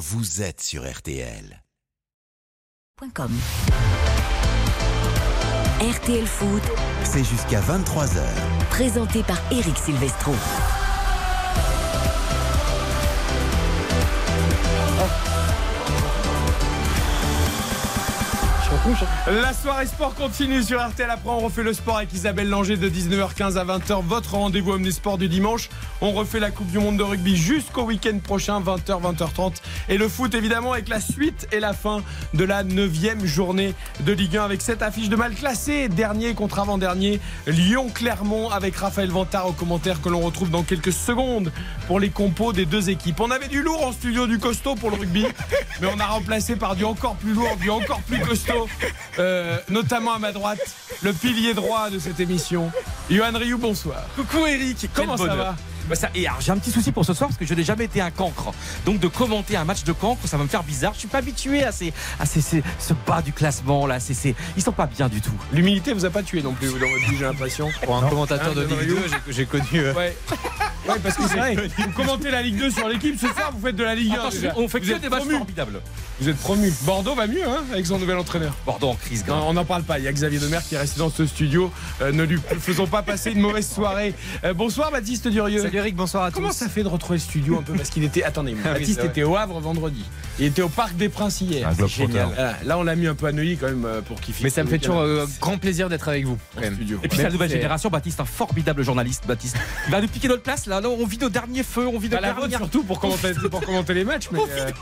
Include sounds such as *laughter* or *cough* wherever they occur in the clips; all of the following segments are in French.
vous êtes sur RTL. RTL Foot, C'est jusqu'à 23h. présenté par Eric Silvestro. La soirée sport continue sur RTL. Après, on refait le sport avec Isabelle Langer de 19h15 à 20h. Votre rendez-vous Omnisport du dimanche. On refait la Coupe du Monde de rugby jusqu'au week-end prochain, 20h, 20h30. Et le foot, évidemment, avec la suite et la fin de la 9 journée de Ligue 1 avec cette affiche de mal classé. Dernier contre avant-dernier, Lyon-Clermont avec Raphaël Vantard au commentaire que l'on retrouve dans quelques secondes pour les compos des deux équipes. On avait du lourd en studio, du costaud pour le rugby, mais on a remplacé par du encore plus lourd, du encore plus costaud. Euh, notamment à ma droite, le pilier droit de cette émission, Johan Rioux, bonsoir. Coucou Eric, Comment ça va? Ça, et alors, J'ai un petit souci pour ce soir parce que je n'ai jamais été un cancre. Donc de commenter un match de cancre, ça va me faire bizarre. Je suis pas habitué à, ces, à ces, ces- ce bas du classement là. C'est, c'est- ils sont pas bien du tout. L'humilité vous a pas tué non plus vous, dans votre vie, j'ai l'impression. *laughs* Pour un commentateur Hein, de Ligue 2, Rioux j'ai- j'ai connu. euh, Ouais. *laughs* Ouais, parce que c'est vrai, vous commentez la Ligue 2 sur l'équipe, ce soir vous faites de la Ligue 1. Attention, déjà. on fait Vous que êtes des matchs promu. formidables. Vous êtes promu. Bordeaux va mieux hein, avec son nouvel entraîneur. Bordeaux en crise. Non, on n'en parle pas. Il y a Xavier Demer qui est resté dans ce studio. Euh, ne lui faisons pas passer une mauvaise soirée. Euh, bonsoir Baptiste Durieux. Salut Eric, bonsoir à Comment tous. ça fait de retrouver le studio un peu Parce qu'il était. Attendez, Ah Baptiste était au Havre vendredi. Il était au Parc des Princes hier. Un C'est génial. Voilà. Là, on l'a mis un peu à Neuilly quand même euh, pour qu'il Mais ça me fait toujours euh, grand plaisir d'être avec vous. studio. Et puis la nouvelle génération, Baptiste, un formidable journaliste, Baptiste. Il va nous piquer notre place là. Là, on vit nos derniers feux, on vit nos la dernières- surtout pour commenter, pour commenter les matchs. *laughs* Mais, On euh, vit,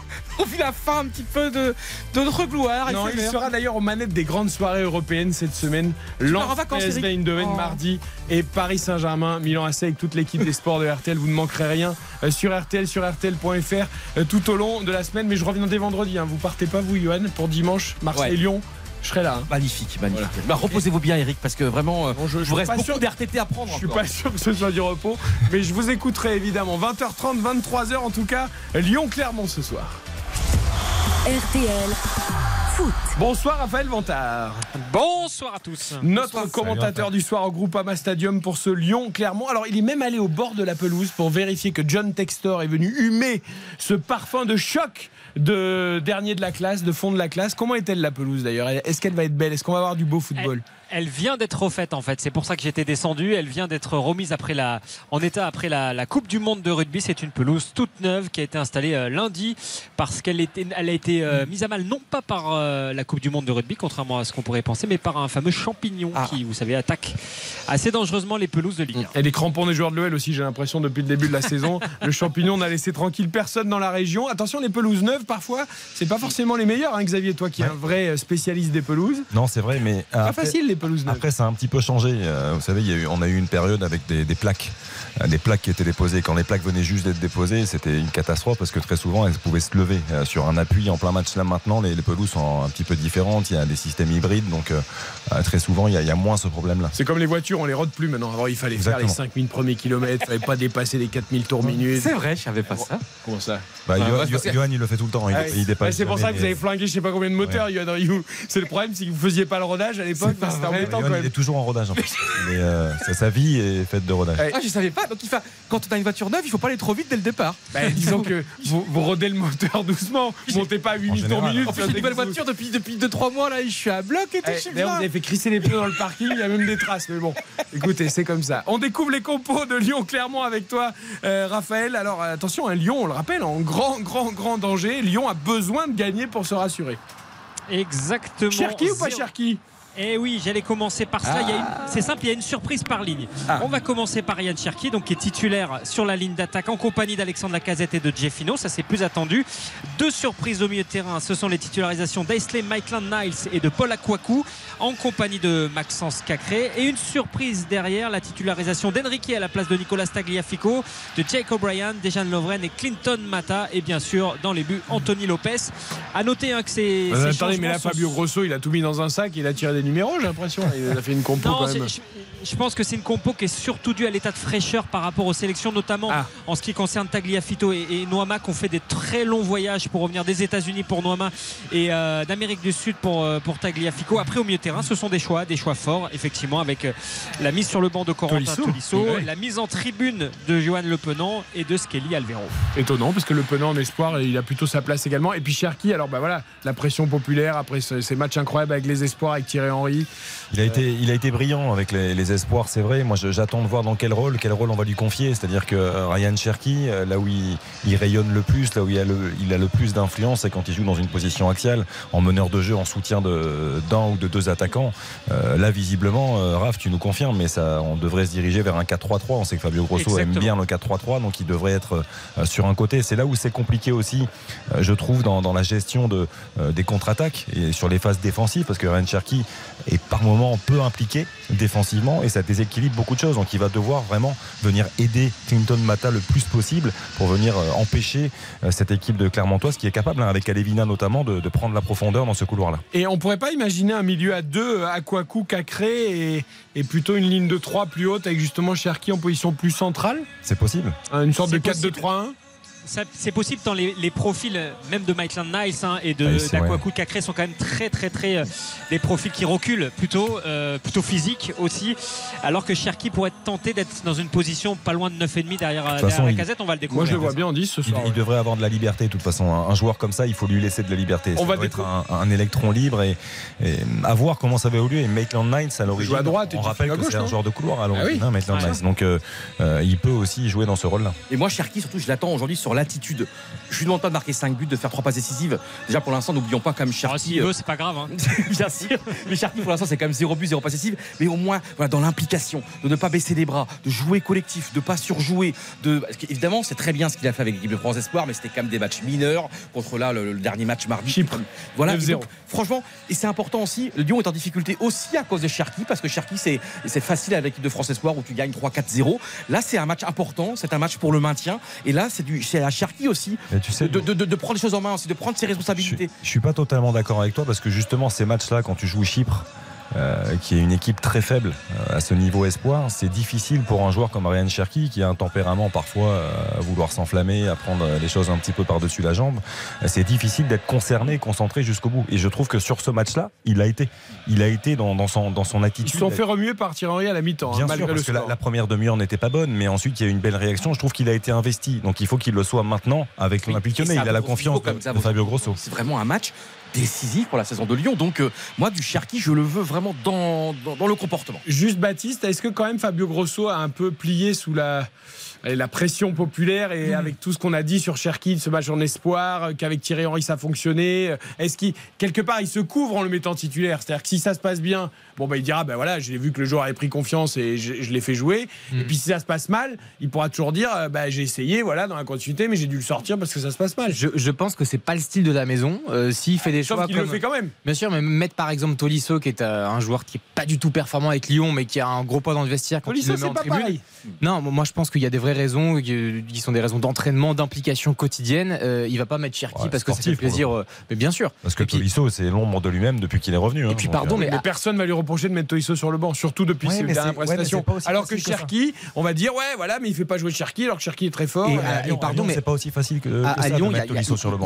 on vit la fin un petit peu de, de notre gloire. Non, il sera d'ailleurs aux manettes des grandes soirées européennes cette semaine. Lens vacances, PSV Eindhoven Oh. mardi et Paris Saint-Germain, Milan AC avec toute l'équipe des sports de RTL. Vous ne manquerez rien euh, sur RTL, sur RTL.fr euh, tout au long de la semaine. Mais je reviens dès vendredi. hein. Vous partez pas, vous, Johan, pour dimanche, Marseille-Lyon. Je serai là. hein. Magnifique, magnifique. Voilà. Bah, reposez-vous bien, Eric, parce que vraiment, euh, Bon, je- je vous reste pas beaucoup sûr- d'RTT à prendre. Je suis pas sûr que ce soit du repos, mais je vous écouterai évidemment. 20h30, 23h en tout cas, Lyon-Clermont ce soir. RTL Foot. Bonsoir Raphaël Vantard. Bonsoir à tous. Notre commentateur du soir au Groupama Stadium pour ce Lyon-Clermont. Alors, il est même allé au bord de la pelouse pour vérifier que John Textor est venu humer ce parfum de choc de dernier de la classe, de fond de la classe. Comment est-elle la pelouse d'ailleurs? Est-ce qu'elle va être belle? Est-ce qu'on va avoir du beau football? Elle vient d'être refaite en fait. C'est pour ça que j'étais descendu. Elle vient d'être remise après la, en état après la, la Coupe du Monde de rugby. C'est une pelouse toute neuve qui a été installée euh, lundi parce qu'elle elle a été euh, mise à mal non pas par euh, la Coupe du Monde de rugby, contrairement à ce qu'on pourrait penser, mais par un fameux champignon Ah. qui, vous savez, attaque assez dangereusement les pelouses de Ligue 1. Et les crampons des joueurs de l'OL aussi, j'ai l'impression, depuis le début de la saison. *laughs* Le champignon n'a laissé tranquille personne dans la région. Attention, les pelouses neuves, parfois, c'est pas forcément les meilleures, hein, Xavier, toi qui es Ouais. un vrai spécialiste des pelouses. Non, c'est vrai, mais Pas après, facile, les pelouses neuves. après, ça a un petit peu changé. Euh, vous savez, il y a eu, on a eu une période avec des, des plaques, euh, des plaques qui étaient déposées. Quand les plaques venaient juste d'être déposées, c'était une catastrophe parce que très souvent, elles pouvaient se lever euh, sur un appui en plein match. Là, maintenant, les, les pelouses sont un petit peu différentes. Il y a des systèmes hybrides, donc euh, très souvent, il y, a, il y a moins ce problème-là. C'est comme les voitures, on les rôde plus maintenant. Avant, il fallait faire les 5000 premiers kilomètres, il fallait pas dépasser les 4000 tours minutes. C'est vrai, je savais pas ça. Comment ça Bah, Ah, Johan, ouais, Johan, il le fait tout le temps. Il, Ah, il dépasse C'est pour ça que vous avez flingué je sais pas combien de moteurs, Yoann Ryu. C'est le problème, c'est que vous faisiez pas le rodage à l'époque. Il est toujours en rodage. en fait. *laughs* Mais, euh, sa- sa vie est faite de rodage. Ah, je savais pas. Donc, il fa- quand on a une voiture neuve, il faut pas aller trop vite dès le départ. Bah, disons que vous, vous rodez le moteur doucement, vous *laughs* montez pas à 8000 tours général. minutes. En plus, j'ai une nouvelle voiture depuis, depuis 2-3 mois là, et je suis à bloc et tout. Eh, D'ailleurs, vous avez fait crisser les pneus dans le parking, il y a même des traces, mais bon, écoutez, c'est comme ça. On découvre les compos de Lyon-Clermont avec toi, euh, Raphaël. Alors attention, un Lyon, on le rappelle, en grand, grand, grand danger. Lyon a besoin de gagner pour se rassurer. Exactement. Cherki ou pas Cherki? Eh oui, j'allais commencer par cela. Il y a une- C'est simple, il y a une surprise par ligne. Ah. On va commencer par Yann Cherki, donc qui est titulaire sur la ligne d'attaque en compagnie d'Alexandre Lacazette et de Jeffino. Ça, c'est plus attendu. Deux surprises au milieu de terrain. Ce sont les titularisations d'Aisley Maitland Niles et de Paul Akwaku en compagnie de Maxence Cacré. Et une surprise derrière, la titularisation d'Enrique à la place de Nicolas Tagliafico, de Jake O'Brien, Dejan Lovren et Clinton Mata. Et bien sûr, dans les buts, Anthony Lopez. À noter hein, que c'est. Euh, Attendez, mais là, Fabio Grosso, il a tout mis dans un sac, il a tiré des numéros, j'ai l'impression. Il a fait une compo Non, quand même. je, je pense que c'est une compo qui est surtout due à l'état de fraîcheur par rapport aux sélections, notamment Ah. en ce qui concerne Tagliafico et, et Noama, qui ont fait des très longs voyages pour revenir des États-Unis pour Noama et euh, d'Amérique du Sud pour, euh, pour Tagliafico. Après, au milieu de terrain, ce sont des choix, des choix forts, effectivement, avec euh, la mise sur le banc de Corentin Tolisso. La mise en tribune de Johan Le Penant et de Skelly Alvero. Étonnant, parce que le Penant en espoir, il a plutôt sa place également. Et puis Cherki, alors bah voilà, la pression populaire après ce- ces matchs incroyables avec les espoirs, avec Thierry Henry. Il a été, il a été brillant avec les, les espoirs, c'est vrai. Moi, j'attends de voir dans quel rôle, quel rôle on va lui confier. C'est-à-dire que euh, Ryan Cherky, euh, là où il, il rayonne le plus, là où il a le, il a le plus d'influence, c'est quand il joue dans une position axiale, en meneur de jeu, en soutien d'un ou de deux attaquants. Euh, là, visiblement, euh, Raph, tu nous confirmes, mais ça, on devrait se diriger vers un 4-3-3. On sait que Fabio Grosso aime bien le 4-3-3, donc il devrait être euh, sur un côté. C'est là où c'est compliqué aussi, je trouve, dans, dans la gestion de, euh, des contre-attaques et sur les phases défensives, parce que Ryan Cherky est par moments peu impliqué défensivement et ça déséquilibre beaucoup de choses. Donc il va devoir vraiment venir aider Clinton Mata le plus possible pour venir euh, empêcher euh, cette équipe de Clermontoise qui est capable, hein, avec Alevina notamment, de, de prendre la profondeur dans ce couloir-là. Et on pourrait pas imaginer un milieu à deux, Aquaku, Cacré et, et plutôt une ligne de 3 plus haute avec justement Cherki en position plus centrale? C'est possible Hein, Une sorte de C'est possible. 4-2-3-1 Ça, C'est possible dans les, les profils euh, même de Maitland Niles hein, et de Ah Cacré sont quand même très très très euh, des profils qui reculent plutôt euh, plutôt physiques aussi alors que Cherki pourrait être tenté d'être dans une position pas loin de 9,5 derrière, toute derrière façon, la il- casette on va le Moi découvrir je le vois bien en 10 ce il, soir. il ouais. devrait avoir de la liberté de toute façon. Un, joueur comme ça, il faut lui laisser de la liberté. On ça va doit être un, un électron libre et, et à voir comment ça va évoluer. Et Maitland Niles à l'origine, joue à droite et on rappelle que c'est un joueur de couloir à l'origine, Ah oui. hein, Maitland Ouais. Niles. Donc euh, euh, il peut aussi jouer dans ce rôle-là. Et moi, Cherki, surtout, je l'attends aujourd'hui sur l'attitude. Je lui demande pas de marquer 5 buts, de faire 3 passes décisives. Déjà, pour l'instant, n'oublions pas quand même Alors, Cherki. s'il veut c'est pas grave hein. *laughs* bien sûr. Mais Cherki, pour l'instant, c'est quand même 0 but, 0 passe décisive. Mais au moins, voilà, dans l'implication, de ne pas baisser les bras, de jouer collectif, de pas surjouer. De... Parce qu'évidemment, c'est très bien ce qu'il a fait avec l'équipe de France Espoir, mais c'était quand même des matchs mineurs contre là, le, le dernier match mardi. Chypre. Voilà. et 9-0. donc, franchement, et c'est important aussi, le Lyon est en difficulté aussi à cause de Cherki, parce que Cherki, c'est c'est facile avec l'équipe de France Espoir où tu gagnes 3-4-0. Là, c'est un match important, c'est un match pour le maintien. Et là, c'est du- c'est à Cherki aussi Et tu sais, de, de- de- de prendre les choses en main aussi, de prendre ses Je, responsabilités. je suis pas totalement d'accord avec toi parce que justement ces matchs-là, quand tu joues Chypre, euh, qui est une équipe très faible euh, à ce niveau espoir, c'est difficile pour un joueur comme Ryan Cherky qui a un tempérament parfois euh, à vouloir s'enflammer, à prendre les choses un petit peu par-dessus la jambe. C'est difficile d'être concerné concentré jusqu'au bout. Et je trouve que sur ce match-là, il a été, il a été dans, dans son dans son Ils attitude. se sont fait remuer par Thierry Henry à la mi-temps, hein, Bien malgré sûr, le parce que la, première demi-heure n'était pas bonne, mais ensuite il y a eu une belle réaction. Je trouve qu'il a été investi, donc il faut qu'il le soit maintenant avec Oui, l'Olympique Lyonnais. Il a la confiance de, ça, de Fabio Grosso. C'est vraiment un match décisif pour la saison de Lyon. Donc, euh, moi, du Cherki, je le veux vraiment dans, dans, dans le comportement. Juste Baptiste, est-ce que quand même Fabio Grosso a un peu plié sous la, allez, la pression populaire et avec tout ce qu'on a dit sur Cherki ce match en espoir, euh, qu'avec Thierry Henry ça a fonctionné euh, Est-ce qu'il, quelque part, il se couvre en le mettant titulaire? C'est-à-dire que si ça se passe bien, bon bah il dira, ben voilà, j'ai vu que le joueur avait pris confiance et je, je l'ai fait jouer. Et puis si ça se passe mal, il pourra toujours dire, euh, bah, j'ai essayé, voilà, dans la continuité, mais j'ai dû le sortir parce que ça se passe mal. Je, je pense que c'est pas le style de la maison. Euh, S'il fait des Sauf choix comme... le fait quand même. Bien sûr, mais mettre par exemple Tolisso, qui est un joueur qui est pas du tout performant avec Lyon, mais qui a un gros poids dans le vestiaire quand Tolisso, il le met en tribune. pareil. Non, moi je pense qu'il y a des vraies raisons, qui qui sont des raisons d'entraînement, d'implication quotidienne. Euh, il va pas mettre Cherki Ouais, parce que ça fait sportif, pour le plaisir. euh, mais bien sûr. Parce que puis- Tolisso, c'est l'ombre de lui-même depuis qu'il est revenu. hein. Et puis pardon, euh, mais Mais personne va lui reprocher de mettre Tolisso sur le banc, surtout depuis Ouais, ses dernières c'est- prestations. c'est Alors que que. Cherki, on va dire ouais, voilà, mais il fait pas jouer Cherki, alors que Cherki est très fort. Et, Euh, euh, à Lyon, et pardon, mais- c'est pas aussi facile que, À, que Lyon, il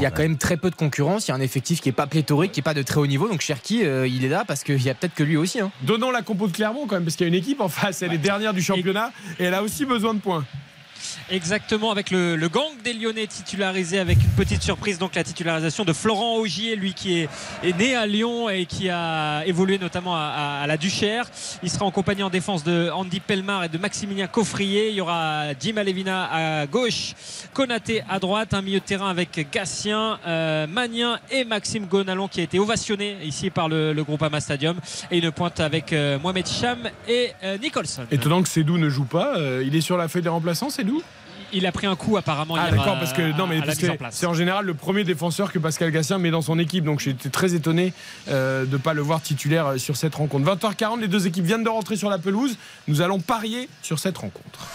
y a, quand même très peu de concurrence. Il y a un effectif qui est pas pléthorique, qui est pas de très haut niveau. Donc Cherki, euh, il est là parce qu'il y a peut-être que lui aussi. hein. Donnons la compo de Clermont quand même, parce qu'il y a une équipe en face, elle est dernière du championnat et elle a aussi besoin de points. Exactement, avec le, gang des Lyonnais titularisé, avec une petite surprise, donc la titularisation de Florent Augier, lui qui est, né à Lyon et qui a évolué notamment à, la Duchère. Il sera en compagnie en défense de Andy Pelmar et de Maximilien Coffrier. Il y aura Jim Alevina à gauche, Konaté à droite, un milieu de terrain avec Gatien, euh, Magnin et Maxime Gonalon qui a été ovationné ici par le, le groupe Ama Stadium. Et une pointe avec euh, Mohamed Cham et euh, Nicholson. Étonnant que Sédou ne joue pas, euh, il est sur la feuille des remplaçants, Sédou? Il a pris un coup apparemment Ah d'accord, parce que non mais c'est en général le premier défenseur que Pascal Gassien met dans son équipe, donc j'étais très étonné euh, de ne pas le voir titulaire euh, sur cette rencontre. 20h40, les deux équipes viennent de rentrer sur la pelouse. Nous allons parier sur cette rencontre.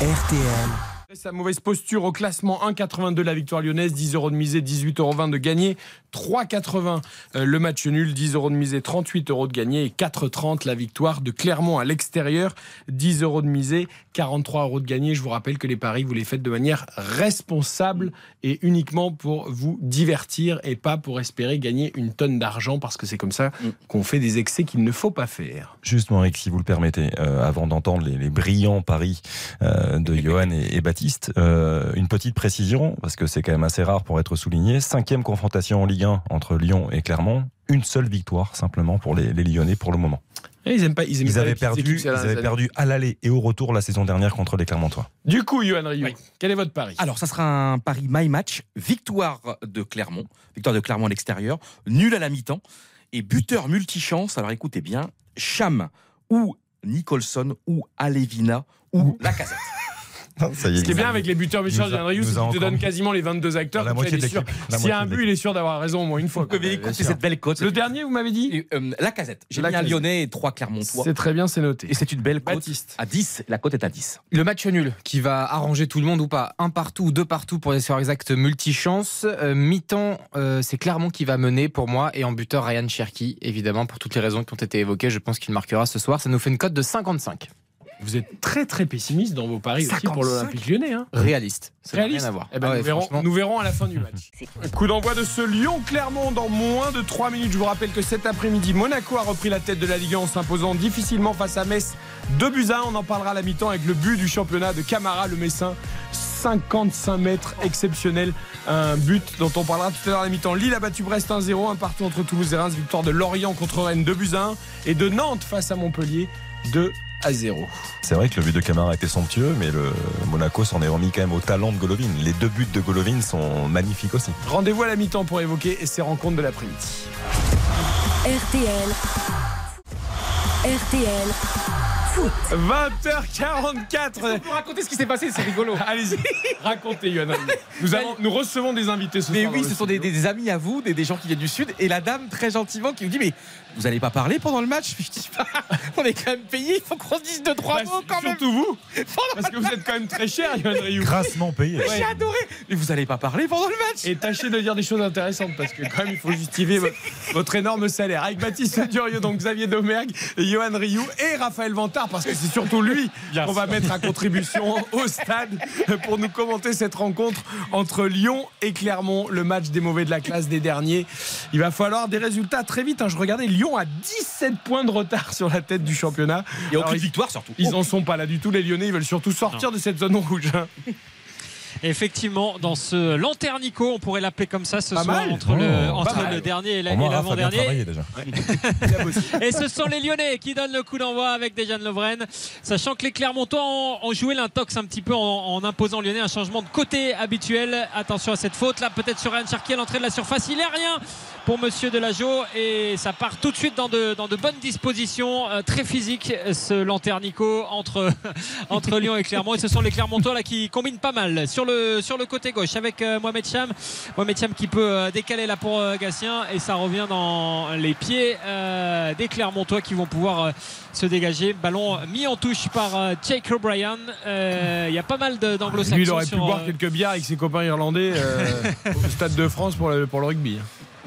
RTL, Sa mauvaise posture au classement. 1,82 la victoire lyonnaise, 10 euros de misée, 18,20 euros de gagné, 3,80 euh, le match nul, 10 euros de misée, 38 euros de gagné et 4,30 la victoire de Clermont à l'extérieur, 10 euros de misée, 43 euros de gagné. Je vous rappelle que les paris, vous les faites de manière responsable et uniquement pour vous divertir et pas pour espérer gagner une tonne d'argent parce que c'est comme ça qu'on fait des excès qu'il ne faut pas faire. Justement, Eric, si vous le permettez, euh, avant d'entendre les, les brillants paris euh, de Johan et, et Baptiste, euh, une petite précision, parce que c'est quand même assez rare pour être souligné. Cinquième confrontation en Ligue 1 entre Lyon et Clermont. Une seule victoire simplement pour les, les Lyonnais pour le moment. Et ils aiment pas, ils aiment Ils pas avaient perdu, ils avaient années. perdu à l'aller et au retour la saison dernière contre les Clermontois. Du coup, Johan Rioux, Oui. quel est votre pari? Alors, ça sera un pari my match, victoire de Clermont, victoire de Clermont à l'extérieur, nul à la mi-temps et buteur multichance. Alors, écoutez bien, Cham ou Nicholson ou Alevina ou Lacazette. Ça y est, Ce qui est bien avec les buteurs Michel a- Jean Rioux, nous c'est te encore- donne quasiment les 22 acteurs. La moitié de. La S'il y a un but, il est sûr d'avoir raison au moins une fois. écoutez cette belle cote. Le dernier, vous m'avez dit Et, euh, Lacazette. J'ai mis un. Lyonnais et trois Clermontois. C'est très bien, c'est noté. Et c'est une belle cote. Baptiste. À 10, la cote est à 10. Le match nul qui va arranger tout le monde ou pas Un partout ou deux partout pour les scores exacts multichance. Euh, Mi-temps, euh, c'est Clermont qui va mener pour moi et en buteur Ryan Cherki, évidemment, pour toutes les raisons qui ont été évoquées. Je pense qu'il marquera ce soir. Ça nous fait une cote de 55. Vous êtes très très pessimiste dans vos paris aussi pour 55. l'Olympique lyonnais. Hein. Réaliste. Ça Réaliste. rien à voir. Eh ben, Ah ouais, nous, verrons, nous verrons à la fin du match. *laughs* Coup d'envoi de ce Lyon-Clermont dans moins de 3 minutes. Je vous rappelle que cet après-midi, Monaco a repris la tête de la Ligue 1 en s'imposant difficilement face à Metz 2 buts à 1. On en parlera à la mi-temps avec le but du championnat de Camara, le Messin. 55 mètres exceptionnel. Un but dont on parlera tout à l'heure à la mi-temps. Lille a battu Brest 1-0, un partout entre Toulouse et Reims. Victoire de Lorient contre Rennes 2 buts à 1. Et de Nantes face à Montpellier 2 à 0. C'est vrai que le but de Camara était somptueux, mais le Monaco s'en est remis quand même au talent de Golovin. Les deux buts de Golovin sont magnifiques aussi. Rendez-vous à la mi-temps pour évoquer ces rencontres de l'après-midi. RTL. RTL. Foot. 20h44. Pour raconter ce qui s'est passé, c'est rigolo. *laughs* Allez-y, racontez Yohann. Nous, avons- nous recevons des invités ce Mais soir. oui, dans ce sont des, amis à vous, des, des gens qui viennent du Sud. Et la dame, très gentiment, qui nous dit Mais vous n'allez pas parler pendant le match Je dis pas, On est quand même payé, il faut qu'on se dise deux, trois Bah, mots quand même. Surtout vous, *laughs* parce que vous êtes quand même très cher, Yohann Rioux. Grassement payé. J'ai adoré. Mais vous n'allez pas parler pendant le match Et tâchez de dire des choses intéressantes parce que quand même il faut justifier votre, votre énorme salaire. Avec Baptiste Durieux, donc Xavier Domergue Johan Rioux et Raphaël Vantard parce que c'est surtout lui qu'on va mettre à contribution au stade pour nous commenter cette rencontre entre Lyon et Clermont, le match des mauvais de la classe des derniers. Il va falloir des résultats très vite. hein. Je regardais Lyon a 17 points de retard sur la tête du championnat. Il n'y a Alors, aucune ils- victoire surtout. Ils en sont pas là du tout, les Lyonnais. Ils veulent surtout sortir de cette zone rouge. *laughs* Effectivement, dans ce lanternico, on pourrait l'appeler comme ça ce Pas soir mal. entre, le, Oh, entre le dernier et l'avant-dernier. *laughs* Et ce sont les Lyonnais qui donnent le coup d'envoi avec Dejan Lovren. Sachant que les Clermontois ont, ont joué l'intox un petit peu en, en imposant Lyonnais un changement de côté habituel. Attention à cette faute là, peut-être sur Ryan Cherki à l'entrée de la surface. Il est rien pour Monsieur Delageau et ça part tout de suite dans de, dans de bonnes dispositions. Euh, très physique ce lanternico entre, *laughs* entre Lyon et Clermont. Et ce sont les Clermontois là qui combinent pas mal sur le, sur le côté gauche avec euh, Mohamed Cham. Mohamed Cham qui peut euh, décaler là pour euh, Gatien et ça revient dans les pieds des Clermontois qui vont pouvoir se dégager. Ballon mis en touche par Jake O'Brien. Il y a pas mal d'anglo-saxons Lui, il aurait pu boire quelques bières avec ses copains irlandais *laughs* au Stade de France pour le, pour le rugby.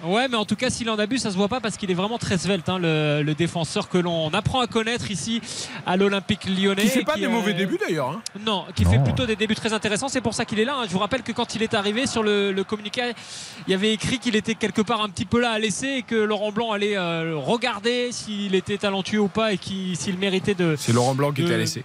Ouais, mais en tout cas, s'il en abuse, ça se voit pas parce qu'il est vraiment très svelte, hein, le, le défenseur que l'on apprend à connaître ici à l'Olympique lyonnais. Qui fait pas qui, des euh, mauvais débuts d'ailleurs. hein. Non, qui Non. fait plutôt des débuts très intéressants. C'est pour ça qu'il est là. hein. Je vous rappelle que quand il est arrivé sur le, le communiqué, il y avait écrit qu'il était quelque part un petit peu là à laisser et que Laurent Blanc allait euh, regarder s'il était talentueux ou pas et s'il méritait de. C'est Laurent Blanc qui était à laisser.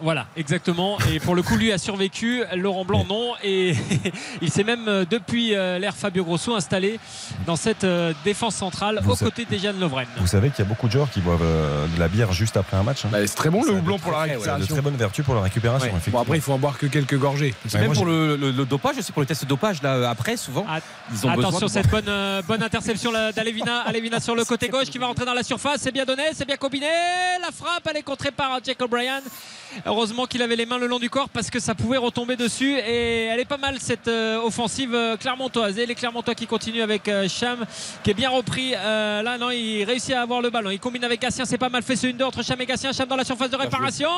Voilà, exactement. Et pour le coup, lui a survécu. Laurent Blanc, non. Et *laughs* il s'est même, euh, depuis euh, l'ère Fabio Grosso, installé dans cette euh, défense centrale Vous aux côtés de Jeanne Lovren. Vous savez qu'il y a beaucoup de joueurs qui boivent de la bière juste après un match. hein. Bah, c'est très bon le houblon pour la ouais, de récupération. très bonnes vertus pour la récupération. Ouais. Bon après il faut en boire que quelques gorgées. C'est Ouais, même moi, pour le, le- le dopage, c'est pour le test de dopage là après souvent. Ils ont besoin Attention, cette bonne, euh, bonne interception là d'Alevina. *laughs* Alevina sur le côté gauche qui va rentrer dans la surface. C'est bien donné, c'est bien combiné. La frappe, elle est contrée par Jack O'Brien. Heureusement qu'il avait les mains le long du corps parce que ça pouvait retomber dessus. Et elle est pas mal cette euh, offensive euh, clermontoise. Et les Clermontois qui continuent avec euh, Cham qui est bien repris. Euh, là, non, il réussit à avoir le ballon. Il combine avec Gatien. C'est pas mal fait ce 1-2 entre Cham et Gatien. Cham dans la surface de réparation.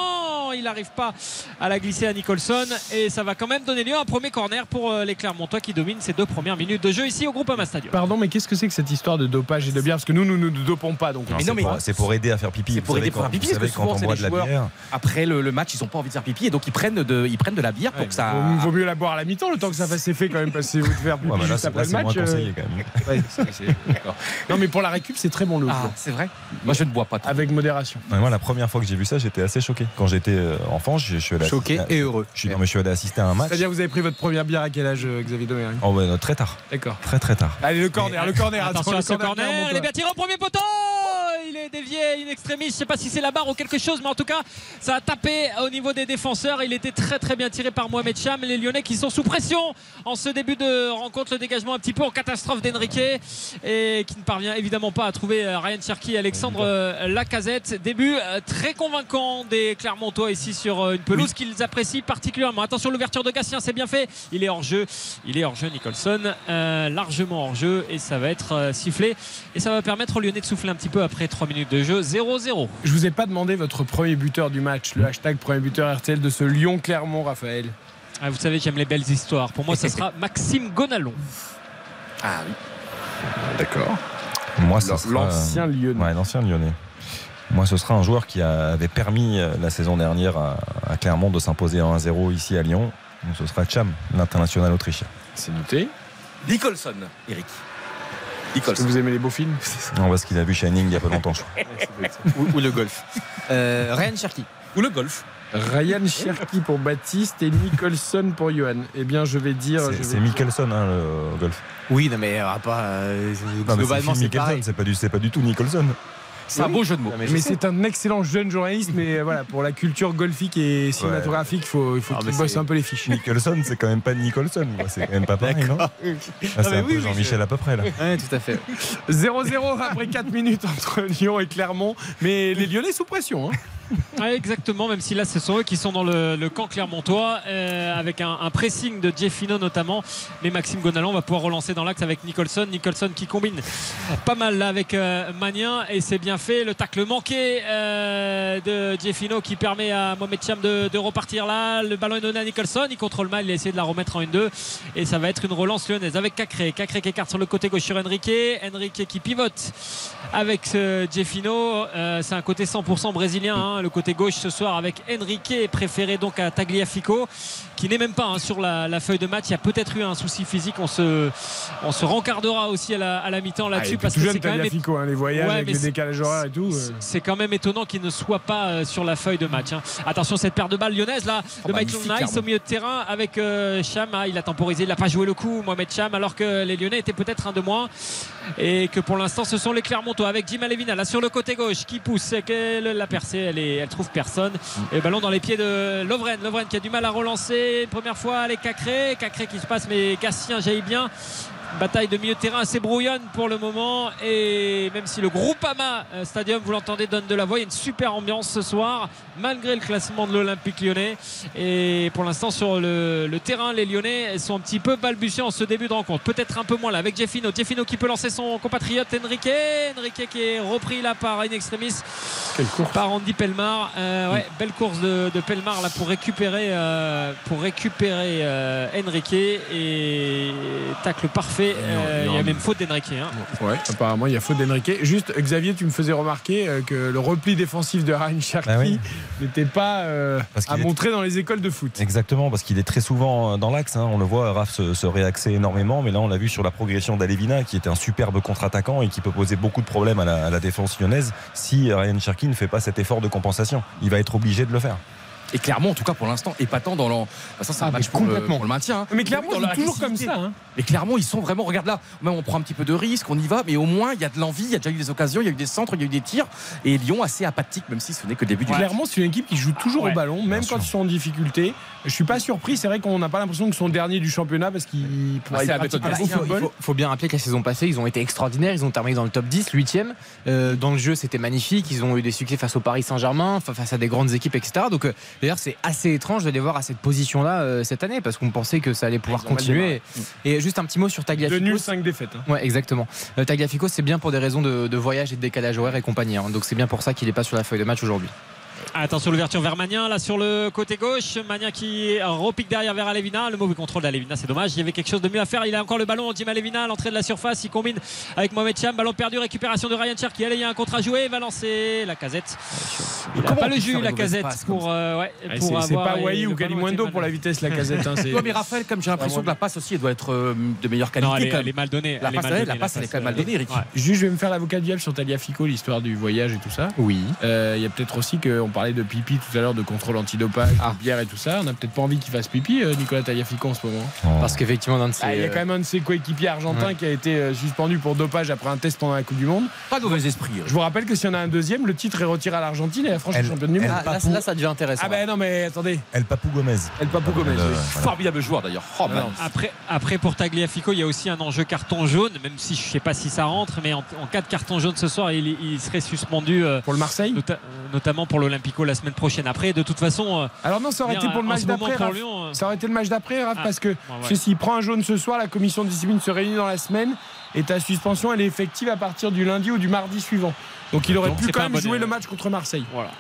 Il n'arrive pas à la glisser à Nicholson. Et ça va quand même donner lieu à un premier corner pour euh, les Clermontois qui dominent ces deux premières minutes de jeu ici au Groupama Stadium. Pardon, mais qu'est-ce que c'est que cette histoire de dopage et de bière? Parce que nous, nous ne nous dopons pas. Donc, Non, Mais c'est pour- c'est pour aider à faire pipi. C'est pour aider quand- faire pipi, vous parce que savez, quand souvent, on c'est boit les de la joueurs. bière. Après le, le match, ils ont pas envie de faire pipi et donc ils prennent de, ils prennent de la bière pour que ça. Il vaut mieux la boire à la mi-temps, le temps que ça fasse effet quand même, parce que vous de faire pipi Ouais, mais là, juste c'est après là, le c'est match. moins euh, conseillé quand même. *laughs* Non, mais pour la récup, c'est très bon le Ah, c'est vrai? Moi, je ne bois pas. trop. Avec modération. Ouais, Moi, la première fois que j'ai vu ça, j'étais assez choqué. Quand j'étais euh, enfant, je, je suis allé Choqué assister à- et heureux. Je suis, non, mais je suis allé assister à un match. C'est-à-dire, vous avez pris votre première bière à quel âge, euh, Xavier Domergue? Oh, ouais, très tard. D'accord. Très très tard. Allez, le corner, le corner. Attention le corner, elle est bien tirée au premier poteau il est dévié in extremis je sais pas si c'est la barre ou quelque chose mais en tout cas ça a tapé au niveau des défenseurs il était très très bien tiré par Mohamed Cham. Les Lyonnais qui sont sous pression en ce début de rencontre. Le dégagement un petit peu en catastrophe d'Enrique et qui ne parvient évidemment pas à trouver euh, Ryan Cherki et Alexandre euh, Lacazette. Début euh, très convaincant des Clermontois ici sur une pelouse qu'ils apprécient particulièrement. Attention l'ouverture de Gatien c'est bien fait. Il est hors jeu. Il est hors jeu Nicholson. Euh, largement hors jeu et ça va être sifflé. Et ça va permettre aux Lyonnais de souffler un petit peu après 3 minutes de jeu. 0-0 Je vous ai pas demandé votre premier buteur du match, le hashtag premier buteur RTL de ce Lyon-Clermont, Raphaël. Ah, vous savez j'aime les belles histoires pour moi ça sera Maxime Gonalon Ah oui. D'accord. Moi, ce sera- L'ancien Lyonnais. Ouais, l'ancien Lyonnais. Moi, ce sera un joueur qui avait permis euh, la saison dernière à, Clermont de s'imposer en 1-0 ici à Lyon. Donc, ce sera Cham, l'international autrichien. C'est noté. Nicholson, Eric. Est-ce que Nicholson. vous aimez les beaux films? Non, parce qu'il a vu Shining il y a pas longtemps, je crois. *laughs* ou, ou le golf. Euh, Ryan Cherky. Ou le golf. Ryan Cherky pour Baptiste et Nicholson pour Johan. Eh bien, je vais dire. C'est Mickelson, hein, le golf. Oui, non, mais euh, pas. euh, Non, globalement, c'est pareil. c'est pas, du- c'est pas du tout Nicholson. C'est un beau jeu de mots. Non, mais je Mais sais. c'est un excellent jeune journaliste, mais euh, voilà, pour la culture golfique et cinématographique, il faut, il faut Ah, qu'il mais bosse c'est- un peu les fiches. Nicholson, c'est quand même pas Nicholson. C'est quand même pas pareil, non? Ah, C'est oui, peu oui, Jean-Michel à peu près, là. Ouais, tout à fait. *laughs* 0-0 après 4 minutes entre Lyon et Clermont. Mais les Lyonnais sous pression. hein. Exactement, même si là ce sont eux qui sont dans le, camp clermontois euh, avec un, pressing de Jeffino notamment. Mais Maxime Gonalon va pouvoir relancer dans l'axe avec Nicholson. Nicholson qui combine pas mal là avec euh, Magnin et c'est bien fait. Le tacle manqué euh, de Jeffino qui permet à Mohamed Cham de, repartir là. Le ballon est donné à Nicholson. Il contrôle mal, il a essayé de la remettre en 1-2 et ça va être une relance lyonnaise avec Cacré. Cacré qui écarte sur le côté gauche sur Enrique. Enrique qui pivote avec euh, Jeffino. C'est un côté 100% brésilien, hein, le côté gauche ce soir avec Enrique préféré donc à Tagliafico qui n'est même pas hein, sur la, la feuille de match. Il y a peut-être eu un souci physique. On se, on se rencardera aussi à la, à la mi-temps Ah, là-dessus parce que c'est quand même hein, les voyages Ouais, avec mais le c'est- décalage horaire et tout. euh. c'est quand même étonnant qu'il ne soit pas euh, sur la feuille de match. hein. Attention cette paire de balles lyonnaise là de Michael magnifique, Nice au milieu de terrain avec euh, Cham. Ah, il a temporisé, il n'a pas joué le coup Mohamed Cham alors que les Lyonnais étaient peut-être un de moins et que pour l'instant ce sont les Clermontois avec Jim Alevina là sur le côté gauche qui pousse et que la percée elle, est, elle trouve personne et le ballon dans les pieds de Lovren Lovren qui a du mal à relancer première fois les Cacré Cacré qui se passe mais Gatien jaillit bien Bataille de milieu de terrain assez brouillonne pour le moment. Et même si le Groupama euh, Stadium, vous l'entendez, donne de la voix, il y a une super ambiance ce soir malgré le classement de l'Olympique lyonnais. Et pour l'instant sur le, le terrain les Lyonnais sont un petit peu balbutiants en ce début de rencontre. Peut-être un peu moins là avec Jeffino Jeffino qui peut lancer son compatriote Enrique. Enrique qui est repris là par In Extremis. Quelle course. par Andy Pelmar Euh, ouais, belle course de, de Pelmar là pour récupérer euh, pour récupérer euh, Enrique. Et tacle parfait Euh, il y a même faute d'Enrique hein. Ouais, apparemment, il y a faute d'Enrique. Juste, Xavier, tu me faisais remarquer euh, que le repli défensif de Ryan Cherky Ah oui. n'était pas euh, à est- montrer dans les écoles de foot. Exactement, parce qu'il est très souvent euh, dans l'axe. hein. On le voit, Raph se, se réaxer énormément, mais là on l'a vu sur la progression d'Alevina, qui était un superbe contre-attaquant et qui peut poser beaucoup de problèmes à la, à la défense lyonnaise si Ryan Cherky ne fait pas cet effort de compensation. Il va être obligé de le faire. Et clairement, en tout cas pour l'instant, épatant dans l'an. Ça, c'est un Ah, match pour le, complètement. pour le maintien. hein. Mais clairement, Dans c'est leur toujours comme ça. hein. Mais clairement, ils sont vraiment. Regarde là, même on prend un petit peu de risque, on y va, mais au moins il y a de l'envie, il y a déjà eu des occasions, il y a eu des centres, il y a eu des tirs. Et Lyon assez apathique, même si ce n'est que le début du match. Clairement, c'est une équipe qui joue toujours Ouais, au ballon, même bien quand sûr. ils sont en difficulté. Je suis pas surpris. C'est vrai qu'on n'a pas l'impression qu'ils sont derniers du championnat parce qu'ils Ah, un Bastien, bon Il football. faut, faut bien rappeler que la saison passée, ils ont été extraordinaires. Ils ont terminé dans le top 10, 8e. Euh, dans le jeu, c'était magnifique. Ils ont eu des succès face au Paris Saint-Germain, fa- face à des grandes équipes, etc. Donc, euh, D'ailleurs, c'est assez étrange de les voir à cette position-là euh, cette année parce qu'on pensait que ça allait pouvoir continuer. Et juste un petit mot sur De Tagliafico. nul, 5 défaites. hein. Ouais, exactement. Euh, Tagliafico, c'est bien pour des raisons de, de voyage et de décalage horaire et compagnie. hein. Donc c'est bien pour ça qu'il n'est pas sur la feuille de match aujourd'hui. Attention l'ouverture vers Magnin là sur le côté gauche. Magnin qui repique derrière vers Alevina. Le mauvais contrôle d'Alevina, c'est dommage. Il y avait quelque chose de mieux à faire. Il a encore le ballon. Jim Alevina à l'entrée de la surface. Il combine avec Mohamed Cham. Ballon perdu. Récupération de Ryan. Allez, il y a un contre à jouer. Il va lancer la casette. Il n'a pas le jus la casette pour, euh, ouais, Ouais, pour C'est pas Wai ou était pour la vitesse, la casette. hein, *laughs* mais Raphaël, comme j'ai l'impression que la passe aussi, elle doit être euh, de meilleure qualité. Non, elle est, elle mal donnée. La elle passe, elle est- donnée, la passe, elle est quand même mal euh, donnée, Eric. Juste, je vais me faire l'avocat du diable sur Taliafico, l'histoire du voyage et tout ça. Oui. Euh, Il y a peut-être aussi qu'on parlait de pipi tout à l'heure, de contrôle antidopage, Ah. de bière et tout ça. On n'a peut-être pas envie qu'il fasse pipi, euh, Nicolas Taliafico, en ce moment. Parce qu'effectivement, Ah, Il y a euh, quand même un de ses coéquipiers argentins qui a été euh, suspendu pour dopage après un test pendant la Coupe du Monde. Pas de mauvais esprit. Je vous rappelle que s'il y en a un deuxième, le titre est retiré à l'Argentine et la France est championne du monde. Ah, là, là, ça devient intéressant. Ah ben non mais attendez, El Papou Gomez. El Papu Gomez. Le- oui. voilà. Formidable joueur d'ailleurs. Oh. Après, après pour Tagliafico, il y a aussi un enjeu carton jaune, même si je ne sais pas si ça rentre, mais en, en cas de carton jaune ce soir, il, il serait suspendu, euh, Pour le Marseille nota- notamment pour la semaine prochaine. Après, de toute façon, euh, Alors non, ça aurait été pour le match d'après. euh, Ça aurait été le match d'après, Raph, Ah. parce que ouais. parce que s'il prend un jaune ce soir, la commission de discipline se réunit dans la semaine et ta suspension, elle est effective à partir du lundi ou du mardi suivant. Donc il aurait Donc, pu quand même bon- jouer le match contre Marseille. Voilà.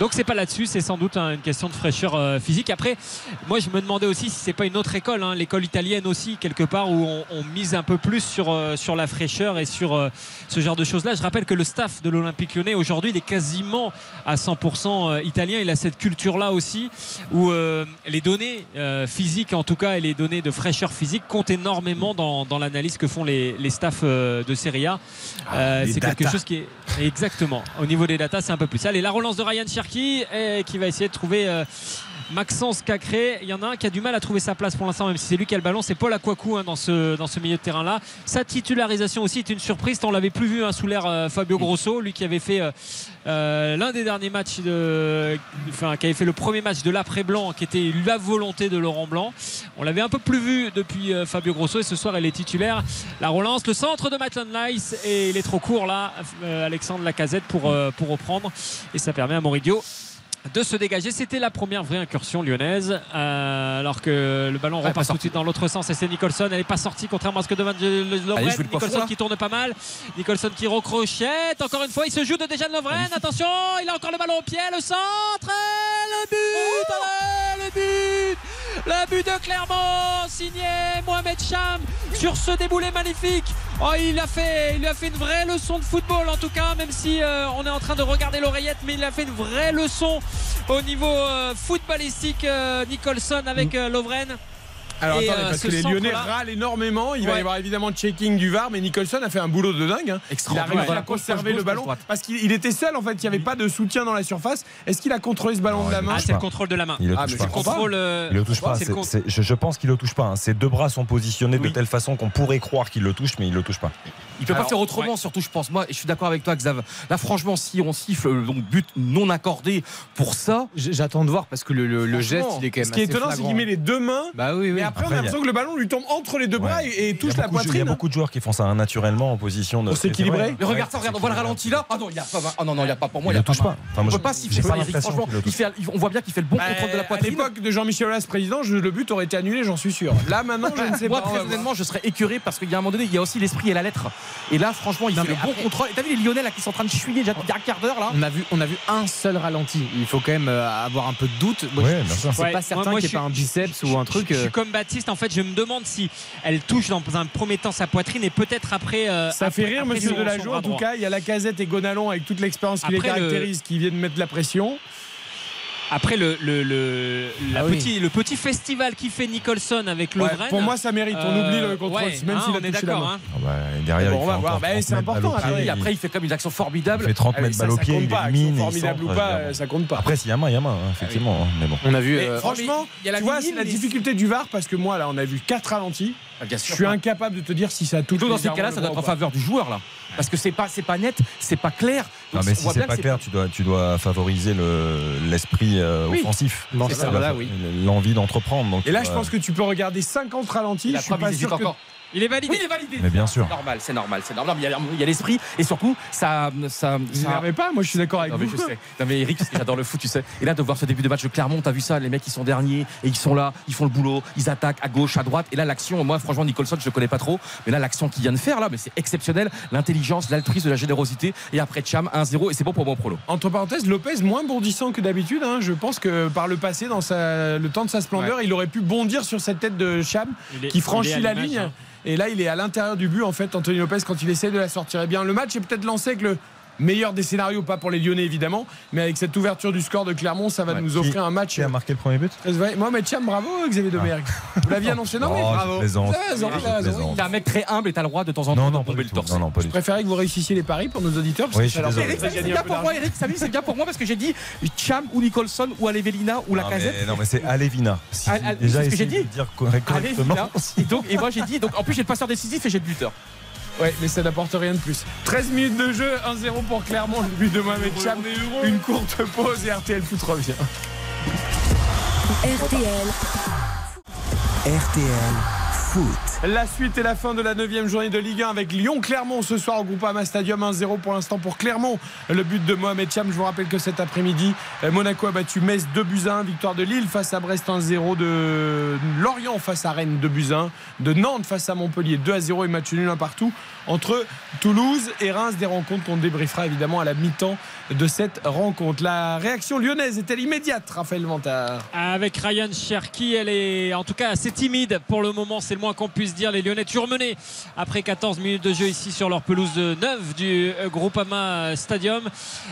Donc c'est pas là-dessus, c'est sans doute une question de fraîcheur euh, physique. Après, moi je me demandais aussi si c'est pas une autre école, hein, l'école italienne aussi quelque part où on, on mise un peu plus sur euh, sur la fraîcheur et sur euh, ce genre de choses-là. Je rappelle que le staff de l'Olympique Lyonnais aujourd'hui il est quasiment à 100% euh, italien. Il a cette culture-là aussi où euh, les données euh, physiques en tout cas et les données de fraîcheur physique comptent énormément dans, dans l'analyse que font les, les staffs de Serie A. Euh, les c'est quelque chose qui est exactement au niveau des datas, c'est un peu plus. Allez, la relance de Ryan Cherki qui va essayer de trouver euh, Maxence Cacré. Il y en a un qui a du mal à trouver sa place pour l'instant, même si c'est lui qui a le ballon. C'est Paul Akwaku hein, dans, ce, dans ce milieu de terrain-là. Sa titularisation aussi est une surprise. On l'avait plus vu hein, sous l'air euh, Fabio Grosso, lui qui avait fait euh, euh, l'un des derniers matchs, de, enfin, qui avait fait le premier match de l'après-blanc, qui était la volonté de Laurent Blanc. On l'avait un peu plus vu depuis euh, Fabio Grosso et ce soir elle est titulaire. La relance, le centre de Maitland Nice et il est trop court là, Alexandre Lacazette pour, pour reprendre et ça permet à Moridio de se dégager. C'était la première vraie incursion lyonnaise. euh, alors que le ballon pas repasse tout de suite dans l'autre sens et c'est Nicholson. Elle n'est pas sortie, contrairement à ce que devant Lovren. Allez, Nicholson qui tourne pas mal. Nicholson qui recrochette. Encore une fois, il se joue de déjà Lovren. Attention, il a encore le ballon au pied. Le centre. et Le but. allez, le but. Le but de Clermont, signé Mohamed Cham sur ce déboulé magnifique. Oh, il a fait, il lui a fait une vraie leçon de football en tout cas, même si euh, on est en train de regarder l'oreillette, mais il a fait une vraie leçon au niveau euh, footballistique. euh, Nicholson avec euh, Lovren. Alors Et, attendez, euh, parce ce que les Lyonnais râlent énormément. Il va y avoir évidemment le checking du VAR, mais Nicholson a fait un boulot de dingue. hein. Il a réussi à conserver le ballon parce qu'il il était seul en fait. Il n'y avait pas de soutien dans la surface. Est-ce qu'il a contrôlé ce ballon Non, de la il- main? Ah, c'est le contrôle de la main. Il le Ah, touche pas. contrôle. euh, Il le touche pas. je, je pense qu'il le touche pas. hein. Ses deux bras sont positionnés Oui. de telle façon qu'on pourrait croire qu'il le touche, mais il le touche pas. Il peut Alors, pas faire autrement, surtout je pense moi. Et je suis d'accord avec toi, Xav. Là, franchement, si on siffle euh, donc but non accordé pour ça, J'attends de voir parce que le, le- le geste, il est quand même. Ce qui est étonnant, c'est qu'il met les deux mains. Bah oui, oui. Mais après, on Après, a il y a- l'impression que le ballon lui tombe entre les deux bras Ouais. et, touche a la beaucoup de- Il y poitrine. a beaucoup de joueurs qui font ça hein, naturellement en position de. Pour s'équilibrer. mais regarde ça, regarde, on voit le ralenti là. Ah non, il y a pas. Ah non, non, il y a pas pour moi. Il le touche pas. Enfin, On moi, peut pas siffler ça, Eric. Franchement, on voit bien qu'il fait le bon Bah, contrôle de la à poitrine. l'époque de Jean-Michel Aulas président, le but aurait été annulé, j'en suis sûr. Là maintenant, je ne sais Moi, pas. on très honnêtement, je serais écœuré parce qu'il y a un moment donné, il y a aussi l'esprit et la lettre. Et là, franchement, il fait le bon après- contrôle. Et T'as vu les Lyonnais là qui sont en train de chuiller déjà depuis un quart d'heure là On a, vu, on a vu un seul ralenti. Il faut quand même euh, avoir un peu de doute. Moi, Ouais, je-. C'est Ouais, pas moi- certain moi, qu'il n'y ait pas un biceps je- ou un truc. Je, euh, suis comme En fait, je me demande si elle touche dans un premier temps sa poitrine et peut-être après. euh, Ça après- fait rire, après monsieur son En tout cas, il y a la casette et Gonalon avec toute l'expérience qui les le- caractérise, qui viennent mettre de la pression. Après le, le, le, la Ah oui. petit, le petit festival qui fait Nicholson avec Ouais, Lovren. pour moi, ça mérite. On euh, oublie le contrôle, ouais, même hein, s'il a on est touché la d'accord. main. hein. Ah bah, derrière, Bon, il on fait va voir. Bah, 30 c'est important, après, il- après, il fait comme une action Il formidable. fait 30 Ah, mais mètres balle au ça pied, il il formidables ou pas, évidemment. ça compte pas. Après, s'il y a main, il y a main, hein, effectivement. hein, Mais bon. On a vu. Euh, franchement, il y a la tu vois, c'est la difficulté du VAR parce que moi, là, on a vu 4 ralentis. Ah, Je suis incapable de te dire si ça touche. Plutôt dans ces cas-là, ça doit être en faveur du joueur là. Parce que c'est pas, c'est pas net, c'est pas clair. Non, mais si c'est pas clair, tu dois, tu dois favoriser le- l'esprit euh, Oui. offensif. Oui. L'envie d'entreprendre. Et là, je pense que tu peux regarder 50 ralentis. Je suis pas sûr que encore. Il est validé. Oui, il est validé. Mais bien sûr. C'est normal, c'est normal, c'est normal. Il y a- il y a l'esprit et surtout, ça. ça, Vous ça- pas, moi je suis d'accord avec Non mais vous. je sais. Non mais Eric, j'adore le foot, tu sais. Et là de voir ce début de match de Clermont, t'as vu ça, les mecs ils sont derniers et ils sont là, ils font le boulot, ils attaquent à gauche, à droite. Et là l'action, moi franchement Nicholson je le connais pas trop, mais là l'action qu'il vient de faire là, mais c'est exceptionnel, l'intelligence, l'altruisme, la générosité. Et après Cham 1-0 et c'est bon pour mon prolo. Entre parenthèses, Lopez moins bondissant que d'habitude. hein. Je pense que par le passé, dans sa- le temps de sa splendeur, il aurait pu bondir sur cette tête de Cham est- qui franchit la ligne. hein. Et là, il est à l'intérieur du but, en fait, Anthony Lopez, quand il essaie de la sortir. Eh bien, le match est peut-être lancé avec le meilleur des scénarios, pas pour les Lyonnais évidemment, mais avec cette ouverture du score de Clermont, ça va Ouais. nous Qui- offrir un match. Qui a marqué le premier but très vrai. Mohamed Cham, bravo Xavier Domergue. Vous l'aviez *laughs* annoncé, non mais Oh, je bravo. T'es un mec très humble et t'as le droit de temps en temps Non, de non, pas tomber le torse. Non, non, pas du Je préférais que vous réussissiez les paris pour nos auditeurs. Parce Oui, que ça leur C'est bien pour moi. Eric. Samy, c'est bien pour moi parce que j'ai dit Cham ou Nicholson ou Alevelina ou la mais, non, mais c'est Alevina. Si Al- Al- déjà c'est ce que j'ai dit. dire correctement. Et donc, et moi j'ai dit, donc en plus j'ai le passeur décisif et j'ai le buteur. Ouais, mais ça n'apporte rien de plus. 13 minutes de jeu, 1-0 pour Clermont, le but de Mohamed Cham. Une courte pause et RTL Foot revient. RTL, RTL Foot. La suite et la fin de la 9 journée de Ligue 1 avec Lyon-Clermont ce soir au Groupama Stadium 1-0 pour l'instant pour Clermont. Le but de Mohamed Cham, je vous rappelle que cet après-midi, euh, Monaco a battu Metz 2 buts à 1, victoire de Lille face à Brest 1-0, de Lorient face à Rennes 2 buts à 1, de Nantes face à Montpellier 2 à 0 et match nul un partout entre Toulouse et Reims, des rencontres qu'on débriefera évidemment à la mi-temps de cette rencontre. La réaction lyonnaise est-elle immédiate, Raphaël Vantard? Avec Ryan Cherki, elle est en tout cas assez timide pour le moment, c'est le moins qu'on puisse dire. Les Lyonnais toujours menés après 14 minutes de jeu ici sur leur pelouse de neuve du euh, Groupama Stadium.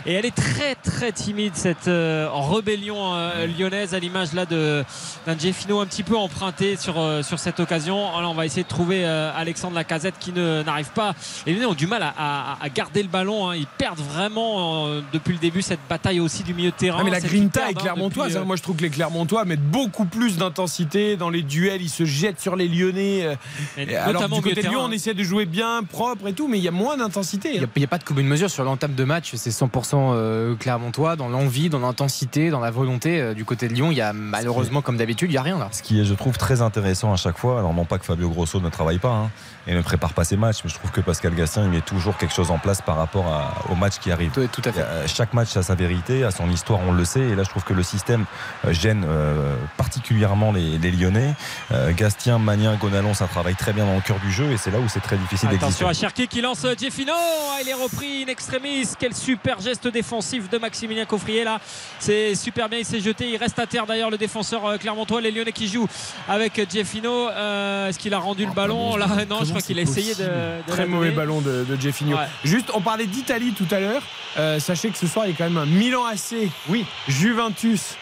Et elle est très très timide cette euh, rébellion euh, lyonnaise à l'image là d'un Jeffino un petit peu emprunté sur, sur cette occasion. Alors on va essayer de trouver Alexandre Lacazette qui n'arrive pas. Les Lyonnais ont du mal à, à- à garder le ballon. hein. Ils perdent vraiment euh, depuis le début cette bataille aussi du milieu de terrain. Ah, mais la grinta est hein, clermontoise. depuis, hein. Moi, je trouve que les Clermontois mettent beaucoup plus d'intensité dans les duels. Ils se jettent sur les Lyonnais. Euh, et alors, notamment du côté de Lyon, on essaie de jouer bien, propre et tout, mais il y a moins d'intensité. Il hein. n'y a, pas de commune mesure sur l'entame de match. C'est 100% euh, Clermontois, dans l'envie, dans l'intensité, dans la volonté. Euh, Du côté de Lyon, il y a malheureusement, comme d'habitude, il n'y a rien là. Ce qui est, je trouve, très intéressant à chaque fois, alors non pas que Fabio Grosso ne travaille pas hein, et ne prépare pas ses matchs, mais je trouve que Pascal Gastien, il met toujours quelque chose en place par rapport à- au match qui arrive. Tout, tout à fait. a- Chaque match a sa vérité, a son histoire, on le sait. Et là, je trouve que le système euh, gêne euh, particulièrement les, les Lyonnais. Euh, Gastien, Magnin, Gonalon, ça travaille très bien dans le cœur du jeu et c'est là où c'est très difficile d'exister. Attention à Cherki qui lance Jeffino. Ah, Il est repris in extremis. Quel super geste défensif de Maximilien Coffrier là. C'est super bien. Il s'est jeté. Il reste à terre d'ailleurs le défenseur euh, clermontois. Les Lyonnais qui jouent avec Jeffino. Euh, Est-ce qu'il a rendu le ballon? Là Non, je crois qu'il a essayé de. de Très mauvais ballon de, de Jeffinho. Ouais. Juste, on parlait d'Italie tout à l'heure. Euh, sachez que ce soir, il y a quand même un Milan AC. Oui, Juventus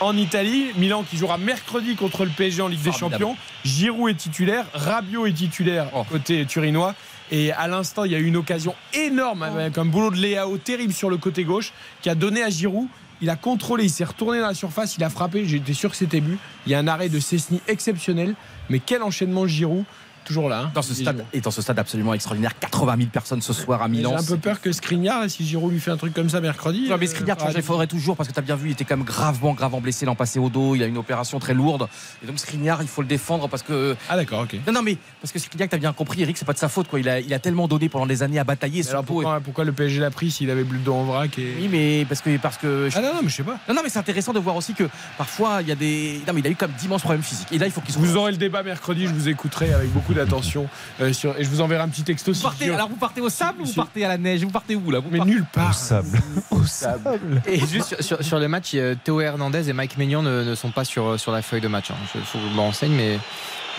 en Italie. Milan qui jouera mercredi contre le PSG en Ligue des. Champions. Giroud est titulaire. Rabiot est titulaire Oh. côté turinois. Et à l'instant, il y a eu une occasion énorme avec un boulot de Léao terrible sur le côté gauche qui a donné à Giroud. Il a contrôlé, il s'est retourné dans la surface, il a frappé. J'étais sûr que c'était but. Il y a un arrêt de Cessny exceptionnel. Mais quel enchaînement Giroud Toujours là. hein. Dans ce stade, et dans ce stade absolument extraordinaire, 80 000 personnes ce soir à J'ai Milan. un peu peur que Skriniar, si Giroud lui fait un truc comme ça mercredi. Non, mais euh, Skriniar, vois, il faudrait toujours parce que tu as bien vu, il était quand même gravement, gravement blessé l'an passé au dos. Il a une opération très lourde. Et donc Skriniar, il faut le défendre parce que. Ah d'accord, ok. Non, non, mais parce que Skriniar, tu as bien compris, Eric, c'est pas de sa faute. Quoi. Il, a, il a tellement donné pendant des années à batailler. Alors pourquoi, pourquoi le PSG l'a pris s'il avait plus le dos en vrac et... Oui, mais parce que. Parce que Ah non, non, mais je sais pas. Non, non, mais c'est intéressant de voir aussi que parfois il y a des. Non, mais il a eu comme d'immenses problèmes physiques. Et là, il faut qu'il. Vous aurez le débat mercredi, je vous écouterai avec beaucoup d'attention. euh, sur... Et je vous enverrai un petit texto Vous si partez, alors vous partez au sable ou vous partez à la neige? Vous partez où là? Vous Mais partez- nulle part. Au sable. Au sable. Et juste sur, sur- sur le match, il y a Théo Hernandez et Mike Maignan ne, ne sont pas sur, sur la feuille de match. hein. Je, faut que je me renseigne, mais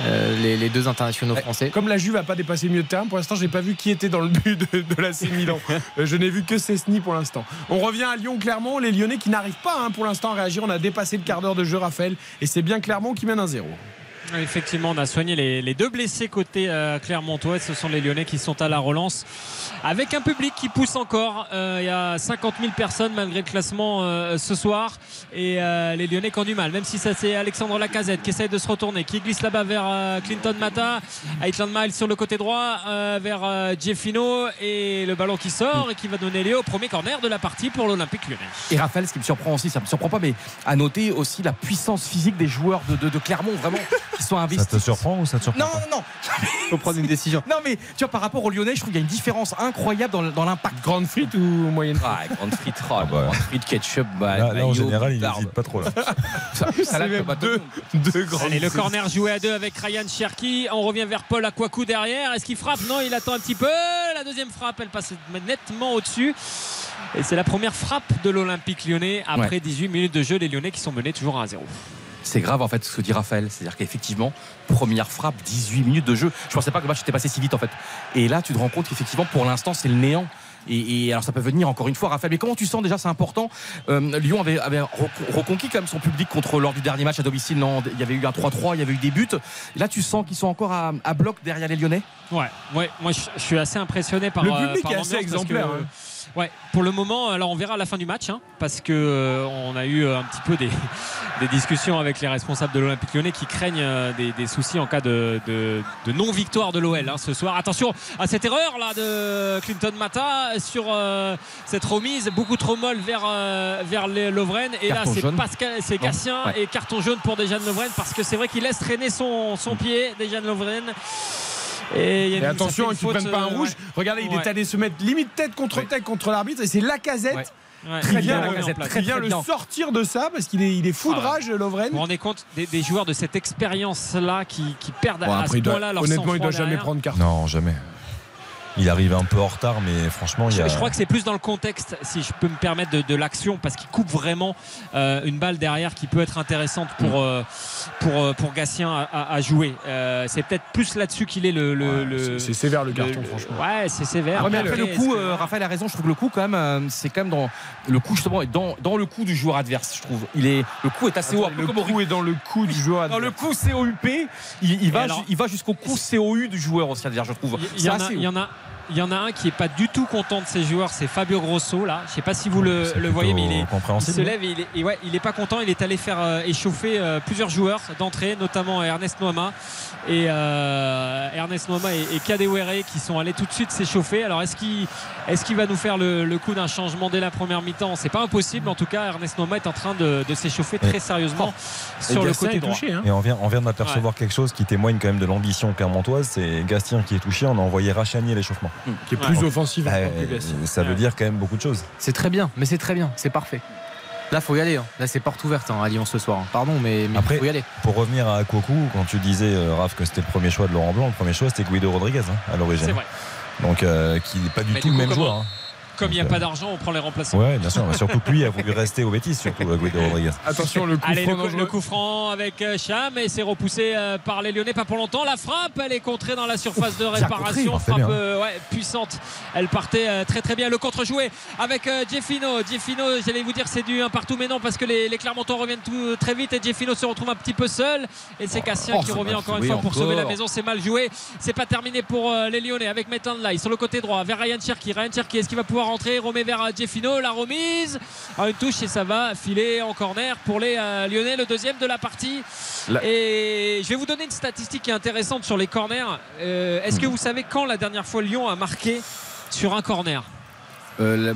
euh, les, les deux internationaux français. Comme la Juve n'a pas dépassé le milieu de terrain, pour l'instant, j'ai pas vu qui était dans le but de, de l'AC Milan. *laughs* Euh, je n'ai vu que Cessny pour l'instant. On revient à Lyon, Clermont. Les Lyonnais qui n'arrivent pas hein, pour l'instant à réagir. On a dépassé le quart d'heure de jeu, Raphaël. Et c'est bien Clermont qui mène un 0 Effectivement, on a soigné les, deux blessés côté euh, Clermontois. Ce sont les Lyonnais qui sont à la relance. Avec un public qui pousse encore. Euh, Il y a 50 000 personnes malgré le classement euh, ce soir. Et euh, les Lyonnais qui ont du mal. Même si ça c'est Alexandre Lacazette qui essaye de se retourner, qui glisse là-bas vers Clinton Mata. Maitland Miles sur le côté droit vers Jeffino. Et le ballon qui sort et qui va donner lieu au premier corner de la partie pour l'Olympique lyonnais. Et Raphaël, ce qui me surprend aussi, ça me surprend pas, mais à noter aussi la puissance physique des joueurs de Clermont. Vraiment, qui sont Ça investis. te surprend ou ça te surprend Non, pas non, non. *laughs* Faut prendre une décision. Non, mais tu vois, par rapport aux Lyonnais, je trouve qu'il y a une différence incroyable dans, dans l'impact. Grande frite ou moyenne Ah, grande frite, oh, Ah bah. grande frite, ketchup, bah, Là, là, en général, il n'hésite pas trop là. *laughs* Ça- ça l'a même deux, deux grandes Allez, le corner joué à deux avec Ryan Cherki. On revient vers Paul Akwaku derrière. Est-ce qu'il frappe? Non, il attend un petit peu. La deuxième frappe, elle passe nettement au-dessus. Et c'est la première frappe de l'Olympique lyonnais après 18 minutes de jeu. Les Lyonnais qui sont menés toujours à 1-0. C'est grave en fait ce que dit Raphaël. C'est-à-dire qu'effectivement, première frappe, 18 minutes de jeu. Je pensais pas que le match était passé si vite en fait. Et là, tu te rends compte qu'effectivement, pour l'instant, c'est le néant. Et, et alors ça peut venir encore une fois, Raphaël. Mais comment tu sens déjà C'est important. Euh, Lyon avait, avait recon- reconquis quand même son public contre lors du dernier match à domicile. Non, il y avait eu un 3-3, il y avait eu des buts. Et là, tu sens qu'ils sont encore à, à bloc derrière les Lyonnais? Ouais, ouais, moi je, je suis assez impressionné par Le euh, public par est assez que, exemplaire, euh, hein. Ouais, pour le moment, alors on verra à la fin du match, hein, parce que euh, on a eu euh, un petit peu des, *laughs* des discussions avec les responsables de l'Olympique Lyonnais qui craignent euh, des, des soucis en cas de, de- de non-victoire de l'OL hein, ce soir. Attention à cette erreur là de Clinton Mata sur euh, cette remise beaucoup trop molle vers euh, vers les Lovren et là Carton c'est. Pascal, c'est. Gatien Ouais. et carton jaune pour Dejan Lovren parce que c'est vrai qu'il laisse traîner son, son pied Dejan Lovren. Et, il y a Et une- attention hein, fait qu'il une ne prenne pas un euh, rouge. ouais. Regardez, il Ouais. est allé se mettre limite tête contre Ouais. tête contre l'arbitre et c'est. Ouais. qui vient très le bien. sortir de ça parce qu'il est, il est foudrage, Lovren. Vous vous rendez compte des, des joueurs de cette expérience-là qui, qui perdent Bon, à après, ce point-là leur honnêtement, il sang-froid doit jamais derrière. prendre carton. Non, jamais. Il arrive un peu en retard, mais franchement, il y Je, a. je crois que c'est plus dans le contexte, si je peux me permettre, de, de l'action, parce qu'il coupe vraiment euh, une balle derrière qui peut être intéressante pour, euh, pour, euh, pour Gatien à, à- à jouer. Euh, c'est peut-être plus là-dessus qu'il est le. le- Ouais, le- c'est- sévère le carton, le- franchement. Ouais, c'est sévère. Ouais, mais après le coup, que- euh, Raphaël a raison. Je trouve que le coup quand même, euh, c'est quand même dans le coup justement est dans, dans le coup du joueur adverse. Je trouve. Il est le coup est assez haut, un peu Le comme au coup est dans le coup du joueur. Dans le coup COUP, il, il va, alors- il va jusqu'au coup COU du joueur aussi, c'est-à-dire, je trouve. Il y, y en a- il y en a un qui est pas du tout content de ses joueurs, c'est Fabio Grosso là. Je sais pas si vous le, voyez, mais il est, il compréhensible, se lève et il est, et ouais, il est pas content. Il est allé faire euh, échauffer euh, plusieurs joueurs d'entrée, notamment Ernest Noama et euh, Ernest Noama et, et Kadewere qui sont allés tout de suite s'échauffer. Alors est-ce qu'il va nous faire le, le coup d'un changement dès la première mi-temps? C'est pas impossible. En tout cas, Ernest Noama est en train de, de s'échauffer très sérieusement Et sur le côté est droit. touché, hein. Et on vient, on vient d'apercevoir quelque chose qui témoigne quand même de l'ambition clermontoise. C'est Gastien qui est touché. On a envoyé Rachani à l'échauffement. Qui est plus Ouais. Bah, que Gatien. ça veut Ouais. dire quand même beaucoup de choses. C'est très bien, mais c'est très bien, c'est parfait. Là, faut y aller. hein. Là, c'est porte ouverte hein, à Lyon ce soir. hein. Pardon, mais il Après- faut y aller. Pour revenir à Koukou, quand tu disais, euh, Raph, que c'était le premier choix de Laurent Blanc, le premier choix c'était Guido Rodriguez hein, à C'est l'origine. vrai. Donc, euh, qui n'est pas du Mais tout du le coup, même joueur. Hein. Comme il n'y a pas d'argent, on prend les remplaçants. Ouais, bien sûr. mais surtout que lui a voulu rester au bêtises, surtout Guido Rodriguez. Attention, le coup Allez, franc le le coup franc avec euh, Cham et c'est repoussé euh, par les Lyonnais, pas pour longtemps. La frappe, elle est contrée dans la surface de réparation. frappe bien. euh, ouais, puissante. Elle partait euh, très très bien. Le contre-joué avec euh, Jeffino. Jeffino, j'allais vous dire c'est du un partout, mais non, parce que les, les Clermontois reviennent tout, très vite et Jeffino se retrouve un petit peu seul. Et c'est Cassien oh, qui c'est revient encore une fois pour sauver la maison. C'est mal joué. C'est pas terminé pour euh, les Lyonnais avec Metanlai sur le côté droit vers Ryan Cherki. Ryan Cherki, est-ce qu'il va pouvoir rentrer Remet vers euh, Jeffino. La remise. à une touche et ça va filer en corner pour les euh, Lyonnais, le deuxième de la partie. La- Et je vais vous donner une statistique qui est intéressante sur les corners. Euh, Est-ce que vous savez quand la dernière fois Lyon a marqué sur un corner? Euh, la,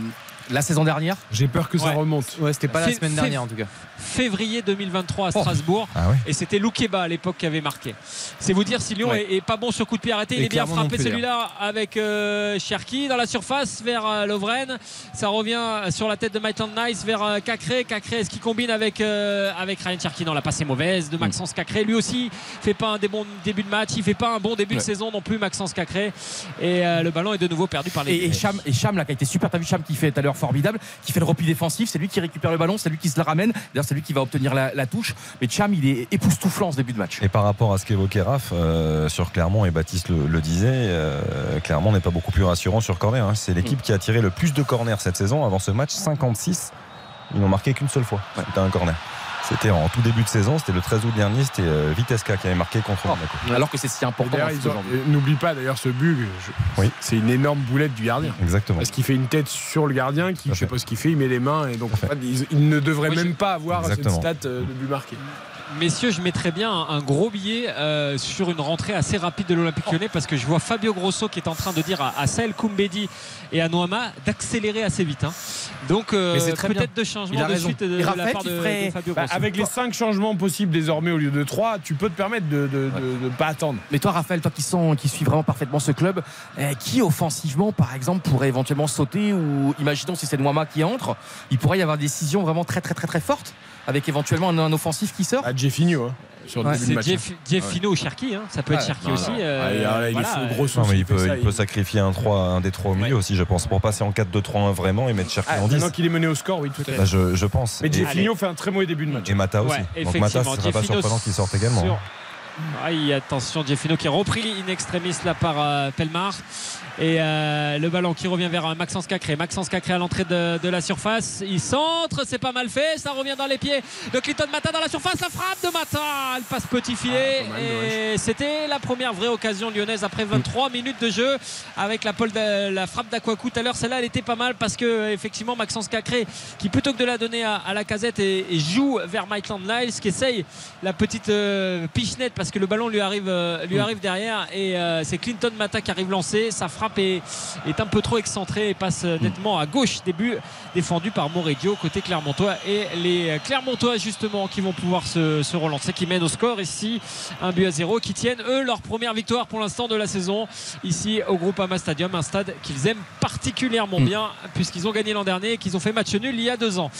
la saison dernière, J'ai peur que ça Ouais. remonte. Ouais, c'était pas la semaine dernière en tout cas. Février 2023 à Oh. Strasbourg. Ah ouais Et c'était Loukeba à l'époque qui avait marqué. C'est vous dire si Lyon Ouais. est, est pas bon sur coup de pied arrêté. Il est bien frappé celui-là avec euh, Cherki dans la surface vers euh, Lovren. Ça revient sur la tête de Maitland Nice vers euh, Cacré. Cacré, est-ce qu'il combine avec, euh, avec Ryan Cherki? Non, la passe est mauvaise de Maxence Cacré. Lui aussi fait pas un des bons débuts de match. Il fait pas un bon début de saison non plus, Maxence Cacré. Et euh, le ballon est de nouveau perdu par les. et, et Cham, et Cham là, qui a été super. T'as vu Cham qui fait tout à l'heure formidable, qui fait le repli défensif. C'est lui qui récupère le ballon, c'est lui qui se le ramène. D'ailleurs, c'est lui qui va obtenir la, la touche. Mais Cham, il est époustouflant en ce début de match. Et par rapport à ce qu'évoquait Raph euh, sur Clermont, et Baptiste le, le disait, euh, Clermont n'est pas beaucoup plus rassurant sur corner. hein. C'est l'équipe qui a tiré le plus de corners cette saison. Avant ce match, 56. Ils n'ont marqué qu'une seule fois. C'était un corner. C'était en tout début de saison, c'était le 13 août dernier, c'était euh, Vitesca qui avait marqué contre Oh. Monaco. Alors que c'est si important N'oublie pas d'ailleurs ce but. je- Oui. C'est une énorme boulette du gardien. Exactement. Parce qu'il fait une tête sur le gardien qui, je sais fait. pas ce qu'il fait, il met les mains et donc en fait, il, il ne devrait même pas avoir Exactement. cette stat euh, de but marqué. Messieurs, je mettrais bien un, un gros billet euh, sur une rentrée assez rapide de l'Olympique lyonnais parce que je vois Fabio Grosso qui est en train de dire à, à Saël Koumbedi et à Noama d'accélérer assez vite. hein. Donc euh, peut-être de Il changements a de raison. suite de, Et de Raphaël la part qui de, ferait- de Fabio Bah, Grosso. avec les 5 changements possibles désormais au lieu de 3, tu peux te permettre de ne pas attendre. Mais toi, Raphaël, toi qui, sens, qui suis vraiment parfaitement ce club, eh, qui offensivement, par exemple, pourrait éventuellement sauter ou imaginons si c'est Noama qui entre, il pourrait y avoir des décisions vraiment très très très très fortes avec éventuellement un, un offensif qui sort. À Jeffinho, hein, Ouais, C'est match. Jeff, Jeff Fino ou Cherki, hein. ça peut être. Cherki aussi. non. euh, Ah, il a- il voilà, est gros Non, mais il peut, ça, il peut sacrifier un, 3, un des 3 au milieu Ouais. aussi, je pense, pour passer en 4-2-3-1 vraiment et mettre Cherki Ah, en 10. maintenant qu'il est mené au score, oui, tout à fait. Bah, je, je pense. Mais Jeffinho fait un très mauvais début de match. Et Mata aussi. Ouais, Donc effectivement, Mata, ce serait pas Jeffinho surprenant qu'il sorte également. sur- Aïe, attention, Jeffino qui a repris in extremis là par euh, Pelmar. Et euh, le ballon qui revient vers euh, Maxence Cacré. Maxence Cacré à l'entrée de, de la surface. Il centre, c'est pas mal fait. Ça revient dans les pieds de Clinton Mata dans la surface. La frappe de Mata. Elle passe petit filet. Ah, mal, et c'était la première vraie occasion lyonnaise après 23 minutes de jeu avec la, pole de- la frappe d'Aquacu tout à l'heure. Celle-là, elle était pas mal parce que effectivement Maxence Cacré qui plutôt que de la donner à, à la casette et, et joue vers Maitland Niles qui essaye la petite euh, pichenette parce que le ballon lui arrive, euh, lui arrive derrière et euh, c'est Clinton Mata qui arrive lancé. Sa frappe est, est un peu trop excentrée et passe euh, nettement à gauche. Début défendu par Moredio côté Clermontois. Et les Clermontois justement qui vont pouvoir se, se relancer, qui mènent au score. Ici un but à zéro, qui tiennent eux leur première victoire pour l'instant de la saison ici au Groupama Stadium, un stade qu'ils aiment particulièrement bien puisqu'ils ont gagné l'an dernier et qu'ils ont fait match nul il y a deux ans.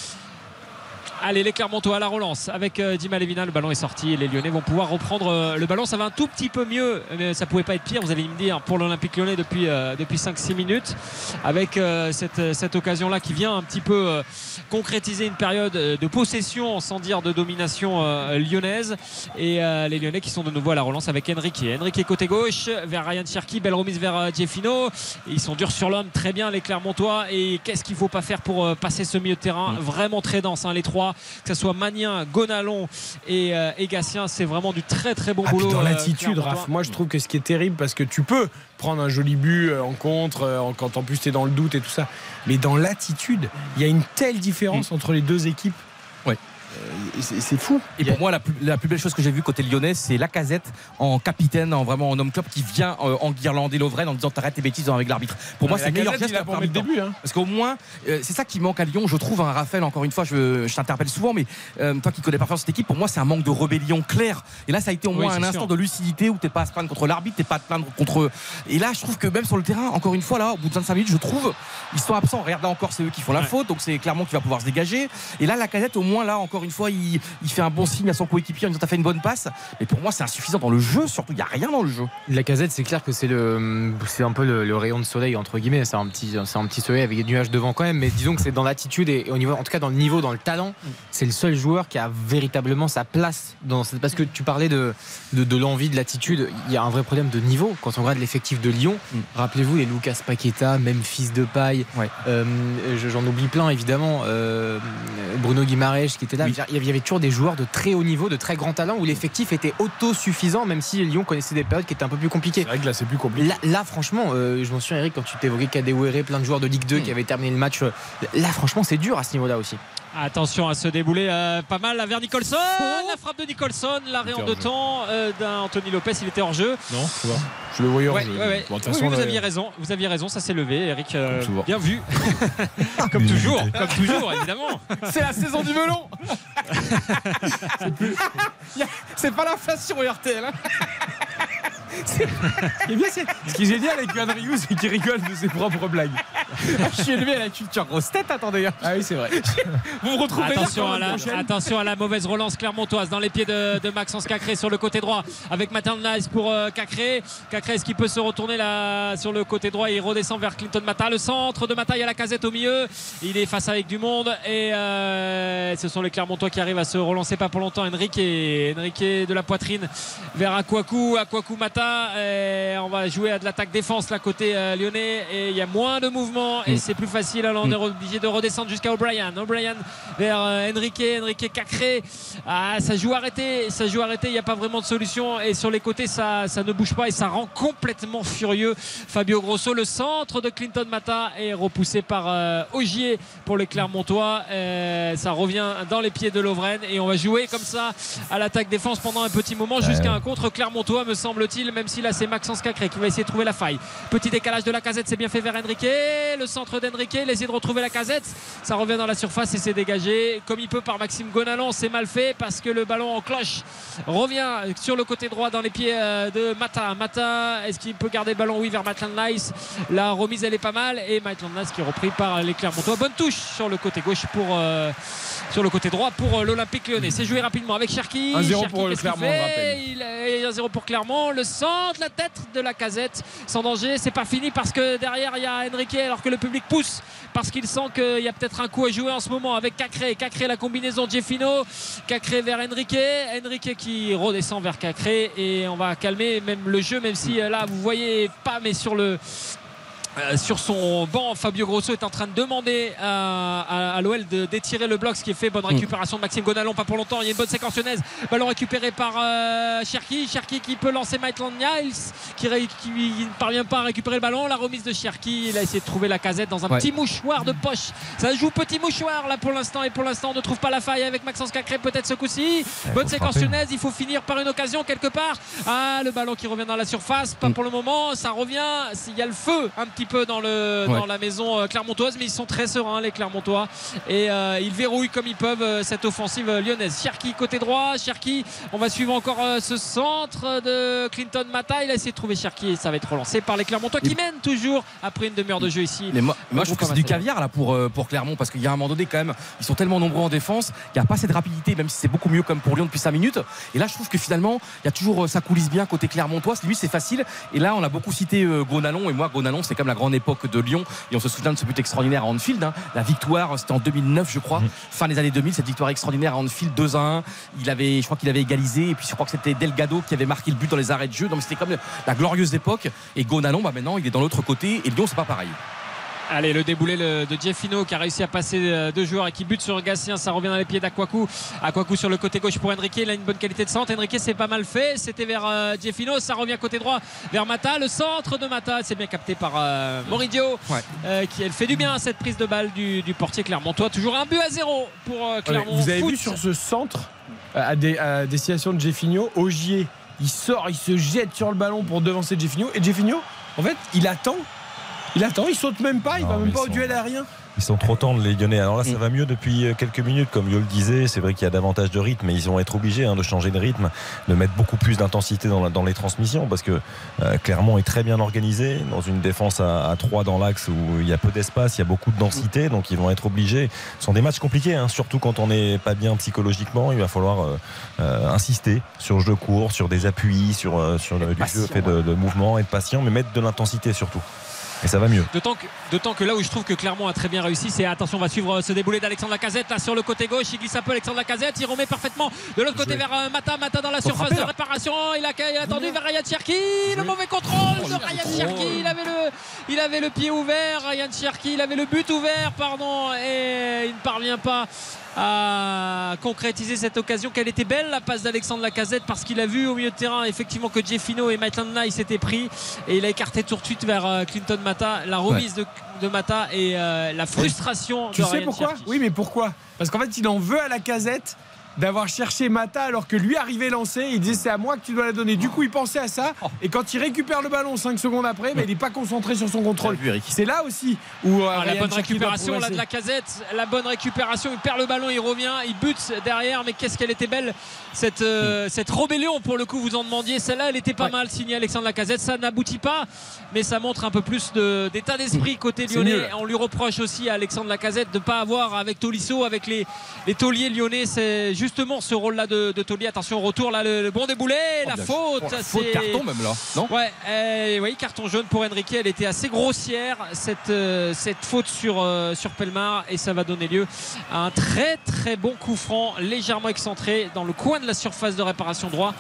Allez, les Clermontois à la relance avec euh, Dima Levina. Le ballon est sorti et les Lyonnais vont pouvoir reprendre euh, le ballon. Ça va un tout petit peu mieux, mais ça pouvait pas être pire. Vous allez me dire pour l'Olympique Lyonnais depuis, euh, depuis 5-6 minutes avec euh, cette, cette occasion-là qui vient un petit peu euh, concrétiser une période de possession, sans dire de domination lyonnaise. Et les Lyonnais qui sont de nouveau à la relance avec Enrique. Enrique côté gauche vers Ryan Cherki. Belle remise vers Jeffino. Ils sont durs sur l'homme, très bien les Clermontois. Et qu'est-ce qu'il faut pas faire pour passer ce milieu de terrain Vraiment très dense, hein, les trois que ce soit Magnin, Gonalon et, euh, et Gatien, c'est vraiment du très très bon Ah, boulot. dans euh, l'attitude. Raph, moi je trouve que ce qui est terrible, parce que tu peux prendre un joli but euh, en contre, euh, en- quand en plus tu es dans le doute et tout ça, mais dans l'attitude, il y a une telle différence entre les deux équipes. Euh, c'est fou. Et pour moi, la plus, la plus belle chose que j'ai vue côté lyonnais, c'est la casette en capitaine, en vraiment en homme club qui vient euh, en guirlander Lovren en disant t'arrêtes tes bêtises avec l'arbitre. Pour moi, c'est le meilleur geste il a pour le début. Hein. Parce qu'au moins, euh, c'est ça qui manque à Lyon. Je trouve un Raphaël, encore une fois, je, je t'interpelle souvent, mais euh, toi qui connais parfaitement cette équipe, pour moi, c'est un manque de rébellion clair. Et là, ça a été au moins un sûr. instant de lucidité où t'es pas à se plaindre contre l'arbitre, t'es pas à te plaindre contre. Et là, je trouve que même sur le terrain, encore une fois, là, au bout de 25 minutes, je trouve, ils sont absents. Regarde là encore, c'est eux qui font la Ouais. faute, donc c'est clairement qui va pouvoir se dégager. Et là, la casette, au moins, là, encore une fois, il, il fait un bon signe à son coéquipier en disant t'as fait une bonne passe. Mais pour moi, c'est insuffisant dans le jeu, surtout, il n'y a rien dans le jeu. La casette, c'est clair que c'est le, c'est un peu le, le rayon de soleil entre guillemets. C'est un petit, c'est un petit soleil avec des nuages devant quand même. Mais disons que c'est dans l'attitude et au niveau, en tout cas dans le niveau, dans le talent, c'est le seul joueur qui a véritablement sa place dans. cette- Parce que tu parlais de, de, de l'envie, de l'attitude. Il y a un vrai problème de niveau quand on regarde l'effectif de Lyon. Mm. Rappelez-vous les Lucas Paqueta, même fils de paille. Ouais. Euh, je- J'en oublie plein évidemment. Euh, Bruno Guimaraes qui était là. Oui. Il y avait toujours des joueurs de très haut niveau, de très grand talent où l'effectif était autosuffisant, même si Lyon connaissait des périodes qui étaient un peu plus compliquées. C'est vrai que là c'est plus compliqué. Là, là, franchement, euh, je m'en souviens, Eric, quand tu t'évoquais Kadewere, plein de joueurs de Ligue 2 qui avaient terminé le match. euh, Là, franchement, c'est dur à ce niveau-là aussi. Attention à se débouler euh, pas mal vers Nicholson. La frappe de Nicholson, l'arrêt en deux hors temps euh, d'un Anthony Lopez, il était hors jeu. Non, tu vois. Je le voyais en Ouais, jeu. ouais, ouais. Bon, de toute Oui, oui, vous aviez raison, vous aviez raison, ça s'est levé, Eric. euh, bien vu, *laughs* comme toujours, comme toujours, évidemment. C'est la saison du melon *laughs* *laughs* C'est pas l'inflation RTL hein. Ce qui est bien, c'est- ce qui est génial avec Ryu, c'est qu'il rigole de ses propres blagues. Je suis élevé à la culture grosse tête, attendez. hein. Ah oui, c'est vrai. Vous me retrouvez là Attention à, la, attention à la mauvaise relance clermontoise dans les pieds de, de Maxence Cacré sur le côté droit avec Matin Nice pour euh, Cacré. Cacré, est-ce qu'il peut se retourner là sur le côté droit et il redescend vers Clinton Mata? Le centre de Mata, il y a la casette au milieu. Il est face avec du monde et euh, ce sont les Clermontois qui arrivent à se relancer pas pour longtemps. Enrique, Enrique de la poitrine vers Akwaku. Akwaku Mata. Et on va jouer à de l'attaque défense là côté euh, lyonnais et il y a moins de mouvement et c'est plus facile. Alors on est obligé de redescendre jusqu'à O'Brien. O'Brien vers euh, Enrique, Enrique Cacré. Ah, ça joue arrêté, ça joue arrêté. Il n'y a pas vraiment de solution. Et sur les côtés, ça, ça ne bouge pas et ça rend complètement furieux Fabio Grosso. Le centre de Clinton Mata est repoussé par euh, Ogier pour les Clermontois. Euh, ça revient dans les pieds de Lovren et on va jouer comme ça à l'attaque défense pendant un petit moment jusqu'à un contre Clermontois, me semble-t-il. Même si là, c'est Maxence Cacré qui va essayer de trouver la faille. Petit décalage de la casette, c'est bien fait vers Enrique. Le centre d'Enrique, il essaie de retrouver la casette. Ça revient dans la surface et c'est dégagé comme il peut par Maxime Gonalon. C'est mal fait parce que le ballon en cloche revient sur le côté droit dans les pieds euh, de Mata. Mata, est-ce qu'il peut garder le ballon? Oui, vers Maitland Nice. La remise, elle est pas mal. Et Maitland Nice qui est repris par les Clermontois. Bonne touche sur le côté gauche pour. euh, sur le côté droit pour euh, l'Olympique lyonnais. C'est joué rapidement avec Cherki. 1-0 Cherki, pour le Clermont, on fait rappelle. Il est 1-0 pour Clermont. Le centre, la tête de la casette. Sans danger. C'est pas fini parce que derrière, il y a Enrique alors que le public pousse parce qu'il sent qu'il y a peut-être un coup à jouer en ce moment avec Cacré. Cacré, la combinaison Jeffino. Cacré vers Enrique. Enrique qui redescend vers Cacré. Et on va calmer même le jeu, même si euh, là, vous voyez pas, mais sur le. Euh, sur son banc, Fabio Grosso est en train de demander à, à- à l'OL d'étirer le bloc, ce qui est fait. Bonne récupération de Maxime Gonalon, pas pour longtemps. Il y a une bonne séquence lyonnaise. Ballon récupéré par euh, Cherki. Cherki qui peut lancer Maitland Niles, qui, ne parvient pas à récupérer le ballon. La remise de Cherki. Il a essayé de trouver la casette dans un Ouais. petit mouchoir de poche. Ça joue petit mouchoir là pour l'instant. Et pour l'instant, on ne trouve pas la faille avec Maxence Cacré, peut-être ce coup-ci. Bonne séquence frapper. lyonnaise. Il faut finir par une occasion quelque part. Ah, le ballon qui revient dans la surface. Pas pour le moment. Ça revient. Il y a le feu un petit peu dans, le, Ouais. dans la maison euh, clermontoise, mais ils sont très sereins, les Clermontois. Et euh, ils verrouillent comme ils peuvent euh, cette offensive lyonnaise. Cherki côté droit. Cherki, on va suivre encore ce centre de Clinton Mata. Il a essayé de trouver Cherki et ça va être relancé par les Clermontois qui mènent toujours après une demi-heure de jeu ici. Mais moi, moi je trouve que c'est du caviar là pour, pour Clermont parce qu'il y a un moment donné quand même, ils sont tellement nombreux en défense, il n'y a pas de rapidité, même si c'est beaucoup mieux comme pour Lyon depuis 5 minutes. Et là, je trouve que finalement, il y a toujours ça coulisse bien côté Clermontois. Lui, c'est facile. Et là, on a beaucoup cité Gonalon. Et moi, Gonalon, c'est comme la grande époque de Lyon. Et on se souvient de ce but extraordinaire à Anfield. hein. La victoire, c'était en 2009, je crois, fin des années 2000, cette victoire extraordinaire à Anfield 2 à 1. Il avait, je crois qu'il avait égalisé. Et puis, je crois que c'était Delgado qui avait marqué le but dans les arrêts de jeu. Donc, c'était comme la glorieuse époque. Et Gonalon, bah, maintenant, il est dans l'autre côté. Et Lyon, c'est pas pareil. Allez, le déboulé de Jeffino qui a réussi à passer euh, deux joueurs et qui bute sur Gatien. Ça revient dans les pieds d'Akwaku. Akwaku sur le côté gauche pour Enrique. Il a une bonne qualité de centre. Enrique, c'est pas mal fait. C'était vers euh, Jeffino. Ça revient côté droit vers Mata. Le centre de Mata, c'est bien capté par euh, Moridio. Ouais. euh, qui elle fait du bien cette prise de balle du, du portier Clermontois. Toujours un but à zéro pour euh, Clermont. Vous avez Foot. vu sur ce centre à, des- à destination de Jeffinho, Ogier, il sort, il se jette sur le ballon pour devancer Jeffinho. Et Jeffinho, en fait, il attend. Il attend, il saute même pas, il Non, va même pas au duel aérien. Ils sont trop tendres les Lyonnais. Alors là, ça Mm. va mieux depuis euh, quelques minutes, comme Yo le disait. C'est vrai qu'il y a davantage de rythme, mais ils vont être obligés hein, de changer de rythme, de mettre beaucoup plus d'intensité dans, les transmissions, parce que euh, Clermont est très bien organisé dans une défense à, à 3 dans l'axe où il y a peu d'espace, il y a beaucoup de densité, donc ils vont être obligés. Ce sont des matchs compliqués, hein, surtout quand on n'est pas bien psychologiquement. Il va falloir euh, euh, insister sur le jeu court, sur des appuis, sur, euh, sur le, du jeu fait de, de mouvement, être patient, mais mettre de l'intensité surtout. Et ça va mieux. D'autant que, que là où je trouve que Clermont a très bien réussi, c'est attention, on va suivre euh, ce déboulé d'Alexandre Lacazette là sur le côté gauche. Il glisse un peu Alexandre Lacazette, il remet parfaitement de l'autre côté vers euh, Mata. Mata dans la surface de réparation. Il a, il a attendu vers Ryan Cherki. Le mauvais contrôle de Ryan Cherki. Il avait le, il avait le pied ouvert. Ryan Cherki, il avait le but ouvert, pardon, et il ne parvient pas à concrétiser cette occasion. Quelle était belle la passe d'Alexandre Lacazette parce qu'il a vu au milieu de terrain effectivement que Jeffino et Maitland Nice s'étaient pris et il a écarté tout de suite vers euh, Clinton Mata. La remise de, de Mata et euh, la frustration Tu de sais Ryan pourquoi? Oui, mais pourquoi? Parce qu'en fait, il en veut à la casette d'avoir cherché Mata alors que lui arrivait lancé. Il disait c'est à moi que tu dois la donner. Du coup, il pensait à ça. Et quand il récupère le ballon 5 secondes après, bah, il n'est pas concentré sur son contrôle. C'est là aussi où euh, Ah, la bonne récupération là de la casette, la bonne récupération, il perd le ballon, il revient, il bute derrière, mais qu'est-ce qu'elle était belle cette, euh, cette rébellion pour le coup vous en demandiez, celle-là elle était pas Ouais. mal signée Alexandre Lacazette, ça n'aboutit pas, mais ça montre un peu plus de- d'état d'esprit côté C'est lyonnais. On lui reproche aussi à Alexandre Lacazette de ne pas avoir avec Tolisso, avec les, les tauliers lyonnais, c'est juste justement ce rôle-là de, de Toli. Attention au retour, là, le, le bon déboulé, la bien faute. Oh, faute c'est- carton même là, non Ouais, euh, oui, carton jaune pour Enrique. Elle était assez grossière cette, euh, cette faute sur, euh, sur Pelmar et ça va donner lieu à un très très bon coup franc, légèrement excentré dans le coin de la surface de réparation droit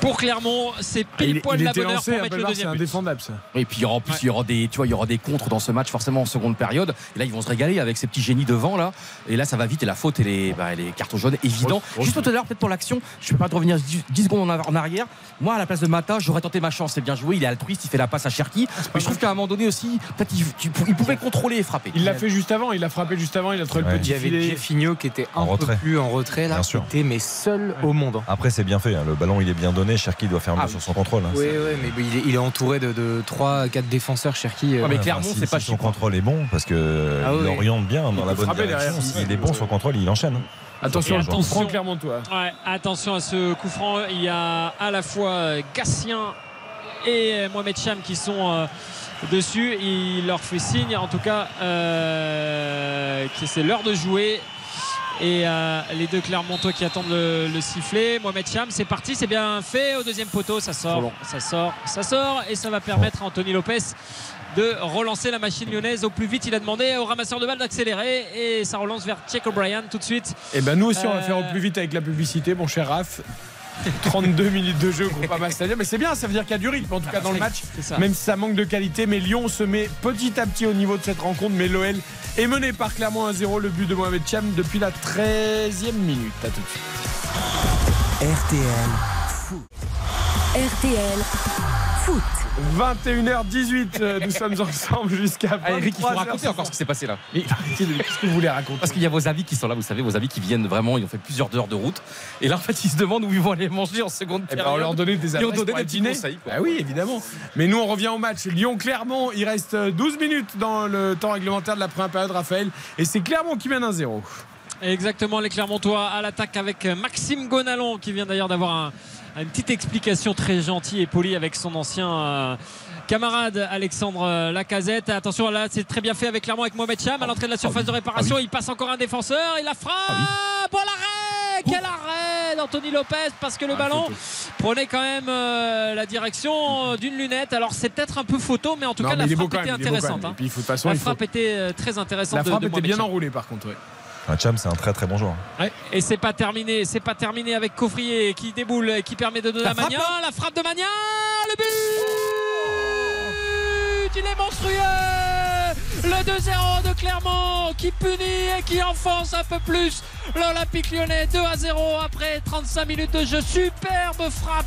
pour Clermont. C'est Ah, il, pile poil il la bonne heure pour mettre le Pelmar, c'est deuxième but. indéfendable ça. Et puis il y aura en plus il y aura des tu vois il y aura des contres dans ce match forcément en seconde période. Et là ils vont se régaler avec ces petits génies devant là. Et là ça va vite et la faute elle est bah, elle est carton jaune évident. Juste tout à l'heure peut-être pour l'action, je peux pas te revenir 10, 10 secondes en, arrière. Moi à la place de Mata, j'aurais tenté ma chance, c'est bien joué, il est altruiste, il fait la passe à Cherki. Mais je trouve qu'à un moment donné aussi, peut-être il, il pouvait contrôler et frapper. Il l'a fait juste avant, il a frappé juste avant, il a trouvé le Il petit y avait. Jeffinho qui était un peu plus en retrait là, Bien sûr. qui était mais seul au monde. Après, c'est bien fait. hein. Le ballon, il est bien donné. Cherki doit faire mieux Ah, sur son contrôle. hein. Oui, mais il est, il entouré de, de 3-4 défenseurs, Cherki. euh, Ouais, mais si- c'est pas son contrôle est bon parce que Ah il oui. oriente bien dans Il la bonne direction. S'il est bon son contrôle, il enchaîne. Attention, le coup attention. franc Clermontois. Ouais, attention à ce coup franc. Il y a à la fois Gatien et Mohamed Cham qui sont euh, dessus. Il leur fait signe, en tout cas, euh, que c'est l'heure de jouer. Et euh, les deux Clermontois qui attendent le, le sifflet. Mohamed Cham, c'est parti, c'est bien fait. Au deuxième poteau, ça sort, ça sort, ça sort. Et ça va permettre à Anthony Lopez de relancer la machine lyonnaise au plus vite. Il a demandé au ramasseur de balles d'accélérer et ça relance vers Check O'Brien tout de suite. Et ben nous aussi, on va Euh, faire au plus vite avec la publicité, mon cher Raph. *laughs* 32 minutes de jeu, Groupama *laughs* Stadium. Mais c'est bien, ça veut dire qu'il y a du rythme, en tout cas dans le match. C'est ça. Même si ça manque de qualité, mais Lyon se met petit à petit au niveau de cette rencontre. Mais l'OL est mené par Clermont 1-0, le but de Mohamed Cham depuis la 13e minute. À tout de suite. RTL. RTL Foot. 21h18, euh, nous sommes ensemble jusqu'à Ah, Eric, il faut 23 heures. raconter encore ce qui s'est passé là. Mais *laughs* Qu'est-ce que vous voulez raconter Parce qu'il y a vos amis qui sont là, vous savez, vos amis qui viennent vraiment, ils ont fait plusieurs heures de route. Et là, en fait, ils se demandent où ils vont aller manger en seconde Eh ben, période. on leur donnait des Et adresses donnait pour des aller petits dîner. conseils. Bah oui, évidemment. Mais nous, on revient au match. Lyon-Clermont, il reste 12 minutes dans le temps réglementaire de la première période, Raphaël. Et c'est Clermont qui mène 1-0. Exactement, les Clermontois à l'attaque avec Maxime Gonalon qui vient d'ailleurs d'avoir un- une petite explication très gentille et polie avec son ancien euh, camarade Alexandre euh, Lacazette. Attention, là c'est très bien fait avec Clermont avec Mohamed Cham à l'entrée de la surface de réparation. Il passe encore un défenseur, il la frappe. Bon l'arrêt Quel arrêt d'Anthony Lopez parce que le ballon prenait quand même euh, la direction d'une lunette. Alors c'est peut-être un peu photo, mais en tout Non, cas la beau frappe était intéressante. hein. Puis, de façon, La faut- frappe était très intéressante. La frappe de était bien enroulée, par contre. ouais. Ah, Cham, c'est un très très bon joueur. Et c'est pas terminé, c'est pas terminé avec Coffrier qui déboule, et qui permet de donner La à là La frappe de Magnin, le but! Il est monstrueux! Le 2-0 de Clermont qui punit et qui enfonce un peu plus l'Olympique lyonnais. 2 à 0 après 35 minutes de jeu. Superbe frappe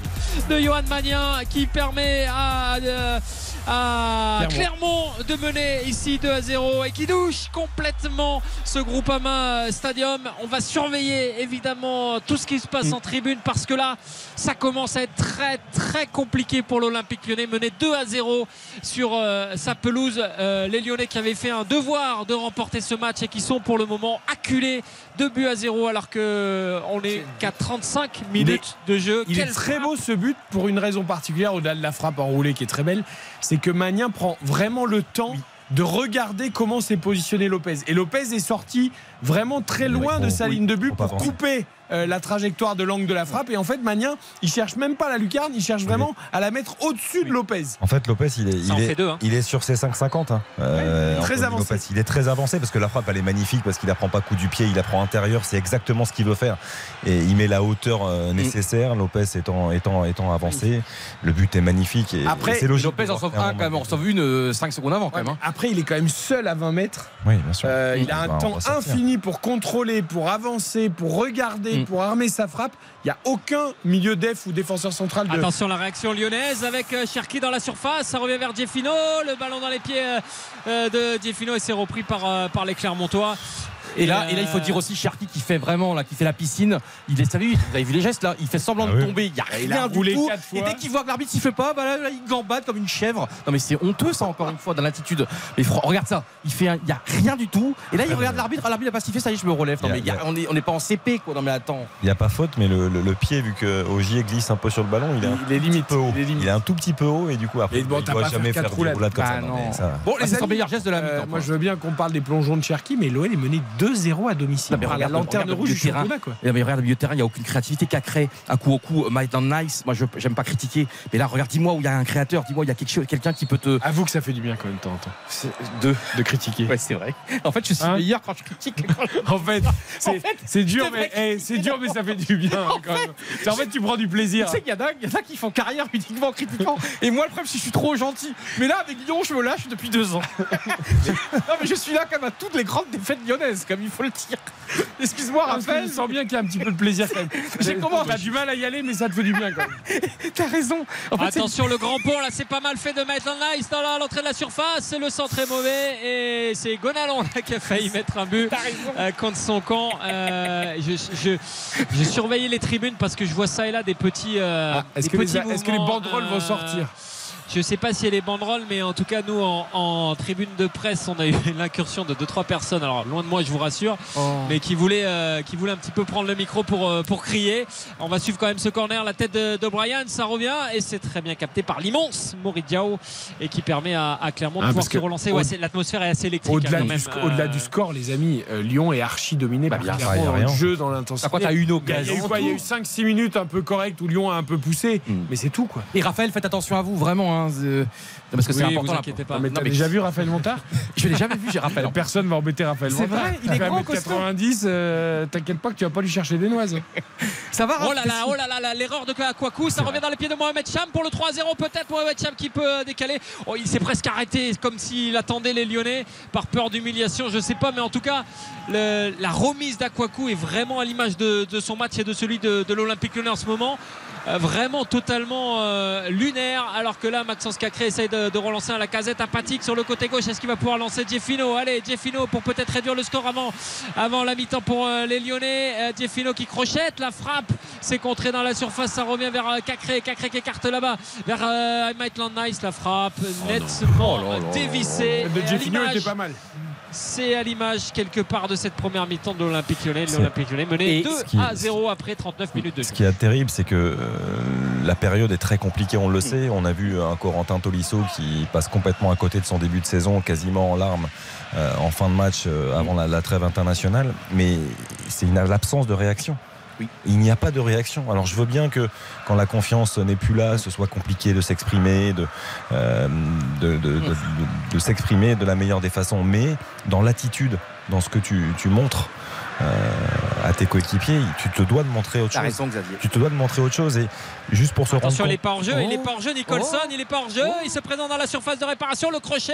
de Johan Magnin qui permet à, euh, à Clermont. de mener ici 2 à 0 et qui douche complètement ce Groupama Stadium. On va surveiller évidemment tout ce qui se passe en tribune parce que là, ça commence à être très très compliqué pour l'Olympique lyonnais. Mené 2 à 0 sur euh, sa pelouse. Euh, les Lyonnais qui avaient fait un devoir de remporter ce match et qui sont pour le moment acculés 2 buts à 0 alors que on est qu'à 35 minutes de jeu. Il Quelle est très frappe beau ce but pour une raison particulière, au-delà de la frappe enroulée qui est très belle, c'est que Magnin prend vraiment le temps de regarder comment s'est positionné Lopez. Et Lopez est sorti vraiment très loin de sa ligne de but pour couper euh, la trajectoire de l'angle de la frappe. Et en fait, Magnin, il cherche même pas la lucarne, il cherche vraiment à la mettre au-dessus de Lopez. En fait, Lopez, il est, en fait deux, hein. il est sur ses 5,50. Hein. Euh, très avancé. Lopez, il est très avancé parce que la frappe, elle est magnifique parce qu'il apprend pas coup du pied, il apprend intérieur. C'est exactement ce qu'il veut faire. Et il met la hauteur euh, nécessaire. Lopez étant, étant, étant avancé. Le but est magnifique. Et, Après, c'est logique. Lopez en sauve un quand même, on marquer. sauve une 5 secondes avant quand même. hein. Après, il est quand même seul à 20 mètres. Oui, bien sûr. Euh, il a un Bah, temps infini pour contrôler, pour avancer, pour regarder, Mm. pour armer sa frappe. Il n'y a aucun milieu def ou défenseur central de. Attention la réaction lyonnaise avec euh, Cherki dans la surface, ça revient vers Diefino, le ballon dans les pieds euh, euh, de Diefino et c'est repris par, par les Clermontois. Et là, Euh, et là, il faut dire aussi Cherki qui fait vraiment là, qui fait la piscine. Il est, vu, vous avez vu les gestes là? Il fait semblant Ah de tomber. Il y a il rien a du tout. Et dès qu'il voit que l'arbitre siffle pas, bah là, là, il gambade comme une chèvre. Non mais c'est honteux ça encore une fois dans l'attitude. Mais regarde ça. Il fait, un- il y a rien du tout. Et là, il regarde l'arbitre. Ah, l'arbitre n'a pas sifflé. Ça y est, je me relève. Non Il a- mais il a- il a- on est, on n'est pas en CP quoi. Non mais attends. Il n'y a pas faute, mais le, le- le pied, vu que Ogier glisse un peu sur le ballon, il est un Il est petit limite. peu haut. Il est limite. Il est un tout petit peu haut et du coup, après, bon, il t'as doit jamais faire roulades. comme Bah ça. Bon, les Ah, ça c'est son dit- meilleur geste de la Euh, moi, je veux bien qu'on parle des plongeons de Cherki, mais l'OL est mené 2-0 à domicile. Non, mais regarde, la lanterne rouge du terrain. quoi. Mais regarde, le milieu de terrain, il n'y a aucune créativité. Cacré, à coup au coup, Maitland Nice. Moi, je j'aime pas critiquer. Mais là, regarde, dis-moi où il y a un créateur, dis-moi, il y a quelqu'un qui peut te. Avoue que ça fait du bien quand même de temps en temps de critiquer. Ouais, c'est vrai. En fait, je suis Hein meilleur quand je critique. En fait, c'est dur, c'est mais eh, c'est dur, mais ça fait du bien. *laughs* quand même. En fait, tu prends du plaisir. Tu sais qu'il y en a, il y en a qui font carrière uniquement en critiquant. Et moi, le problème, c'est que je suis trop gentil. Mais là, avec Lyon, je me lâche depuis deux ans. *laughs* non, mais je suis là quand même à toutes les grandes défaites lyonnaises, comme il faut le dire. *laughs* Excuse-moi, Raphaël. je sens bien qu'il y a un petit peu de plaisir quand même. *laughs* J'ai T'as du mal à y aller, mais ça te fait du bien quand même. *laughs* T'as raison. En fait, c'est- Attention, le grand pont, là, c'est pas mal fait de Maitland Nice dans la- l'entrée de la surface. Le centre est mauvais et c'est Gonalon qui a failli mettre un but euh, contre son camp. Euh, je, je, je surveillais les tribunes parce que je vois ça et là des petits. euh, Ah, Est-ce des que, les- petits est-ce que les mouvements, banderoles vont euh, sortir? Je sais pas si elle est banderole, mais en tout cas, nous, en, en tribune de presse, on a eu *laughs* l'incursion de 2-3 personnes. Alors, loin de moi, je vous rassure, mais qui voulaient, euh, qui voulaient un petit peu prendre le micro pour, euh, pour crier. On va suivre quand même ce corner, la tête Brian, ça revient et c'est très bien capté par l'immense Maurice Diao et qui permet à, à Clermont de Ah, pouvoir se que relancer. Ouais, L'atmosphère est assez électrique. Au-delà hein, du, sc- Euh, du score, les amis, euh, Lyon est archi dominé Bah, par bien Clermont le rien. jeu, dans l'intensité. Par contre, eu une Il y a occasion. eu Il y a eu 5-6 minutes un peu correctes où Lyon a un peu poussé, Mm. mais c'est tout quoi. Et Raphaël, faites attention à vous, vraiment. hein, euh, Parce que c'est important. vous inquiétez pas. Non, mais t'as mais- déjà vu Raphaël Montard *laughs* Je l'ai jamais vu, j'ai Raphaël. Personne va embêter Raphaël C'est Montard. vrai, il est grand, 1m90, euh, t'inquiète pas que tu vas pas lui chercher des noises. Ça va, Oh là là, oh là là, là, l'erreur de Kouakou, ça revient dans les pieds de Mohamed Cham pour le 3-0 peut-être Mohamed Cham qui peut euh, décaler. Oh, il s'est presque arrêté comme s'il attendait les Lyonnais par peur d'humiliation, je sais pas, mais en tout cas le- la remise d'Akwaku est vraiment à l'image de, de son match et de celui de, de l'Olympique Lyonnais en ce moment. Euh, vraiment totalement euh, lunaire alors que là Maxence Cacré essaye de, de relancer à la casette apathique sur le côté gauche. Est-ce qu'il va pouvoir lancer Jeffino allez Jeffino pour peut-être réduire le score avant, avant la mi-temps pour euh, les Lyonnais. Euh, Jeffino qui crochette la frappe c'est contré dans la surface. Ça revient vers euh, Cacré. Cacré qui écarte là-bas vers euh, Maitland Nice. La frappe nettement Oh là là. dévissée. De était pas mal. C'est à l'image quelque part de cette première mi-temps de l'Olympique Lyonnais l'Olympique Lyonnais mené Et 2 ce qui- à 0 après 39 minutes de jeu Ce qui est terrible, c'est que euh, la période est très compliquée, on le sait. On a vu un Corentin Tolisso qui passe complètement à côté de son début de saison, quasiment en larmes euh, en fin de match euh, avant la, la trêve internationale. Mais c'est une l'absence de réaction. Il n'y a pas de réaction. Alors je veux bien que quand la confiance n'est plus là, ce soit compliqué de s'exprimer, de, euh, s'exprimer de la meilleure des façons. Mais dans l'attitude, dans ce que tu, montres à tes coéquipiers, tu te dois de montrer autre chose raison, Xavier. tu te dois de montrer autre chose et juste pour se Attention, il rendre est compte pas hors jeu, il est Oh. pas hors jeu, Nicholson, Oh. il est pas hors jeu, il se présente dans la surface de réparation, le crochet,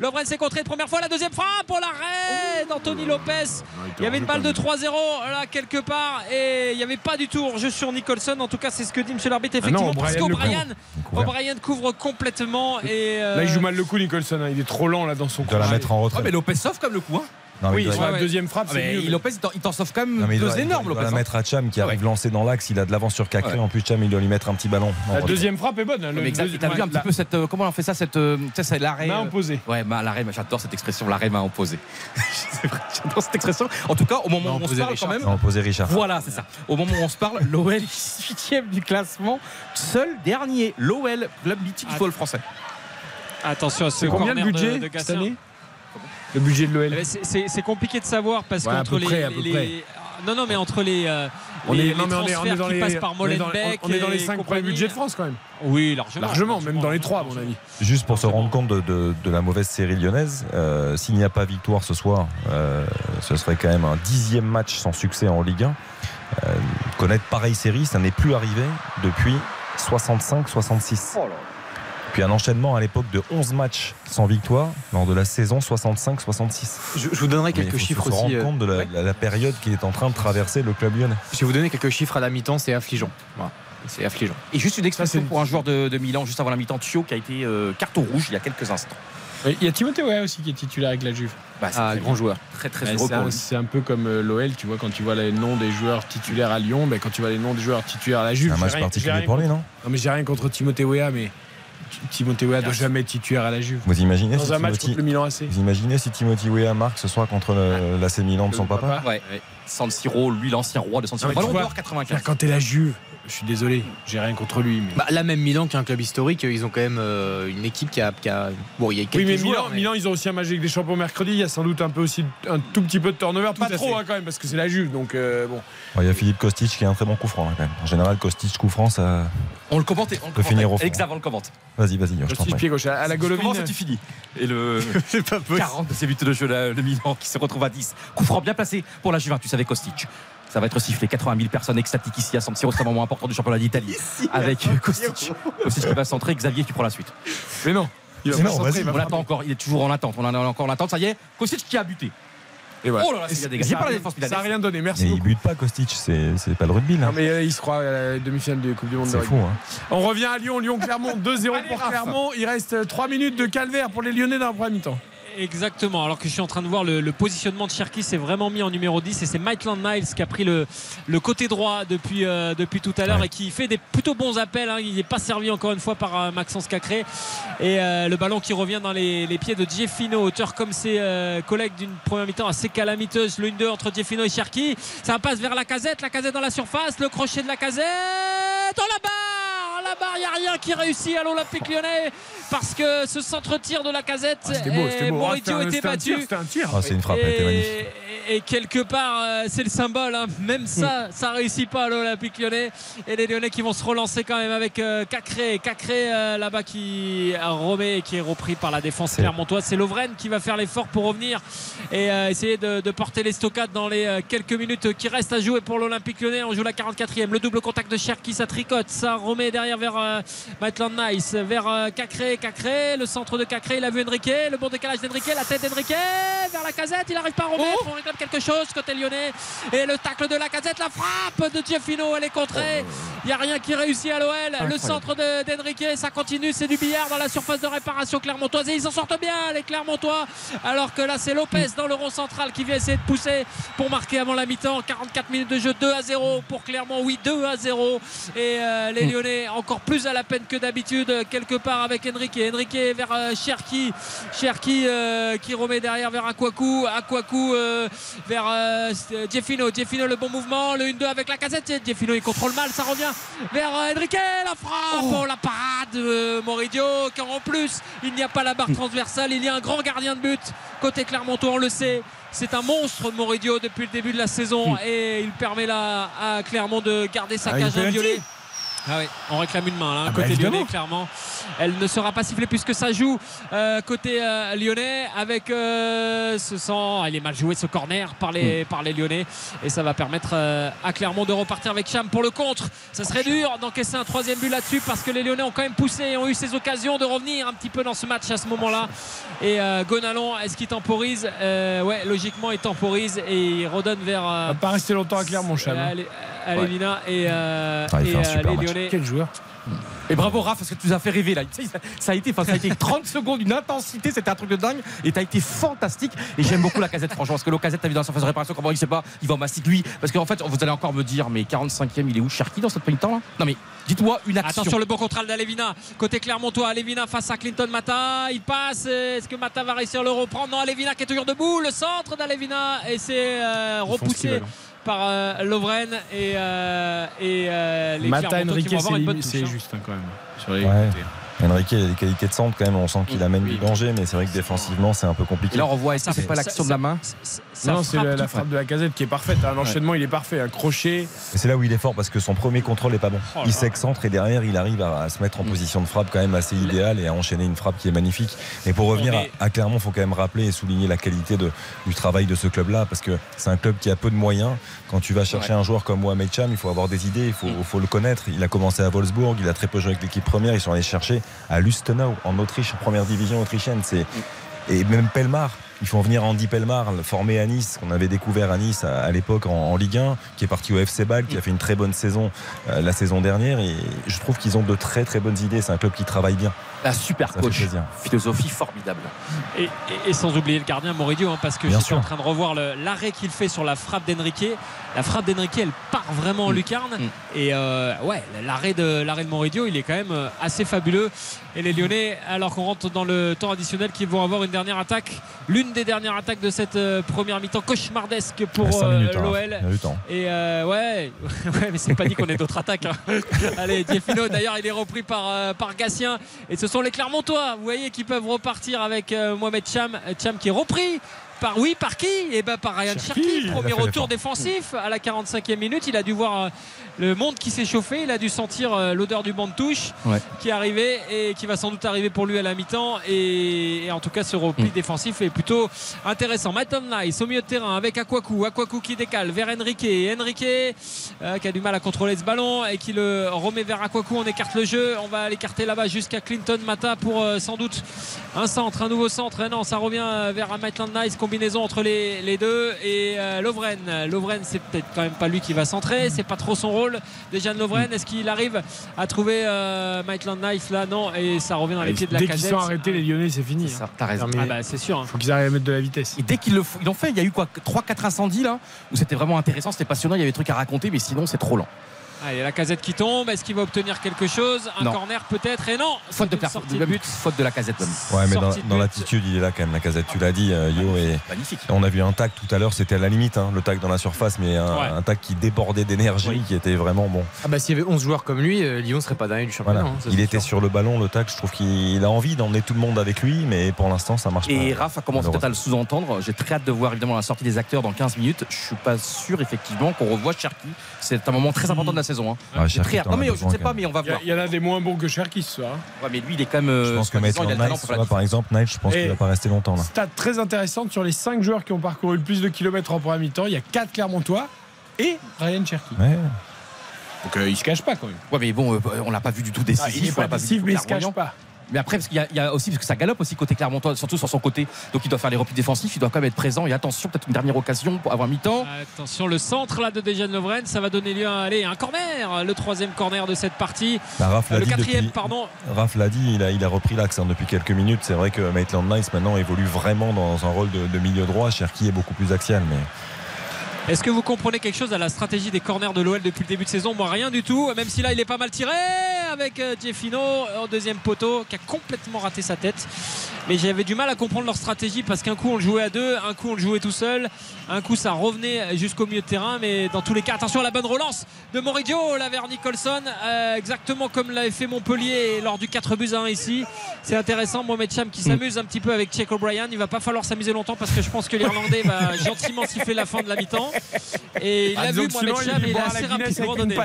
Lovren s'est contré une première fois, la deuxième frappe pour l'arrêt d'Anthony Lopez. Il y avait une balle de 3-0 là quelque part et il n'y avait pas du tout hors jeu sur Nicholson. En tout cas, c'est ce que dit monsieur l'arbitre Ah non, effectivement parce qu'O'Brien. O'Brien couvre complètement et euh, Là, il joue mal le coup, Nicholson. hein. Il est trop lent là dans son de la coup. mettre en Oh, retrait. mais Lopez sauve comme le coup. Hein. Non, Oui, il doit- sur la ouais. deuxième frappe, Ah, c'est mais mieux. Lopez, il t'en- il sauve quand même non, mais il deux doit- il énormes, doit Lopez. la mettre à Cham qui arrive ouais. lancé dans l'axe. Il a de l'avance sur Cacré. Ouais. En plus, Cham, il doit lui mettre un petit ballon. La deuxième frappe est bonne. Le Mais Xavier, t'as vu un la- petit peu cette. euh, comment on fait ça cette, euh, c'est l'arrêt. Main euh, opposée. Ouais, bah, l'arrêt, bah, j'adore cette expression, l'arrêt main opposée. *laughs* J'adore cette expression. En tout cas, au moment Main où on se parle Richard. quand même. Non, opposé Richard. Voilà, c'est ça. Au moment où on se parle, l'OL est 8 du classement, seul dernier. L'OL, club mythique du football français. attention à ce C'est combien budget de, de cette année Le budget de l'OL Eh ben, c'est- compliqué de savoir parce Ouais, qu'entre les, près, non non mais entre les euh, On les, est, non, les mais on est, on est transferts dans qui les, passent par on est dans, Molenbeek on est dans les et 5 premiers budgets de France quand même. oui largement Largement, même dans les 3 à mon avis. Juste pour se rendre compte de, de- de la mauvaise série lyonnaise, euh, s'il n'y a pas victoire ce soir, euh, ce serait quand même un dixième match sans succès en Ligue 1. Euh, connaître pareille série, ça n'est plus arrivé depuis 65-66. Puis un enchaînement à l'époque de 11 matchs sans victoire lors de la saison 65-66. Je, je vous donnerai Mais il quelques faut chiffres se aussi. rendre euh, compte de la, la- la période qu'il est en train de traverser le club lyonnais. Je vais vous donner quelques chiffres à la mi-temps, c'est affligeant. Voilà. C'est affligeant. Et juste une expression pour un joueur de, de Milan, juste avant la mi-temps, Thio, qui a été euh, carton rouge il y a quelques instants. Il y a Timothée Weah aussi qui est titulaire avec la Juve. Bah, c'est Ah, très, grand joueur. très très Ouais, heureux c'est un, un peu comme euh, l'OL, tu vois, quand tu vois les noms des joueurs titulaires à Lyon, ben, quand tu vois les noms des joueurs titulaires à la Juve. C'est un match particulier pour lui, non? Non, mais j'ai rien contre Timothée Weah, mais Timothée Weah doit jamais être titulaire à la Juve. Vous imaginez si Dans un match Timothy- contre le Milan AC. Vous imaginez si Timothy Weah marque ce soir contre l'AC Milan de son papa, papa. Ouais, ouais. San Siro, lui l'ancien roi de San Siro. Ballon vois, d'or 95. Quand t'es la Juve, je suis désolé, j'ai rien contre lui. Mais... Bah, là même Milan qui est un club historique, ils ont quand même euh, une équipe qui a, qui a- bon il y a quelques Oui, mais joueurs, Milan, Milan, ils ont aussi un match avec des champions mercredi. Il y a sans doute un peu aussi un tout petit peu de turnover, pas trop hein, quand même, parce que c'est la Juve. Donc euh, bon. Il y a Philippe Kostic qui est un très bon coup franc hein, quand même. En général, Kostic coup franc, ça. On le commente et on le finir au commente. Exact, on le commente. Vas-y, vas-y, Kostic, pied gauche à à la Comment Golovin. c'est tu finis Et le *laughs* C'est pas possible. 40 de ses buts de jeu, le Milan qui se retrouve à 10. Coup franc bien placé pour la Juventus avec Kostic. Ça va être sifflé. 80 000 personnes extatiques ici à San Siro. C'est un moment important du championnat d'Italie. Avec Kostic. Kostic qui va centrer. Xavier qui prend la suite. Mais non. Il va Mais pas non, centrer, vas-y. il va On l'attend encore. Il est toujours en attente. On en a encore en attente. Ça y est. Kostic qui a buté. Et voilà. Oh là là, c'est dégagé. Ça a rien- défense Ça n'a milanaise. rien donné. Merci Mais il beaucoup. bute pas Kostic, c'est c'est pas le rugby là. Non, mais euh, il se croit à la demi-finale de Coupe du Monde de C'est fou, hein. On revient à Lyon, Lyon-Clermont, 2-0 pour Raph. Clermont. Il reste 3 minutes de calvaire pour les Lyonnais dans la première mi-temps. Exactement. Alors que je suis en train de voir le, le positionnement de Cherki, c'est vraiment mis en numéro 10 et c'est Maitland Niles qui a pris le, le côté droit depuis, euh, depuis tout à l'heure Ouais. et qui fait des plutôt bons appels. hein. Il n'est pas servi encore une fois par euh, Maxence Cacré. Et euh, le ballon qui revient dans les, les pieds de Jeffino, auteur comme ses collègues d'une première mi-temps assez calamiteuse. Le 1-2 entre Jeffino et Cherki. Ça passe vers la casette, la casette dans la surface, le crochet de la casette. Oh la barre La barre, il n'y a rien qui réussit à l'Olympique lyonnais parce que ce centre-tir de la casette. Ah, c'était beau, c'était et beau. Ah, Maurizio c'était un- était c'était un tir, battu. C'était un tir. Ah, c'est une frappe, elle était magnifique. Et, et quelque part, euh, c'est le symbole. hein. Même ça, *laughs* ça réussit pas à l'Olympique lyonnais. Et les Lyonnais qui vont se relancer quand même avec euh, Cacré. Cacré euh, là-bas qui a remet et qui est repris par la défense C'est- clermontoise. C'est Lovren qui va faire l'effort pour revenir et euh, essayer de, de porter les stockades dans les quelques minutes qui restent à jouer pour l'Olympique lyonnais. On joue la 44e. Le double contact de Cherki, ça tricote. Ça remet derrière vers euh, Maitland Nice, vers euh, Cacré. Cacré, le centre de Cacré. Il a vu Enrique. Le bon décalage d'Enrique. La tête d'Enrique vers la casette. Il n'arrive pas à remettre. On réclame quelque chose côté lyonnais. Et le tacle de la casette. La frappe de Gieffino. Elle est contrée. Il n'y a rien qui réussit à l'OL. Le centre de- d'Enrique. Ça continue. C'est du billard dans la surface de réparation clermontoise. Et ils s'en sortent bien, les Clermontois. Alors que là, c'est Lopez dans le rond central qui vient essayer de pousser pour marquer avant la mi-temps. 44 minutes de jeu. 2 à 0 pour Clermont. Oui, 2 à 0. Et euh, les Lyonnais encore plus à la peine que d'habitude. Quelque part avec Enrique. Enrique vers euh, Cherki. Cherki euh, qui remet derrière vers Akwaku. Akwaku euh, vers euh, Jeffino. Jeffino, le bon mouvement. Le 1-2 avec la casette. Jeffino, il contrôle mal. Ça revient vers euh, Enrique. La frappe. Oh, la parade de Moridio. Car en plus, il n'y a pas la barre transversale. Il y a un grand gardien de but. Côté Clermontois, on le sait. C'est un monstre de Moridio depuis le début de la saison et il permet là à Clermont de garder sa Ah, cage inviolée. Ah oui, on réclame une main là, Ah bah, côté lyonnais clairement. Elle ne sera pas sifflée puisque ça joue euh, côté euh, lyonnais avec euh, ce sang. Il est mal joué ce corner par les, par les lyonnais et ça va permettre euh, à Clermont de repartir avec Cham pour le contre. Ça serait dur d'encaisser un troisième but là-dessus parce que les lyonnais ont quand même poussé et ont eu ces occasions de revenir un petit peu dans ce match à ce moment-là. Et euh, Gonalon, est-ce qu'il temporise? Euh, Ouais, logiquement il temporise et il redonne vers. Va pas rester longtemps à Clermont, Cham. hein. Alevina et, euh, Ah, et, euh, les. Lyonnais. Quel joueur Et bravo Raph parce que tu nous as fait rêver là. Ça, a été, enfin, ça a été *laughs* 30 secondes, une intensité, c'était un truc de dingue. Et t'as été fantastique. Et j'aime beaucoup la casette franchement. Parce que le casette, t'as vu dans la surface de réparation, comment il sait pas, il va en mastic lui. Parce qu'en fait, vous allez encore me dire, mais 45e, il est où Cherki dans cette première temps là? Non mais dites-moi une action. Attention le bon contrôle d'Alevina côté Clermontois Alevina face à Clinton Mata il passe est-ce que Mata va réussir à le reprendre? Non Alevina qui est toujours debout le centre d'Alevina et c'est euh, repoussé. Par euh, Lovren et, euh, et euh, les Mata Clermontois qui Enrique, vont avoir c'est une bonne lim- touche, c'est hein. juste hein, quand même. Sur les Ouais. côtés. Enrique, il a des qualités de centre quand même, on sent qu'il amène Oui. du danger, mais c'est vrai que défensivement, c'est un peu compliqué. Et là on revoit, est-ce Ça c'est fait- pas l'action de la main Ça- ça Non, c'est la, frappe de la casette qui est parfaite. Un enchaînement, il est parfait. Un crochet. Et c'est là où il est fort parce que son premier contrôle est pas bon. Oh il s'excentre et derrière il arrive à, à se mettre en position de frappe quand même assez idéale et à enchaîner une frappe qui est magnifique. Et pour revenir mais- à, à Clermont, il faut quand même rappeler et souligner la qualité de- du travail de ce club-là parce que c'est un club qui a peu de moyens. Quand tu vas chercher un joueur comme Mohamed Cham, il faut avoir des idées, il faut, Mm. faut le connaître. Il a commencé à Wolfsburg, il a très peu joué avec l'équipe première. Ils sont allés chercher à Lustenau en Autriche, en première division autrichienne. C'est et même Pelmar. Ils font venir Andy Pelmar, formé à Nice, qu'on avait découvert à Nice à, à l'époque en, en Ligue 1, qui est parti au FC Bâle, qui a fait une très bonne saison euh, la saison dernière. Et je trouve qu'ils ont de très très bonnes idées. C'est un club qui travaille bien. Un super Ça coach. Philosophie formidable. Et, et- et sans oublier le gardien Moridio, hein, parce que je suis en train de revoir l'arrêt qu'il fait sur la frappe d'Enrique. La frappe d'Enrique, elle part vraiment en Mm. lucarne. Mm. Et euh, ouais, l'arrêt de, l'arrêt de Moridio, il est quand même euh, assez fabuleux. Et les Lyonnais, alors qu'on rentre dans le temps additionnel, qui vont avoir une dernière attaque. L'une des dernières attaques de cette euh, première mi-temps cauchemardesque pour euh, hein. l'OL. Temps. Et euh, ouais, *laughs* ouais, mais c'est pas dit qu'on ait d'autres attaques. hein. *laughs* Allez, Diefino, d'ailleurs, il est repris par, par Gatien. Et ce sont les Clermontois, vous voyez, qui peuvent repartir avec Mohamed Cham. Cham qui est repris. Par, oui, par qui? Et ben par Ryan Cherki. Premier retour défensif à la 45e minute. Il a dû voir euh, le monde qui s'est chauffé. Il a dû sentir euh, l'odeur du banc de touche Ouais. qui est arrivé et qui va sans doute arriver pour lui à la mi-temps. Et, et en tout cas, ce repli Mm. défensif est plutôt intéressant. Maton Nice au milieu de terrain avec Akwaku. Akwaku qui décale vers Enrique. Enrique euh, qui a du mal à contrôler ce ballon et qui le remet vers Akwaku. On écarte le jeu. On va l'écarter là-bas jusqu'à Clinton Mata pour euh, sans doute un centre, un nouveau centre. Et non, ça revient vers Maitland Nice. Combinaison entre les, les deux. Et euh, Lovren. Lovren, c'est peut-être quand même pas lui qui va centrer. C'est pas trop son rôle. Déjà Lovren, est-ce qu'il arrive à trouver euh, Maitland Nice là? Non. Et ça revient dans les pieds de la Dès qu'ils casette. sont arrêtés, les Lyonnais, c'est fini. Hein. ça, t'as raison. Ah bah, c'est sûr. hein. Faut qu'ils arrivent à mettre de la vitesse. Et dès qu'ils l'ont fait, il y a eu quoi? 3-4 incendies là où c'était vraiment intéressant, c'était passionnant, il y avait des trucs à raconter, mais sinon c'est trop lent. Allez, la casette qui tombe. Est-ce qu'il va obtenir quelque chose Un Non. corner peut-être Et non Faute de, sortie de but. faute de la casette même. Ouais, mais dans, Sortie de dans but. l'attitude, il est là quand même, la casette. Tu l'as dit, euh, Yo. Et Magnifique. on a vu un tac tout à l'heure, c'était à la limite, hein, le tac dans la surface, mais un, Ouais. un tac qui débordait d'énergie, Oui. qui était vraiment bon. Ah bah s'il y avait 11 joueurs comme lui, euh, Lyon serait pas dernier du championnat. Voilà. hein, il était sûr. sur le ballon, le tac. Je trouve qu'il a envie d'emmener tout le monde avec lui, mais pour l'instant, ça marche Et pas. Raph a commencé peut-être à le sous-entendre. J'ai très hâte de voir évidemment la sortie des acteurs dans 15 minutes. Je suis pas sûr effectivement qu'on revoit Cherki. C'est un moment très important de la saison. Hein. Ah, J'ai Cherki, très hâte. t'en Non as mais je besoin, sais quand pas, même. mais on va Il y, a- voir. il y en a des moins bons que Cherki ce soir. hein. Ouais, mais lui il est quand même. euh, Je pense que Maitland par exemple, Nice, je pense qu'il va pas rester longtemps là. Stat très intéressante sur les 5 joueurs qui ont parcouru le plus de kilomètres en première mi-temps. Il y a 4 Clermontois et Ryan Cherki. Ouais. Donc euh, il se cache pas quand même. Ouais mais bon, euh, on l'a pas vu du tout Ah, décisif. il est pas décisif, mais il se cache pas. Mais après, parce qu'il y, a- il y a aussi, parce que ça galope aussi côté Clermontois, surtout sur son côté. Donc il doit faire les replis défensifs, il doit quand même être présent. Et attention, peut-être une dernière occasion pour avoir mi-temps. Attention, le centre là de Dejan Lovren, ça va donner lieu à allez, un corner, le troisième corner de cette partie. Bah, Raph l'a le dit quatrième, depuis- pardon. Raph l'a dit, il a, il a repris l'axe hein, depuis quelques minutes. C'est vrai que Maitland Nice maintenant évolue vraiment dans un rôle de, de milieu droit. Cherki est beaucoup plus axial, mais Est-ce que vous comprenez quelque chose à la stratégie des corners de l'OL depuis le début de saison Moi, rien du tout. Même si là, il est pas mal tiré avec euh, Gieffino en deuxième poteau, qui a complètement raté sa tête. Mais j'avais du mal à comprendre leur stratégie parce qu'un coup on le jouait à deux, un coup on le jouait tout seul, un coup ça revenait jusqu'au milieu de terrain. Mais dans tous les cas, attention à la bonne relance de Moridio là vers Nicholson, euh, exactement comme l'avait fait Montpellier lors du 4 buts à 1 ici. C'est intéressant. Mohamed Cham qui s'amuse un petit peu avec Check O'Brien. Il va pas falloir s'amuser longtemps parce que je pense que l'Irlandais va gentiment siffler la fin de la mi-temps. Et il Ah, a vu Mohamed Cham il et il a assez rapidement donné.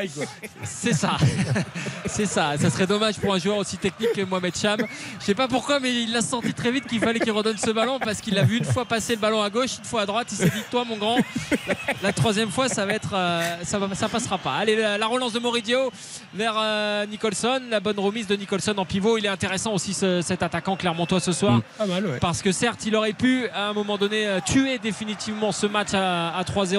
C'est ça. *laughs* C'est ça. Ça serait dommage pour un joueur aussi technique que Mohamed Cham. Je sais pas pourquoi, mais il l'a senti très vite qu'il fallait qu'il redonne ce ballon parce qu'il a vu une fois passer le ballon à gauche, une fois à droite. Il s'est dit, toi, mon grand, la, la troisième fois, ça va être, euh, ça, va, ça passera pas. Allez, la, la relance de Moridio vers euh, Nicholson. La bonne remise de Nicholson en pivot. Il est intéressant aussi ce- cet attaquant clermontois ce soir. Pas mal, ouais. Parce que certes, il aurait pu à un moment donné euh, tuer définitivement ce match à, à 3-0,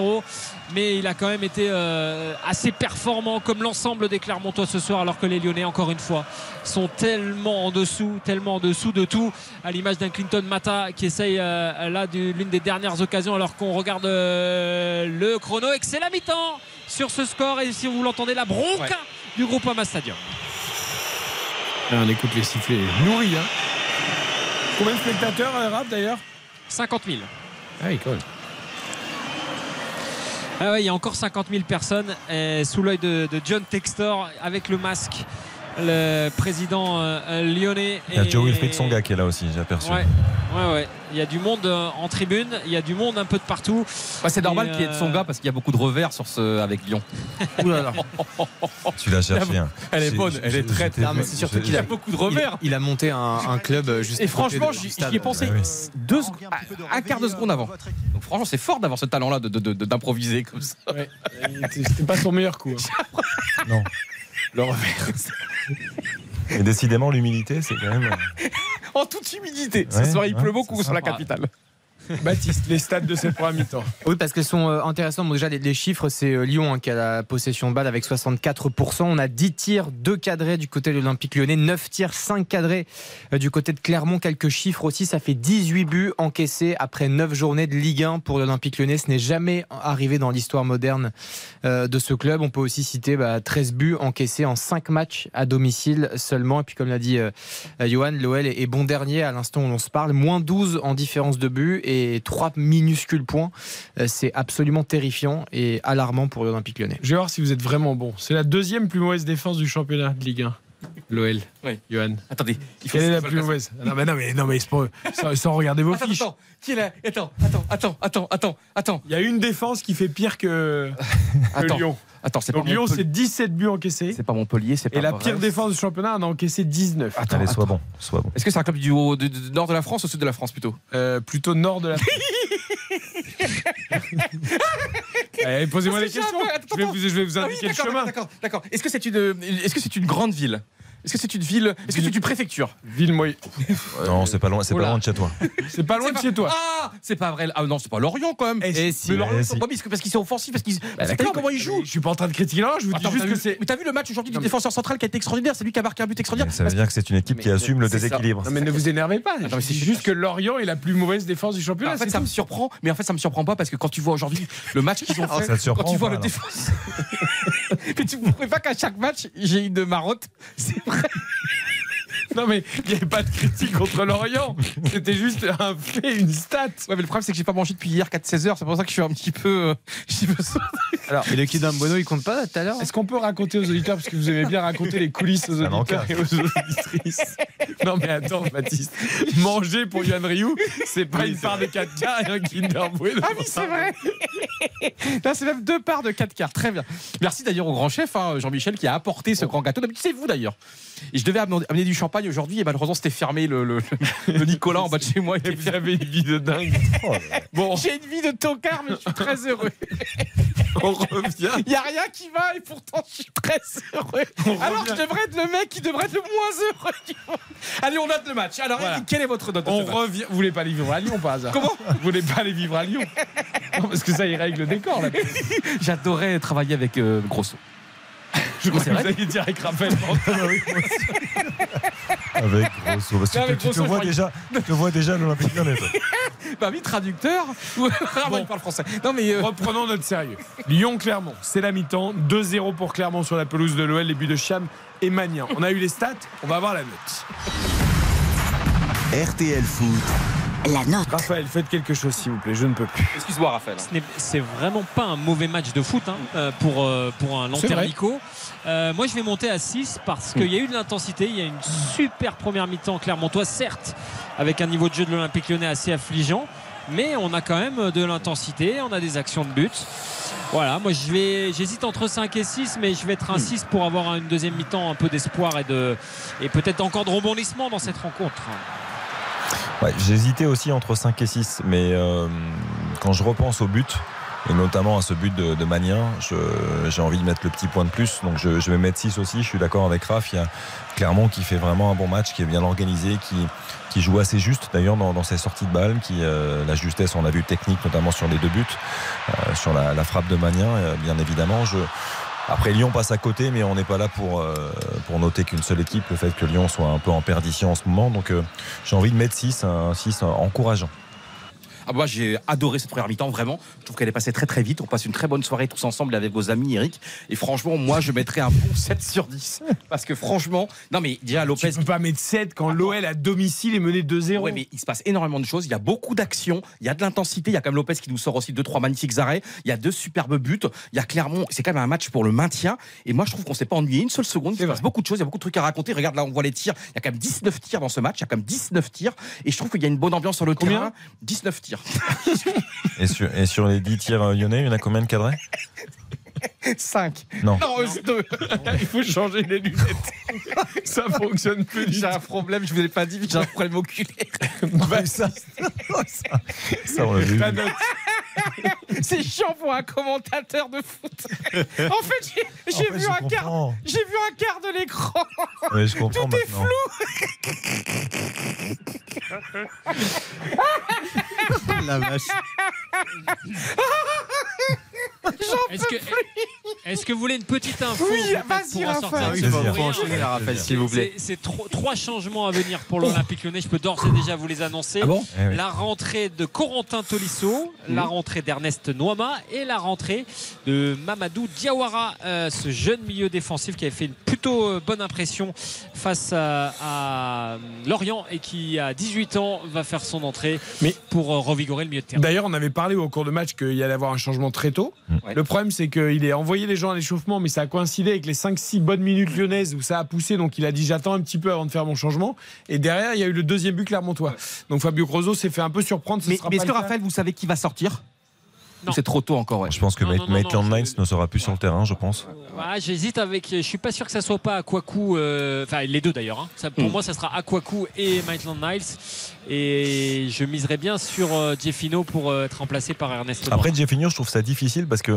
mais il a quand même été euh, assez performant comme l'ensemble des Clermontois ce soir, alors que les Lyonnais, encore une fois, sont tellement en dessous, tellement en dessous de tout, à l'image d'un Clinton Mata qui essaye euh, là l'une des dernières occasions, alors qu'on regarde euh, le chrono et que c'est la mi-temps sur ce score. Et si vous l'entendez, la bronca du groupe Ama Stadium. Ah, on écoute les sifflets nourris. Hein. Combien de spectateurs euh, rap d'ailleurs? 50 000. Ah. Ah il y a encore 50 000 personnes sous l'œil de John Textor avec le masque, le président euh, lyonnais. il y a Et- Joe Wilfried Songa qui est là aussi, j'ai aperçu. Ouais, ouais, ouais. Il y a du monde euh, en tribune, il y a du monde un peu de partout. Ouais, c'est normal qu'il y ait de son euh, gars parce qu'il y a beaucoup de revers sur ce avec Lyon. *laughs* Tu l'as cherché. hein. Elle est bonne, elle est très- mais c'est surtout qu'il a beaucoup de Il, il a monté un, un club juste. Et franchement, j'y ai pensé Ouais, ouais. deux, un- un quart de seconde avant. Donc franchement, c'est fort d'avoir ce talent-là de- de- de- d'improviser comme ça. Ouais. C'était pas son meilleur coup. hein. *laughs* Non. Le revers. *laughs* Et décidément, l'humilité, c'est quand même. *laughs* En toute humidité. Ce soir, il ouais, pleut beaucoup sur la capitale. *laughs* Baptiste, les stats de cette première mi-temps. Oui, parce qu'elles sont euh, intéressantes. Bon, déjà, les, chiffres, c'est euh, Lyon hein, qui a la possession de balle avec 64%. On a 10 tirs, 2 cadrés du côté de l'Olympique lyonnais, 9 tirs, 5 cadrés euh, du côté de Clermont. Quelques chiffres aussi, ça fait 18 buts encaissés après 9 journées de Ligue 1 pour l'Olympique lyonnais. Ce n'est jamais arrivé dans l'histoire moderne de ce club. On peut aussi citer bah, 13 buts encaissés en 5 matchs à domicile seulement. Et puis, comme l'a dit Johan, l'OL est bon dernier à l'instant où l'on se parle. Moins 12 en différence de but et trois minuscules points. Euh, C'est absolument terrifiant et alarmant pour l'Olympique lyonnais. Je vais voir si vous êtes vraiment bon. C'est la deuxième plus mauvaise défense du championnat de Ligue 1. L'OL. Oui. Johan. Attendez, il faut Quelle est la plus mauvaise? Non mais, non, mais, non, mais c'est pas- sans, sans regarder vos Attends, fiches. attends, qui est là? Attends, attends, attends, attends, attends, attends, Il y a une défense qui fait pire que. *laughs* Lyon. Attends, c'est pas Lyon, Montpellier. c'est 17 buts encaissés. C'est pas Montpellier, c'est pas Et la pire défense du championnat en a encaissé 19. Attends, Allez, sois attends. bon, sois bon. Est-ce que c'est un club du, haut, du, du nord de la France ou sud de la France plutôt? Euh, plutôt nord de la *laughs* Allez, Posez-moi des questions. un peu- attends, Je vais vous, je vais vous Ah oui, indiquer le chemin. D'accord, d'accord. Est-ce que c'est une, est-ce que c'est une grande ville? Est-ce que c'est une ville Est-ce que c'est une préfecture Ville moyenne. *laughs* Non, c'est pas loin, c'est Oh pas loin de chez toi. *laughs* C'est pas loin de chez toi. Ah, c'est pas vrai. Ah non, c'est pas Lorient quand même. Eh, si. Mais Lorient, Eh, ils sont si. pas mis parce qu'ils sont offensifs, parce qu'ils. Vu d'accord, comment ils jouent Je suis pas en train de critiquer là, je vous dis juste que c'est. mais t'as vu le match aujourd'hui du défenseur central qui a été extraordinaire, c'est lui qui a marqué un but extraordinaire. Ça veut dire que c'est une équipe qui assume le déséquilibre. Non, mais ne vous énervez pas. c'est- juste que Lorient est la plus mauvaise défense du championnat. en fait, ça me surprend, mais en fait, ça me surprend pas parce que quand tu vois aujourd'hui le match qu'ils ont Ah, fait, ça te surprend quand tu vois pas, le alors. défense. *laughs* mais tu ne pas qu'à chaque match, j'ai une marotte. frais. *laughs* Non, mais il n'y avait pas de critique contre Lorient. C'était juste un fait, une stat. Ouais, mais le problème, c'est que j'ai pas mangé depuis hier 4-16 heures. C'est pour ça que je suis un petit peu. euh, sauté. Et le Kidam Bono, il compte pas tout à l'heure Est-ce qu'on peut raconter aux auditeurs, parce que vous aimez bien raconter les coulisses aux auditeurs et aux auditrices Non, mais attends, Baptiste. Manger pour Yann Rioux, c'est pas une part de 4 quarts et un Kinder Bueno. Ah oui, c'est vrai. Là, c'est même deux parts de 4 quarts. Très bien. Merci d'ailleurs au grand chef, hein, Jean-Michel, qui a apporté ce grand gâteau. D'habitude, c'est vous d'ailleurs. Et je devais amener amener du champagne aujourd'hui, et malheureusement, c'était fermé le, le- le Nicolas en bas de chez moi. *laughs* Et vous avez une vie de dingue. Bon, j'ai une vie de tocard, mais je suis très heureux. *laughs* On revient. Il n'y a rien qui va, et pourtant, je suis très heureux. Alors je devrais être le mec qui devrait être le moins heureux du monde. Allez, on note le match. Alors, Voilà. quelle est votre note On revient. Vous voulez pas aller vivre à Lyon par hasard Comment Vous voulez pas aller vivre à Lyon *laughs* Non, parce que ça irait avec le décor là. J'adorais travailler avec euh, Grosso. Je crois que vous alliez dire avec Raphaël. *laughs* *laughs* Avec Grosso. Parce que avec tu, te vois je déjà, tu te vois déjà à l'Olympique Lyonnais. toi. Bah oui, traducteur. Ah, bon, il parle français. Non, mais. euh, Reprenons notre sérieux. Lyon-Clermont, c'est la mi-temps. 2-0 pour Clermont sur la pelouse de l'OL, les buts de Cham et Magnan. On a eu les stats, on va voir la note. RTL Foot, La note. Raphaël, faites quelque chose s'il vous plaît, je ne peux plus. Excuse-moi, Raphaël. Ce n'est- C'est vraiment pas un mauvais match de foot hein, euh, pour, euh, pour un. Lanternico. Euh, moi, je vais monter à 6 parce qu'il y a eu de l'intensité. Il y a une super première mi-temps clermontois, certes, avec un niveau de jeu de l'Olympique lyonnais assez affligeant. Mais on a quand même de l'intensité, on a des actions de but. Voilà, moi je vais, j'hésite entre 5 et 6, mais je vais être un 6 pour avoir une deuxième mi-temps, un peu d'espoir et, de, et peut-être encore de rebondissement dans cette rencontre. J'hésitais aussi entre 5 et 6, mais euh, quand je repense au but, et notamment à ce but de, de j'ai envie de mettre le petit point de plus. Donc je, vais mettre 6 aussi. Je suis d'accord avec Raph. Il y a Clermont qui fait vraiment un bon match, qui est bien organisé, qui, joue assez juste d'ailleurs dans, ses sorties de balles, qui euh, la justesse, on a vu technique notamment sur les deux buts, euh, sur la, la frappe de Magnin, bien évidemment. Je, après Lyon passe à côté, mais on n'est pas là pour, euh, pour noter qu'une seule équipe, le fait que Lyon soit un peu en perdition en ce moment. Donc euh, j'ai envie de mettre 6, un 6 encourageant. Ah, moi, j'ai adoré cette première mi-temps, vraiment. Je trouve qu'elle est passée très très vite. On passe une très bonne soirée tous ensemble avec vos amis, Eric. Et franchement, moi, je mettrais un bon 7 sur 10. Parce que franchement, non, mais déjà, Lopez. Tu peux pas mettre 7 quand l'OL à domicile est mené 2-0. Ouais, mais il se passe énormément de choses. Il y a beaucoup d'actions. Il y a de l'intensité. Il y a quand même Lopez qui nous sort aussi deux, trois magnifiques arrêts. Il y a deux superbes buts. Il y a Clermont. C'est quand même un match pour le maintien. Et moi, je trouve qu'on s'est pas ennuyé une seule seconde. Il se passe beaucoup de choses. Il y a beaucoup de trucs à raconter. Regarde, là, on voit les tirs. Il y a quand même 19 tirs dans ce match. Il y a quand même 19 tirs. Et je trouve qu'il y a une bonne ambiance sur le Combien terrain. 19 tirs. Et sur, et sur les 10 tirs lyonnais, il y en a combien de cadrés? 5. Non. Non, euh, deux. *laughs* Il faut changer les lunettes. *laughs* Ça fonctionne plus J'ai un problème. Je vous l'ai pas dit, j'ai un problème oculaire. *laughs* Bah, ça, Ça, on vu. C'est chiant pour un commentateur de foot. En fait, j'ai vu je un quart. comprends. J'ai vu un quart de l'écran. Oui, je comprends Tout est maintenant. La vache. Est-ce que, Est-ce que vous voulez une petite info Oui, vas-y, pour en sortir Raphaël. Raphaël, s'il vous plaît. C'est c'est tro- trois changements à venir pour l'Olympique lyonnais. Je peux d'ores et déjà vous les annoncer. Ah bon? Eh. La rentrée de Corentin Tolisso, la rentrée d'Ernest Noama et la rentrée de Mamadou Diawara, euh, ce jeune milieu défensif qui avait fait une plutôt euh, bonne impression face à, à Lorient et qui à 18 ans va faire son entrée Mais- pour euh, revigorer le milieu de terrain. D'ailleurs, on avait parlé au cours de match qu'il y allait avoir un changement très tôt. Ouais. Le problème, c'est qu'il a envoyé les gens à l'échauffement, mais ça a coïncidé avec les 5-6 bonnes minutes lyonnaises où ça a poussé. Donc il a dit J'attends un petit peu avant de faire mon changement. Et derrière, il y a eu le deuxième but clermontois. Donc Fabio Grosso s'est fait un peu surprendre. Ce Mais, mais est-ce que. Raphaël, vous savez qui va sortir? C'est trop tôt encore, ouais. Je pense que Non, non, Maitland Niles je- ne sera plus sur le terrain, je pense. Ouais, J'hésite avec. Je suis pas sûr que ça soit pas Akwaku. euh, Enfin, les deux d'ailleurs. hein. Pour Mm. moi, ça sera Akwaku et Maitland Niles. Et je miserais bien sur euh, Jeffino pour euh, être remplacé par Ernest. Après, Jeffinho, je trouve ça difficile parce que.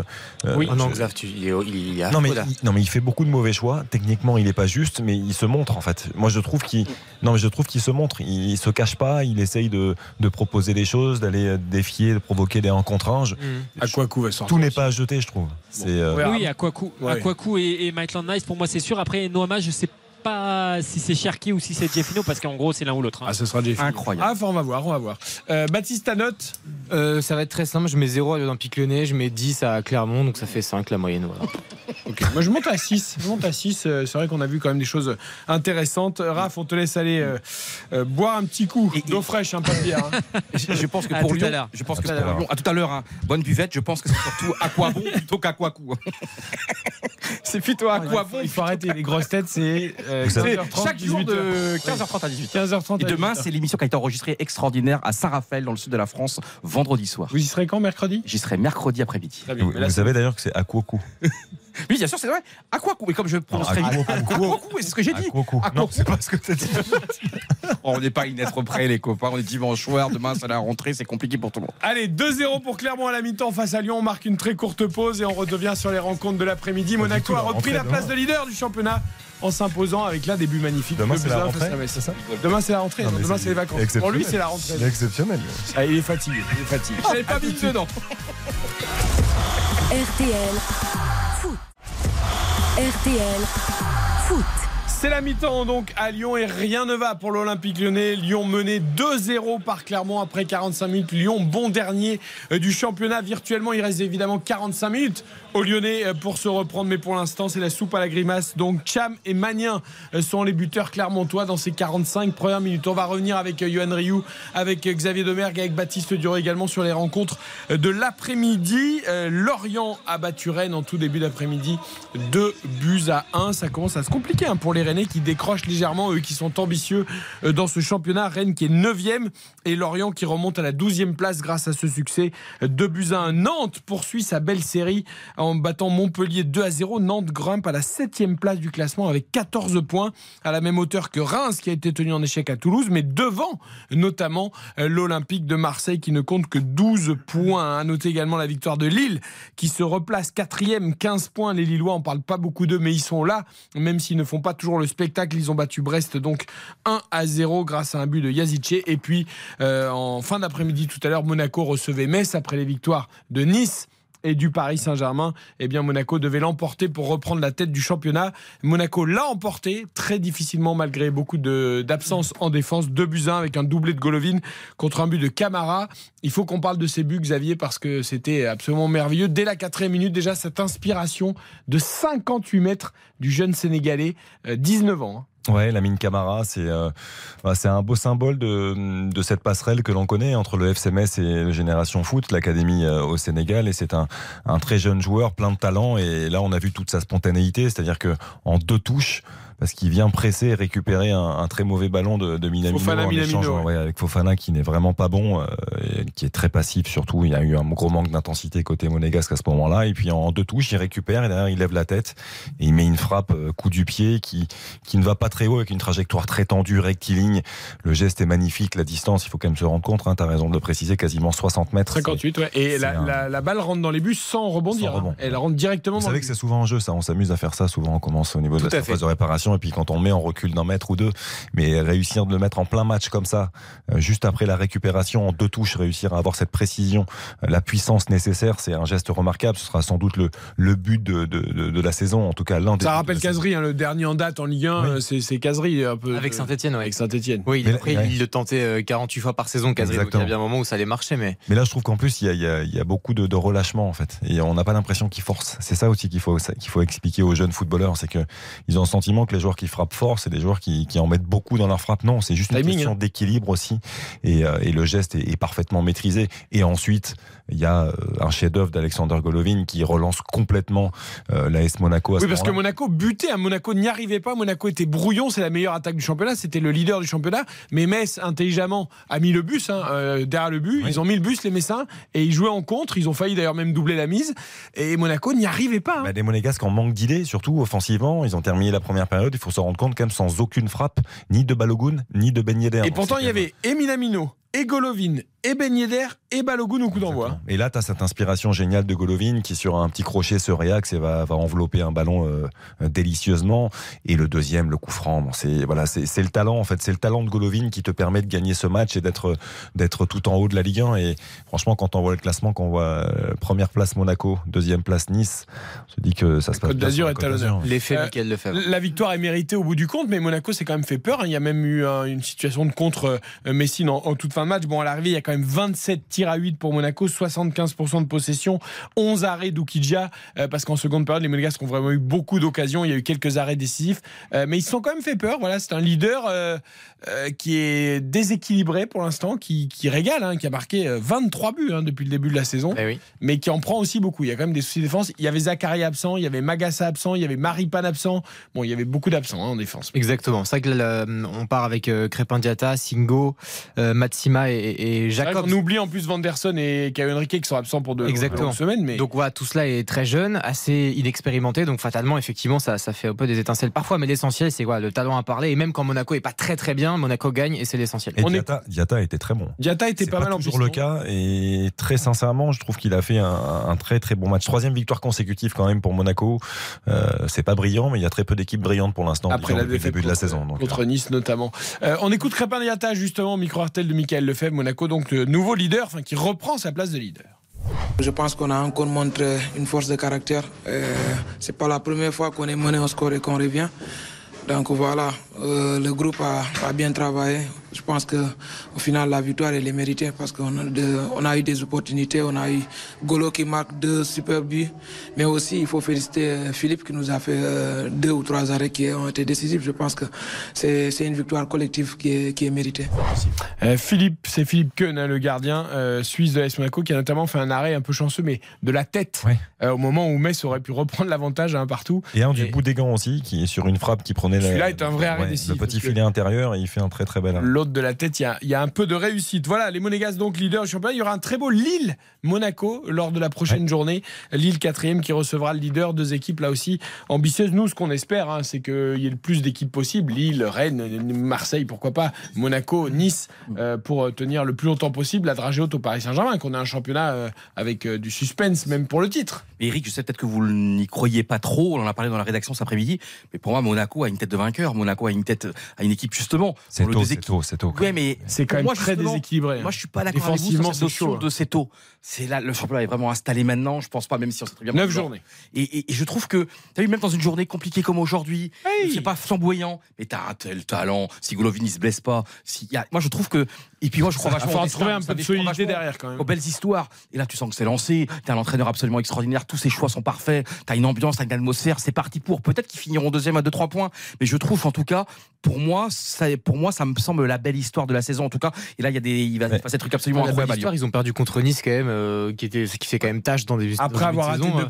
euh, Oui. Oh non, je- tu- il est, il est non mais, là. il, non mais il fait beaucoup de mauvais choix. Techniquement, il est pas juste, mais il se montre en fait. Moi, je trouve qu'il, non mais je trouve qu'il se montre. Il, il se cache pas. Il essaye de, de proposer des choses, d'aller défier, de provoquer des 1 contre 1. Je- À quoi coup va sortir Tout n'est pas à jeter, je trouve. C'est. euh. Oui, Akwaku, Ouais. Akwaku et, et Maitland Niles, pour moi, c'est sûr. Après, Noama, je sais pas si c'est Cherki ou si c'est Jeffino, parce qu'en gros, c'est l'un ou l'autre. hein. Ah, ce sera Jeff. Incroyable. Ah, enfin, on va voir, on va voir. Euh, Baptiste, ta note Euh, ça va être très simple. Je mets 0 à l'Olympique Lyonnais, je mets 10 à Clermont, donc ça fait 5 la moyenne. Voilà. Ok, Moi, je monte à 6. Je monte à 6. Euh, C'est vrai qu'on a vu quand même des choses intéressantes. Raph, on te laisse aller euh, euh, boire un petit coup d'eau fraîche, hein, pas de bière. hein. Je, je pense que À pour tout à Lyon, l'heure. je pense que À pour tout à l'heure. Lyon, à tout à l'heure, hein, bonne buvette. Je pense que c'est surtout à quoi bon plutôt qu'à quoi coup. c'est plutôt à quoi bon. Il faut arrêter les grosses têtes. C'est euh, Vous savez, 15h30, Chaque jour 18h. de 15h30 à 18h. 15h30. Et à demain, 18h. c'est l'émission qui a été enregistrée extraordinaire à Saint-Raphaël, dans le sud de la France, vendredi soir. Vous y serez quand mercredi? J'y serai mercredi après-midi. Vous, savez d'ailleurs que c'est Akwoku. *laughs* *laughs* Oui, bien sûr, c'est vrai. À quoi coup Mais comme je prononcerai Ah, vite. à quoi C'est ce que j'ai dit. À Non, quoi c'est pas ce que tu as dit. *laughs* On n'est pas une être près, les copains. On est dimanche soir. Demain, c'est la rentrée. C'est compliqué pour tout le monde. Allez, 2-0 pour Clermont à la mi-temps face à Lyon. On marque une très courte pause et on redevient sur les rencontres de l'après-midi. Monaco tout, a repris la place de demain. leader du championnat en s'imposant avec là début magnifique. Demain, de c'est la rentrée, c'est ça Demain, c'est la rentrée. Non, demain, c'est c'est les vacances. Pour lui, c'est la rentrée. Il est exceptionnel. Ah, il est fatigué. Il est fatigué. J'avais pas mis dedans. *laughs* RTL. RTL Foot. C'est la mi-temps donc à Lyon et rien ne va pour l'Olympique lyonnais. Lyon mené 2-0 par Clermont après 45 minutes. Lyon bon dernier euh, du championnat virtuellement. Il reste évidemment 45 minutes aux Lyonnais euh, pour se reprendre. Mais pour l'instant c'est la soupe à la grimace. Donc Cham et Magnin euh, sont les buteurs clermontois dans ces 45 premières minutes. On va revenir avec Johan Rioux, avec Xavier Domergue, avec Baptiste Duré également sur les rencontres de l'après-midi. Lorient a battu Rennes en tout début d'après-midi. 2 buts à 1. Ça commence à se compliquer hein, pour les Qui décrochent légèrement, eux qui sont ambitieux euh, dans ce championnat. Rennes qui est 9e et Lorient qui remonte à la 12e place grâce à ce succès. 2 buts à 1. Nantes poursuit sa belle série en battant Montpellier 2 à 0. Nantes grimpe à la 7e place du classement avec 14 points à la même hauteur que Reims qui a été tenu en échec à Toulouse, mais devant notamment euh, l'Olympique de Marseille qui ne compte que 12 points. À noter également la victoire de Lille qui se replace 4e, 15 points. Les Lillois, on parle pas beaucoup d'eux, mais ils sont là, même s'ils ne font pas toujours le spectacle. Ils ont battu Brest donc 1 à 0 grâce à un but de Yazice. Et puis euh, en fin d'après-midi tout à l'heure, Monaco recevait Metz après les victoires de Nice et du Paris Saint-Germain, eh bien Monaco devait l'emporter pour reprendre la tête du championnat. Monaco l'a emporté très difficilement malgré beaucoup de- d'absence en défense. 2 buts 1 avec un doublé de Golovin contre un but de Camara. Il faut qu'on parle de ces buts, Xavier, parce que c'était absolument merveilleux. Dès la quatrième minute, déjà cette inspiration de 58 mètres du jeune Sénégalais, euh, 19 ans. Ouais, Lamine Camara, c'est euh, bah, c'est un beau symbole de, de cette passerelle que l'on connaît entre le FC Metz et Génération Foot, l'académie euh, au Sénégal. Et c'est un, un très jeune joueur, plein de talent. Et là, on a vu toute sa spontanéité, c'est-à-dire que en deux touches, parce qu'il vient presser et récupérer un, un très mauvais ballon de, de Minamino, Fofana, en Minamino, échange, ouais. ouais, avec Fofana qui n'est vraiment pas bon, euh, et qui est très passif surtout. Il y a eu un gros manque d'intensité côté monégasque à ce moment-là. Et puis en deux touches, il récupère et derrière, il lève la tête et il met une frappe euh, coup du pied qui qui ne va pas très haut avec une trajectoire très tendue, rectiligne. Le geste est magnifique, la distance, il faut quand même se rendre compte, hein, tu as raison de le préciser, quasiment 60 mètres. 58, ouais. Et la, un- la- la balle rentre dans les buts sans rebondir. Sans rebond. hein. Elle rentre directement Vous dans savez que c'est souvent en jeu, ça. On s'amuse à faire ça souvent. On commence au niveau Tout de la surface fait. de réparation. Et puis quand on le met, on recule d'un mètre ou deux. Mais réussir de le mettre en plein match comme ça, euh, juste après la récupération en deux touches, réussir à avoir cette précision, euh, la puissance nécessaire, c'est un geste remarquable. Ce sera sans doute le, le but de, de, de, de la saison, en tout cas l'un des. Ça rappelle. Casery, hein, le dernier en date en Ligue 1, Oui. euh, c'est Casery un peu. Avec Saint-Etienne, ouais. Avec Saint-Etienne. Oui, Mais- après, ouais. il le tentait euh, 48 fois par saison, Casery. Il y a bien un moment où ça allait marcher, mais Mais là, je trouve qu'en plus, il y a, il y a- il y a beaucoup de, de relâchement, en fait. Et on n'a pas l'impression qu'ils forcent. C'est ça aussi qu'il faut, qu'il faut expliquer aux jeunes footballeurs. C'est qu'ils ont le sentiment que les joueurs qui frappent fort, c'est des joueurs qui, qui en mettent beaucoup dans leur frappe. Non, c'est juste une Timing, question hein. d'équilibre aussi. Et, euh, et le geste est, est parfaitement maîtrisé. Et ensuite, il y a euh, un chef-d'œuvre d'Alexander Golovin qui relance complètement euh, l'AS Monaco à ce Oui, parce que. Monaco butait, à Monaco n'y arrivait pas. Monaco était brouillon, c'est la meilleure attaque du championnat, c'était le leader du championnat. Mais Metz, intelligemment, a mis le bus hein, euh, derrière le but. Oui. Ils ont mis le bus, les Messins, et ils jouaient en contre. Ils ont failli d'ailleurs même doubler la mise. Et Monaco n'y arrivait pas. hein. Bah, les Monégasques en manque d'idées, surtout offensivement. Ils ont terminé la première période. Il faut se rendre compte quand même sans aucune frappe, ni de Balogun, ni de Ben Yedder. et pourtant, il y avait et Minamino, et Golovin, et Ben Yedder, et Balogun au coup d'envoi. Et là, tu as cette inspiration géniale de Golovin qui, sur un petit crochet, se réaxe et va, va envelopper un ballon euh, délicieusement. Et le deuxième, le coup franc, bon, c'est voilà, c'est c'est le talent, en fait. C'est le talent de Golovin qui te permet de gagner ce match et d'être d'être tout en haut de la Ligue 1. Et franchement, quand on voit le classement, quand on voit euh, première place Monaco, deuxième place Nice, on se dit que ça se passe Côte bien d'Azur est à l'honneur. l'effet Euh, Michael Lefebvre. La victoire est méritée au bout du compte, mais Monaco s'est quand même fait peur. hein. Il y a même eu hein, une situation de contre euh, Messine en, en toute fin de match. Bon, à l'arrivée, il y a quand même 27 tirs à 8 pour Monaco, 75% de possession, 11 arrêts d'Oukidja, euh, parce qu'en seconde période, les Monégasques ont vraiment eu beaucoup d'occasions. Il y a eu quelques arrêts décisifs, euh, mais ils se sont quand même fait peur. Voilà, c'est un leader euh, euh, qui est déséquilibré pour l'instant, qui, qui régale, hein, qui a marqué euh, 23 buts hein, depuis le début de la saison Eh oui. mais qui en prend aussi beaucoup. Il y a quand même des soucis de défense. Il y avait Zachary absent, il y avait Magassa absent, il y avait Maripan absent. Bon, il y avait beaucoup d'absents hein, en défense. Exactement. C'est vrai que là, on part avec Crépin Diata, Singo, euh, Et, et Jacob. qu'on oublie en plus Vanderson et Caio Henrique qui sont absents pour deux Exactement. longues semaines. Mais Donc voilà, tout cela est très jeune, assez inexpérimenté, donc fatalement, effectivement, ça, ça fait un peu des étincelles parfois, mais l'essentiel, c'est quoi Le talent à parler, et même quand Monaco est pas très très bien, Monaco gagne, et c'est l'essentiel. Et On est- Diata, était très bon. Diata était pas, pas, mal en toujours le cas et très sincèrement, je trouve qu'il a fait un, un très très bon match. Troisième victoire consécutive quand même pour Monaco. Euh, c'est pas brillant, mais il y a très peu d'équipes brillantes pour l'instant. Après disons, la depuis le défaite début de la saison. Donc, contre Nice notamment. Euh, on écoute Crépin Diata justement, micro-artel de Michael Lefebvre, Monaco, donc le nouveau leader, enfin qui reprend sa place de leader. Je pense qu'on a encore montré une force de caractère. Euh, c'est pas la première fois qu'on est mené au score et qu'on revient. Donc voilà, euh, le groupe a bien travaillé. Je pense que au final la victoire elle est méritée parce qu'on a, de- on a eu des opportunités. On a eu Golo qui marque deux super buts, mais aussi il faut féliciter euh, Philippe qui nous a fait euh, deux ou trois arrêts qui ont été décisifs. Je pense que c'est c'est une victoire collective qui est, qui est méritée. Euh, Philippe, c'est Philippe Keun, hein, le gardien euh, suisse de l'AS Monaco, qui a notamment fait un arrêt un peu chanceux, mais de la tête, Ouais. euh, au moment où Metz aurait pu reprendre l'avantage à un partout. Et un du Et- bout des gants aussi, qui est sur une frappe qui prenait la- Celui-là est un vrai arrêt ouais, décisif, le petit que- filet intérieur et il fait un très très bel arrêt. L'autre de la tête, il y a, il y a un peu de réussite. Voilà, les Monégasques donc leader du championnat. Il y aura un très beau Lille-Monaco lors de la prochaine journée. Lille quatrième qui recevra le leader. Deux équipes là aussi ambitieuses. Nous, ce qu'on espère, hein, c'est qu'il y ait le plus d'équipes possible. Lille, Rennes, Marseille, pourquoi pas. Monaco, Nice, euh, pour euh, tenir le plus longtemps possible la dragée haute au Paris Saint-Germain. Qu'on a un championnat euh, avec euh, du suspense, même pour le titre. Mais Eric, je sais peut-être que vous n'y croyez pas trop. On en a parlé dans la rédaction cet après-midi. Mais pour moi, Monaco a une tête de vainqueur. Monaco a une tête, a une équipe justement. C'est tôt, c'est tôt, mais C'est quand même moi, très déséquilibré. hein. Moi, je suis pas d'accord avec vous Défensivement, sur cette notion chaud, hein. de c'est tôt. C'est là, le championnat est vraiment installé maintenant. Je pense pas, même si on sait très bien. Neuf journées. Et, et- et je trouve que, tu as vu, même dans une journée compliquée comme aujourd'hui, Hey c'est pas flamboyant, mais t'as un tel talent. Si Golovin il se blesse pas, si, y a- moi je trouve que. Et puis moi je crois Il vachement. faut au en trouver un peu de solidité derrière quand même. aux belles histoires. Et là, tu sens que c'est lancé. T'as un entraîneur absolument extraordinaire. Tous ses choix sont parfaits. T'as une ambiance, t'as une atmosphère. C'est parti pour. Peut-être qu'ils finiront deuxième à 2-3 points. Mais je trouve, en tout cas, pour moi, ça, pour moi, ça me semble la belle histoire de la saison, en tout cas. Et là, il y a des, il va Ouais. se passer des trucs absolument belle incroyables. ils ont perdu contre Nice quand même, euh, qui, était, qui fait quand même tâche dans des Après avoir raté saison, deux hein.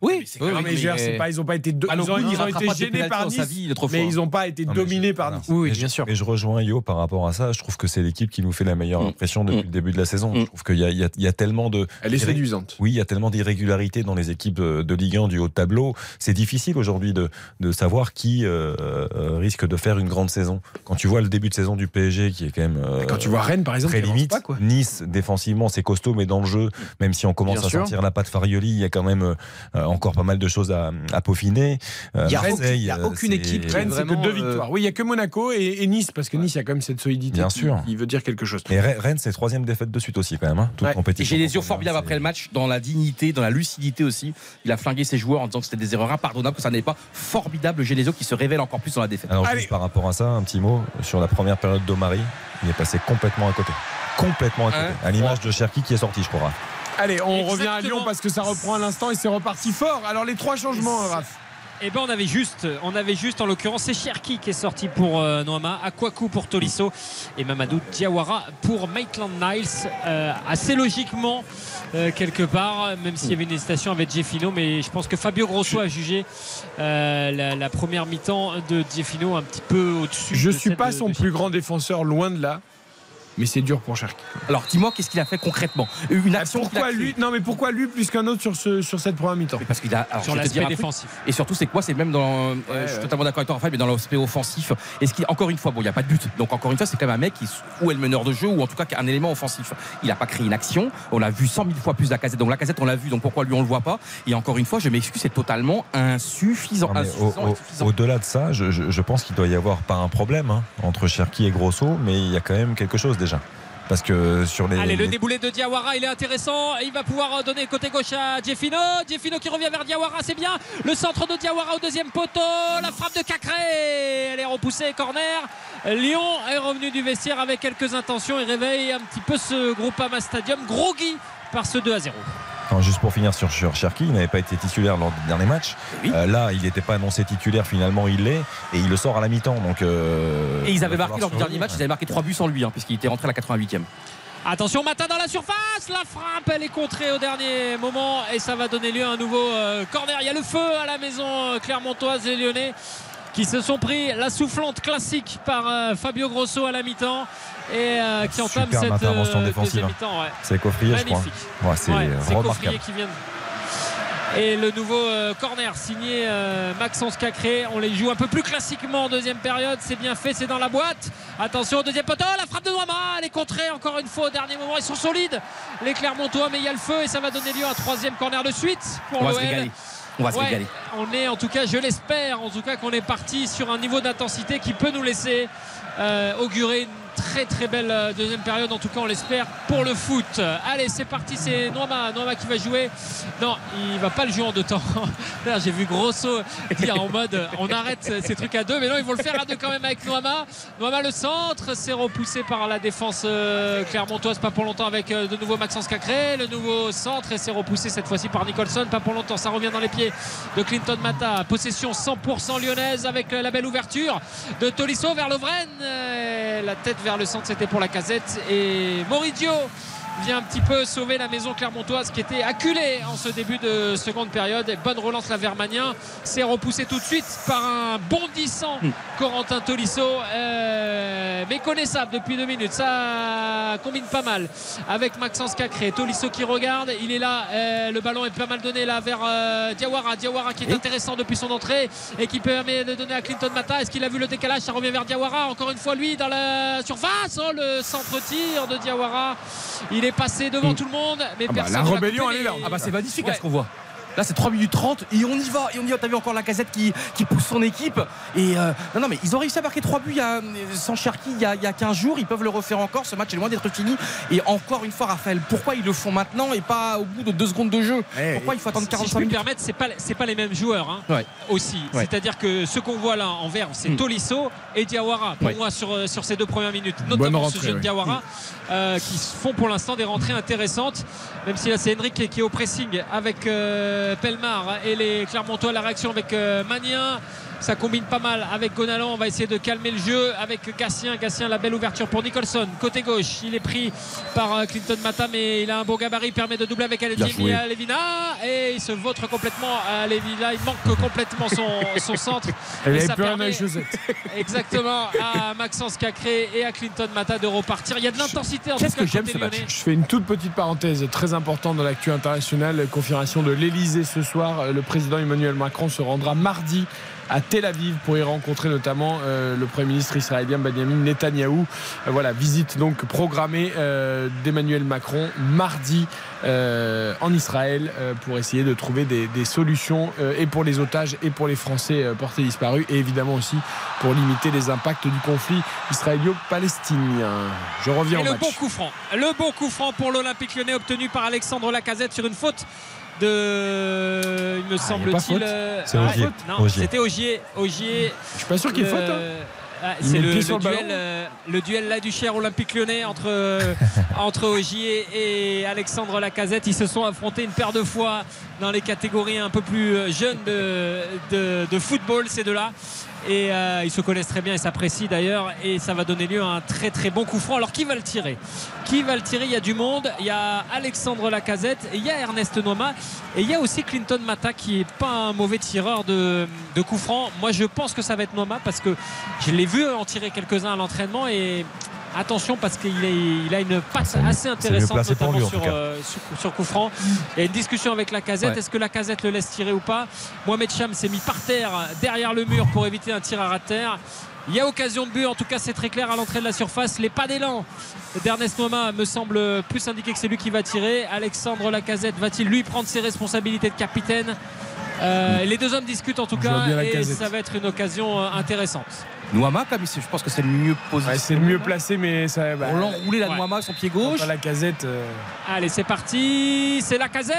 Oui, c'est Non, mais c'est pas, ils n'ont pas été, do- ils ont, ils été gênés par Nice, vie, mais ils n'ont pas été Non, dominés je- par. Nice. Oui, Et bien je- sûr. Et je rejoins Yo par rapport à ça. Je trouve que c'est l'équipe qui nous fait la meilleure Mm. impression depuis Mm. le début de la saison. Mm. Je trouve qu'il y, a- y y tellement de. Elle est séduisante. Oui, il y a tellement d'irrégularités dans les équipes de, de Ligue 1 du haut de tableau. C'est difficile aujourd'hui de, de savoir qui euh, euh, risque de faire une grande saison. Quand tu vois le début de saison du PSG qui est quand même. euh, Quand tu vois Rennes, par exemple, Très limite. pas, quoi. Nice, défensivement, c'est costaud, mais dans le jeu, même si on commence Bien à sûr. sentir la patte Farioli, il y a quand même, euh, encore pas mal de choses à, à peaufiner. Euh, Il y a Marseille, aucun- il y a euh, aucune équipe qui Rennes, c'est que vraiment, deux euh, victoires. Oui, il n'y a que Monaco et, et Nice, parce que Nice, il y a quand même cette solidité Bien qui, sûr. qui veut dire quelque chose. Et Rennes, c'est troisième défaite de suite aussi quand même, hein, toute Ouais. Et compétition. j'ai les yeux formidables après le match, dans la dignité, dans la lucidité aussi. Il a flingué ses joueurs en disant que c'était des erreurs impardonnables, que ça n'est pas formidable. Genesio qui se révèle encore plus dans la défaite. Alors Allez. juste par rapport à ça, un petit mot sur la première période d'Omari. Il est passé complètement à côté. Complètement à côté. Hein à l'image de Cherki qui est sorti, je crois. Allez, on Exactement. revient à Lyon parce que ça reprend à l'instant et c'est reparti fort. Alors, les trois changements, Raph. Eh ben on avait juste, on avait juste en l'occurrence c'est Cherki qui est sorti pour euh, Noama, Akwaku pour Tolisso et Mamadou Diawara pour Maitland Niles. Euh, assez logiquement euh, quelque part, même s'il y avait une hésitation avec Jeffino, mais je pense que Fabio Grosso a jugé la, la première mi-temps de Jeffino un petit peu au-dessus. Je de suis pas de- son de plus grand défenseur, loin de là. Mais c'est dur pour Cherki. Alors dis-moi, qu'est-ce qu'il a fait concrètement? Une Ah, action qu'il a Pourquoi lui Non, mais pourquoi lui plus qu'un autre sur, ce, sur cette première mi-temps? Parce qu'il a. alors, sur l'aspect truc. défensif. Et surtout, c'est quoi? C'est même dans. euh, je suis totalement d'accord avec toi, Raphaël, mais dans l'aspect offensif. Et ce qui, encore une fois, bon, il n'y a pas de but. Donc, encore une fois, c'est quand même un mec qui ou est le meneur de jeu, ou en tout cas qui a un élément offensif. Il n'a pas créé une action. On l'a vu 100 000 fois plus la casette. Donc, la casette, on l'a vu. Donc, pourquoi lui, on le voit pas? Et encore une fois, je m'excuse, c'est totalement insuffisant. Au- au-. Au-delà de ça, je, je- je pense qu'il doit y avoir pas un problème hein, entre Cherki et Grosso, mais il y a quand même quelque chose déjà. Parce que sur les. Allez, le déboulé de Diawara, il est intéressant. Il va pouvoir donner côté gauche à Jeffino. Jeffino qui revient vers Diawara, c'est bien. Le centre de Diawara au deuxième poteau. La frappe de Cacré. Elle est repoussée, corner. Lyon est revenu du vestiaire avec quelques intentions et réveille un petit peu ce Groupama Stadium groggy par ce 2 à 0. Non, juste pour finir sur, sur Cherki, il n'avait pas été titulaire lors du dernier match. Oui. Euh, là, il n'était pas annoncé titulaire, finalement il l'est, et il le sort à la mi-temps. Donc, euh, Et ils il avaient va marqué lors du dernier match, ils avaient marqué 3 buts sans lui, hein, puisqu'il était rentré à la 88e. Attention, Matin dans la surface. La frappe, elle est contrée au dernier moment et ça va donner lieu à un nouveau euh, corner. Il y a le feu à la maison euh, clermontoise et lyonnais qui se sont pris la soufflante classique par euh, Fabio Grosso à la mi-temps et euh, qui entame cette intervention euh, défensive, deuxième hein. mi-temps. ouais. C'est Coffrier, je crois. Ouais, c'est Ouais, remarquable. Qui vient. Et le nouveau corner signé Maxence Cacré. On les joue un peu plus classiquement en deuxième période. C'est bien fait, c'est dans la boîte. Attention au deuxième poteau. La frappe de Noama. Elle est contrée encore une fois au dernier moment. Ils sont solides, les Clermontois, mais il y a le feu et ça va donner lieu à un troisième corner de suite pour l'OL. On va se Ouais, régaler. on est en tout cas, je l'espère, en tout cas qu'on est parti sur un niveau d'intensité qui peut nous laisser euh, augurer une très très belle euh, deuxième période. En tout cas, on l'espère pour le foot. Allez, c'est parti, c'est Noama, Noama qui va jouer. Non, il va pas le jouer en deux temps. *laughs* J'ai vu Grosso dire en mode euh, on arrête ces trucs à deux, mais non, ils vont le faire à deux quand même avec Noama. Noama le centre, c'est repoussé par la défense euh, clermontoise, pas pour longtemps avec de nouveau Maxence Cacré. Le nouveau centre et c'est repoussé cette fois-ci par Nicholson, pas pour longtemps. Ça revient dans les pieds de Clinton Mata. Possession 100% lyonnaise avec la belle ouverture de Tolisso vers Lovren. La tête vers le centre, c'était pour la casette. Et Moridio vient un petit peu sauver la maison clermontoise qui était acculée en ce début de seconde période. Et bonne relance la Vermanien. C'est repoussé tout de suite par un bondissant Corentin Tolisso. Euh, méconnaissable depuis deux minutes. Ça combine pas mal avec Maxence Cacré. Tolisso qui regarde. Il est là. Euh, le ballon est pas mal donné là vers euh, Diawara. Diawara qui est intéressant depuis son entrée et qui permet de donner à Clinton Mata. Est-ce qu'il a vu le décalage? Ça revient vers Diawara. Encore une fois, lui dans la surface. Oh, le centre-tir de Diawara. Il est passé devant tout le monde. Mais Ah bah, personne la rébellion, elle est là. Ah bah c'est magnifique Ouais. à ce qu'on voit. Là c'est 3 minutes 30 et on y va et on y va. T'as vu encore la casette qui, qui pousse son équipe et euh, non non mais ils ont réussi à marquer 3 buts il y a, sans Cherki il y, a, il y a 15 jours. Ils peuvent le refaire encore. Ce match est loin d'être fini et encore une fois Raphaël pourquoi ils le font maintenant et pas au bout de 2 secondes de jeu Pourquoi il faut attendre Si je 45 puis me minutes permettre, c'est pas c'est pas les mêmes joueurs hein, Ouais. aussi. Ouais. C'est-à-dire que ce qu'on voit là en vert, c'est Mm. Tolisso et Diawara pour moi sur, euh, sur ces deux premières minutes, notamment rentrée, ce jeune ouais. Diawara euh, qui font pour l'instant des rentrées intéressantes. Même si là c'est Henrik qui, qui est au pressing avec euh, Pelmar et les Clermontois la réaction avec euh, Magnin. Ça combine pas mal avec Gonalan. On va essayer de calmer le jeu avec Gassien. Gassien, la belle ouverture pour Nicholson. Côté gauche, il est pris par euh, Clinton Mata, mais il a un beau gabarit. Il permet de doubler avec. Alevina. Levina. Et il se vautre complètement à Levina. Il manque complètement son, *laughs* son centre. Elle Et ça permet *laughs* exactement à Maxence Cacré et à Clinton Mata de repartir. Il y a de l'intensité en tout Qu'est-ce cas que j'aime ce match. Je fais une toute petite parenthèse très importante dans l'actu internationale. Confirmation de l'Elysée ce soir. Le président Emmanuel Macron se rendra mardi à Tel Aviv pour y rencontrer notamment euh, le Premier ministre israélien Benjamin Netanyahou. Euh, voilà, visite donc programmée euh, d'Emmanuel Macron mardi en Israël pour essayer de trouver des, des solutions et pour les otages et pour les Français portés disparus et évidemment aussi pour limiter les impacts du conflit israélo-palestinien. Je reviens Et au le match. bon coup franc. Le bon coup franc pour l'Olympique lyonnais obtenu par Alexandre Lacazette sur une faute de. Il me pas semble-t-il. faute. euh, C'est ah, faute Non, c'était Ogier. Ogier. Je suis pas sûr qu'il le- faute. hein. Ah, c'est le le, pied le duel, euh, le duel là du cher Olympique Lyonnais entre, euh, *laughs* entre Ogier et Alexandre Lacazette. Ils se sont affrontés une paire de fois dans les catégories un peu plus euh, jeunes de, de, de football, ces deux-là. Et euh, ils se connaissent très bien et s'apprécient d'ailleurs. Et ça va donner lieu à un très très bon coup franc. Alors qui va le tirer? Qui va le tirer? Il y a du monde. Il y a Alexandre Lacazette, et il y a Ernest Noima et il y a aussi Clinton Mata qui est pas un mauvais tireur de, de coups francs. Moi je pense que ça va être Noima parce que je l'ai vu en tirer quelques-uns à l'entraînement et attention parce qu'il a une passe assez intéressante notamment lui, sur, euh, sur, sur coup franc. Il y a une discussion avec la casette. Ouais. Est-ce que la casette le laisse tirer ou pas? Mohamed Cham s'est mis par terre derrière le mur pour éviter un tir à terre. Il y a occasion de but, en tout cas c'est très clair à l'entrée de la surface. Les pas d'élan d'Ernest Noima me semble plus indiquer que c'est lui qui va tirer. Alexandre Lacazette va-t-il lui prendre ses responsabilités de capitaine? Euh, Les deux hommes discutent en tout cas et ça va être une occasion euh, intéressante. Comme il- je pense que c'est le mieux positionné. Ouais, c'est le mieux placé, mais ça. Bah, On l'enroulé la Ouais. Nouama son pied gauche. à la casette. euh, Allez, c'est parti. C'est la casette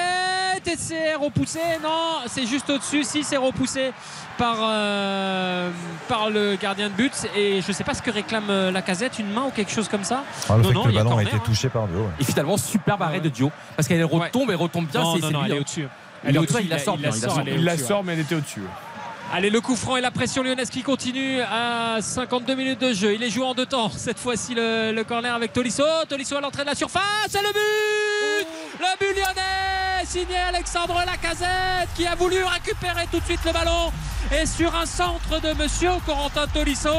et c'est repoussé. Non, c'est juste au-dessus. Si, c'est repoussé par, euh, par le gardien de but. Et je ne sais pas ce que réclame la casette, une main ou quelque chose comme ça. Ah, le Non, fait non, que il le a ballon a été hein. touché par Dio. ouais. Et finalement, superbe arrêt de Dio. Parce qu'elle retombe, elle retombe bien. non, c'est non, c'est non, lui, elle est hein. au-dessus. Il est au-dessus, il la sort bien, il la sort elle est Il la au-dessus, sort, mais elle était au-dessus. Allez, le coup franc et la pression lyonnaise qui continue à 52 minutes de jeu. Il est joué en deux temps. Cette fois-ci, le, le corner avec Tolisso. Tolisso à l'entrée de la surface. Et le but Le but lyonnais Signé Alexandre Lacazette qui a voulu récupérer tout de suite le ballon. Et sur un centre de monsieur Corentin Tolisso.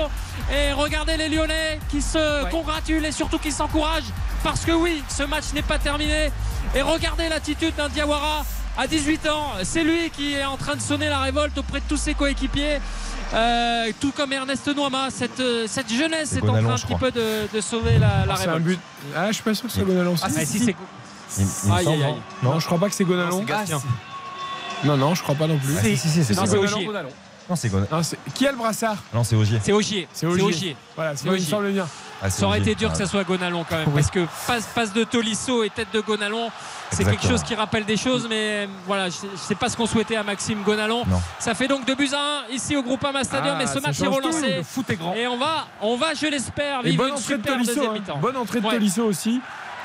Et regardez les Lyonnais qui se Ouais. congratulent et surtout qui s'encouragent. Parce que oui, ce match n'est pas terminé. Et regardez l'attitude d'un Diawara à 18 ans. C'est lui qui est en train de sonner la révolte auprès de tous ses coéquipiers. Euh, tout comme Ernest Noima, cette, euh, cette jeunesse C'est est en train un petit peu de, de sauver la, la C'est un révolte. but. Ah, je suis pas sûr que c'est Gonalon. Ah, si, c'est Il, il me Aïe, semble, aïe, aïe. non Non, je crois pas que c'est Gonalon. Ah, Non, non, je crois pas non plus. Ah, si, si, si, c'est Non, c'est Gonalon, Qui a le brassard? Non, c'est Ogier. C'est Ogier. C'est C'est Ogier. Voilà, c'est me semble bien. Ah, c'est Ça aurait été dur que Ah, ça soit Gonalon quand même. Oui. Parce que passe, passe de Tolisso et tête de Gonalon, c'est quelque chose qui rappelle des choses. Mais voilà, je ne sais pas ce qu'on souhaitait à Maxime Gonalon. Non. Ça fait donc 2 buts à 1 ici au Groupama Stadium. Ah, et ce match est relancé. Le foot est grand. Et on va, on va, je l'espère, vivre bonne une entrée de Tolisso. hein. mi-temps. Bonne entrée de Ouais. Tolisso aussi.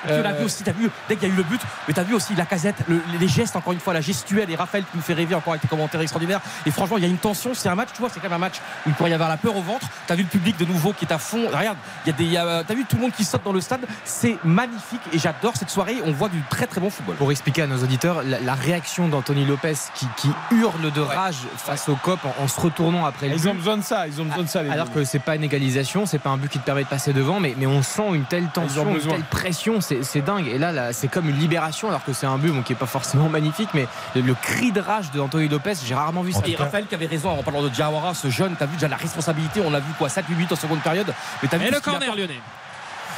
On a Euh, vu aussi, t'as vu, dès qu'il y a eu le but, mais t'as vu aussi la casette, le- les gestes, encore une fois, la gestuelle et Raphaël qui nous fait rêver encore avec tes commentaires extraordinaires. Et franchement, il y a une tension. C'est un match, tu vois, c'est quand même un match où il pourrait y avoir la peur au ventre. T'as vu le public de nouveau qui est à fond. Regarde, il y a des, il y a- t'as vu tout le monde qui saute dans le stade. C'est magnifique et j'adore cette soirée. On voit du très très bon football. Pour expliquer à nos auditeurs, la, la réaction d'Anthony Lopez qui, qui hurle de rage face au COP en, en se retournant après le Ils ont besoin de ça. Ils ont besoin de ça. les Alors que c'est pas une égalisation, c'est pas un but qui te permet de passer devant, mais, mais on sent une telle tension, une telle pression, c'est c'est dingue. Et là, là, c'est comme une libération, alors que c'est un but bon, qui est pas forcément magnifique, mais le, le cri de rage de Anthony Lopez, j'ai rarement vu ça. Et cas- Raphaël qui avait raison en parlant de Diawara, ce jeune, t'as vu déjà la responsabilité, on l'a vu quoi, 7 8 en seconde période. Mais t'as vu Et le corner lyonnais.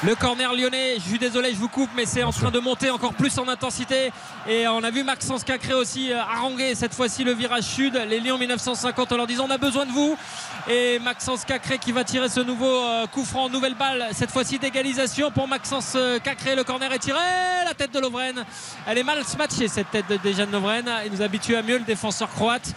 Le corner lyonnais, je suis désolé, je vous coupe, mais c'est en train de monter encore plus en intensité. Et on a vu Maxence Cacré aussi euh, haranguer cette fois-ci le virage sud. Les Lions 1950 en leur disant on a besoin de vous. Et Maxence Cacré qui va tirer ce nouveau euh, coup franc, nouvelle balle, cette fois-ci d'égalisation pour Maxence euh, Cacré. Le corner est tiré, la tête de Lovren. Elle est mal matchée cette tête de Dejan Lovren. Il nous habitue à mieux le défenseur croate.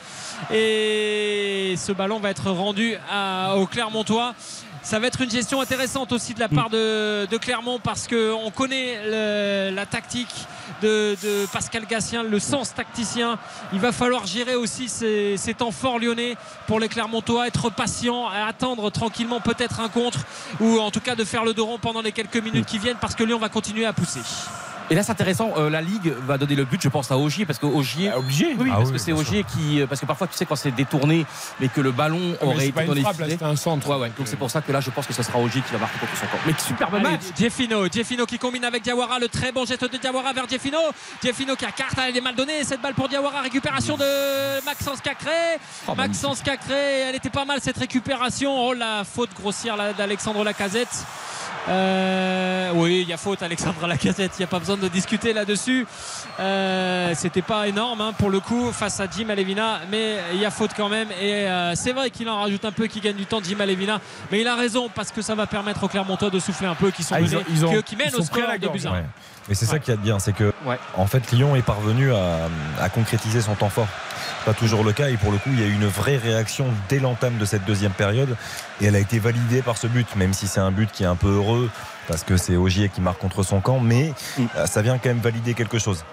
Et ce ballon va être rendu à- au Clermontois. Ça va être une gestion intéressante aussi de la part de, de Clermont parce qu'on connaît le- la tactique de, de Pascal Gassien, le sens tacticien. Il va falloir gérer aussi ces, ces temps forts lyonnais pour les Clermontois, être patient, attendre tranquillement peut-être un contre ou en tout cas de faire le dos rond pendant les quelques minutes qui viennent parce que Lyon va continuer à pousser. Et là, c'est intéressant. euh, la Ligue va donner le but, je pense, à Ogier, parce que Ogier. obligé. Oui, Ah parce oui, que c'est Ogier qui. Parce que parfois, tu sais, quand c'est détourné, mais que le ballon Ah, mais aurait été dans une les filets. c'était un centre. Ouais, ouais. Donc c'est pour ça que là, je pense que ce sera Ogier qui va marquer contre son camp. Mais superbe Allez, match. Jeffino, Jeffino qui combine avec Diawara, le très bon geste de Diawara vers Jeffino. Jeffino qui a carte, elle est mal donnée. Cette balle pour Diawara, récupération de Maxence Cacré. Oh, Maxence Cacré, elle était pas mal cette récupération. Oh la faute grossière là, d'Alexandre Lacazette. Euh, oui, il y a faute Alexandre Lacazette, il n'y a pas besoin de discuter là-dessus. Euh, C'était pas énorme hein, pour le coup face à Jim Alevina, mais il y a faute quand même. Et euh, c'est vrai qu'il en rajoute un peu, qu'il gagne du temps Jim Alevina, mais il a raison parce que ça va permettre aux Clermontois de souffler un peu, qui sont Ah, ils menés, ont- ils ont- qui- qui mènent ils au score de un. Ouais. Mais c'est ça qu'il y a de bien, c'est que Ouais. en fait Lyon est parvenu à, à concrétiser son temps fort. Pas toujours le cas et pour le coup il y a eu une vraie réaction dès l'entame de cette deuxième période et elle a été validée par ce but, même si c'est un but qui est un peu heureux parce que c'est Ogier qui marque contre son camp, mais Mm. euh, ça vient quand même valider quelque chose.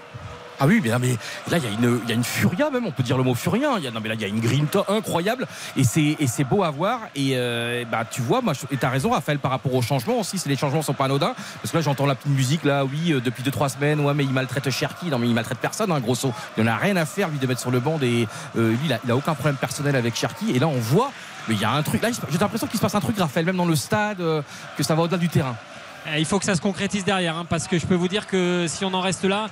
Ah oui, mais, là, mais là, il y, a une- y a une furia même, on peut dire le mot furia. Il y a, non, mais là, il y a une grinta incroyable et c'est, beau à voir. Et euh, bah, tu vois, moi, et t'as raison, Raphaël, par rapport aux changements aussi. C'est les changements sont pas anodins. Parce que là, j'entends la petite musique, là, oui, euh, depuis 2-3 semaines, ouais, mais il maltraite Cherki. Non, mais il maltraite personne, hein, grosso. Il en a rien à faire, lui, de mettre sur le banc. Et euh, lui, il a, il a aucun problème personnel avec Cherki. Et là, on voit, mais il y a un truc. Là, j'ai l'impression qu'il se passe un truc, Raphaël, même dans le stade, que ça va au-delà du terrain. Eh, il faut que ça se concrétise derrière, hein, parce que je peux vous dire que si on en reste là,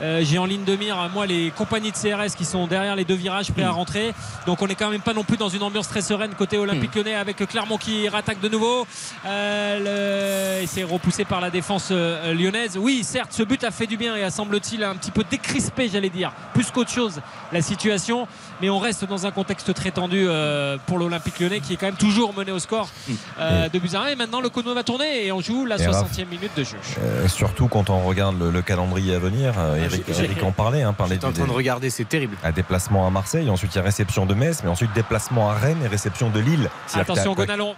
euh, j'ai en ligne de mire, moi, les compagnies de CRS qui sont derrière les deux virages prêts à hmm. rentrer. Donc on n'est quand même pas non plus dans une ambiance très sereine côté Olympique. Hmm. Lyonnais avec Clermont qui rattaque de nouveau. Euh, le... Et repoussé par la défense euh, lyonnaise. Oui, certes, ce but a fait du bien et a semble-t-il un petit peu décrispé, j'allais dire, plus qu'autre chose, la situation. Mais on reste dans un contexte très tendu euh, pour l'Olympique lyonnais qui est quand même toujours mené au score hmm. de Buzyn. Et maintenant, le chrono va tourner et on joue la 60 minute de jeu. Euh, surtout quand on regarde le, calendrier à venir. Euh, ah, Eric, en parlait. Hein, parlait en train de regarder, c'est terrible. Un déplacement à Marseille, ensuite il y a réception de Metz, mais ensuite déplacement à Rennes et réception de Lille. Attention, Gonalon.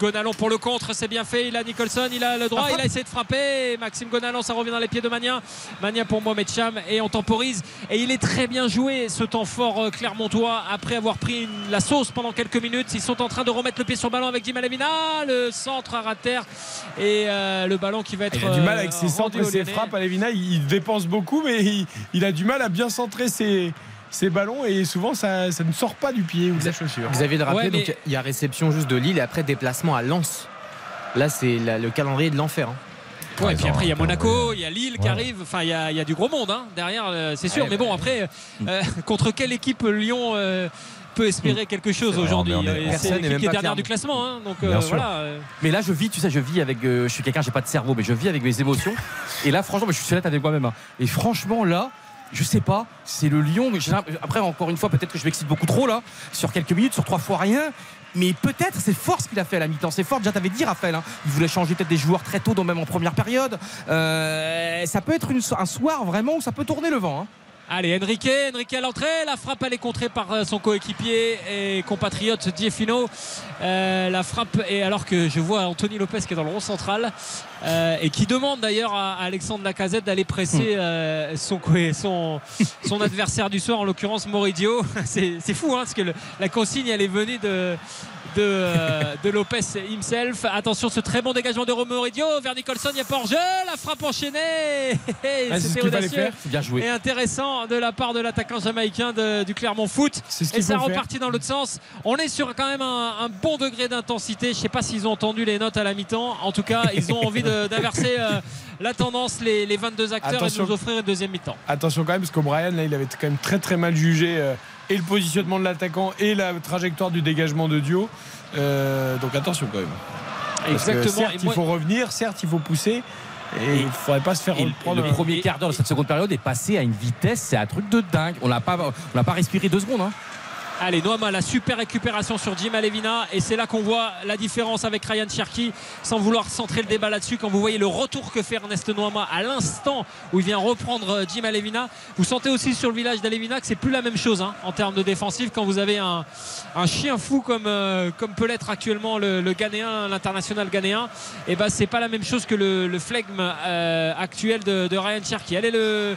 Gonalon pour le contre, c'est bien fait. Il a Nicholson, il a le droit, il a essayé de frapper. Maxime Gonalon, ça revient dans les pieds de Magnin. Magnin pour Mohamed Cham et on temporise. Et il est très bien joué ce temps fort euh, Clermontois après avoir pris la sauce pendant quelques minutes. Ils sont en train de remettre le pied sur le ballon avec Di Malavina. Le centre à terre et le ballon qui va être. Il a du mal euh, avec ses rendu centres et ses frappes. Alevina, il, il dépense beaucoup, mais il, il a du mal à bien centrer ses, ses ballons et souvent ça, ça ne sort pas du pied ou de la chaussure. Xavier le rappelait, Ouais, mais- donc il y a réception juste de Lille et après déplacement à Lens. Là, c'est la- le calendrier de l'enfer. hein. Ouais, et puis après, il y a Monaco, il y a Lille qui Ouais. arrive. Enfin, il y a, il y a du gros monde hein, derrière, euh, c'est sûr. Ouais, mais bon, après, euh, *laughs* contre quelle équipe Lyon euh, peut espérer quelque chose aujourd'hui personne C'est n'est même qui est pas dernière du classement. hein, donc euh, voilà. euh, Mais là, je vis, tu sais, je vis avec. euh, je suis quelqu'un, j'ai pas de cerveau, mais je vis avec mes émotions. Et là, franchement, mais je suis honnête avec moi-même. hein. Et franchement, là. Je sais pas, c'est le mais l'impression- Après, encore une fois, peut-être que je m'excite beaucoup trop là, sur quelques minutes, sur trois fois rien. Mais peut-être c'est fort ce qu'il a fait à la mi-temps. C'est fort. Déjà, t'avais dit, Raphaël, hein, il voulait changer peut-être des joueurs très tôt, donc même en première période. Euh, ça peut être une- un soir vraiment où ça peut tourner le vent. hein. Allez, Enrique, Enrique à l'entrée. La frappe, elle est contrée par euh, son coéquipier et compatriote Diefino. Euh, la frappe, et alors que je vois Anthony Lopez qui est dans le rond central euh, et qui demande d'ailleurs à, Alexandre Lacazette d'aller presser euh, son, son, son adversaire du soir, en l'occurrence Moridio. *laughs* C'est fou, hein, parce que le- la consigne, elle est venue de. De, euh, de Lopez himself. Attention, ce très bon dégagement de Romeo Moridio vers Nicholson. Il n'y a pas hors-jeu. La frappe enchaînée. *laughs* Ah, C'était audacieux bien joué. et intéressant de la part de l'attaquant jamaïcain de- du Clermont Foot. Et ça repartit dans l'autre sens. On est sur quand même un, un bon degré d'intensité. Je ne sais pas s'ils ont entendu les notes à la mi-temps. En tout cas, ils ont envie de- d'inverser euh, la tendance, les, les 22 acteurs, Attention. et de nous offrir une deuxième mi-temps. Attention quand même, parce qu'O'Brien, là, il avait quand même très très mal jugé euh, et le positionnement de l'attaquant et la trajectoire du dégagement de Dio. Euh, donc attention quand même. Parce que Exactement. certes, Et il faut revenir, certes, il faut pousser. Et il ne faudrait pas se faire reprendre. le premier quart d'heure de cette seconde période est passé à une vitesse, c'est un truc de dingue. On n'a pas, on n'a pas respiré deux secondes. hein. Allez, Noama, la super récupération sur Jim Alevina. Et c'est là qu'on voit la différence avec Ryan Cherki, sans vouloir centrer le débat là-dessus. Quand vous voyez le retour que fait Ernest Noama à l'instant où il vient reprendre euh, Jim Alevina, vous sentez aussi sur le village d'Alevina que c'est plus la même chose hein, en termes de défensif. Quand vous avez un, chien fou comme, euh, comme peut l'être actuellement le, Ghanéen, l'international ghanéen, et ben c'est pas la même chose que le, le flegme euh, actuel de, Ryan Cherki. Allez, le,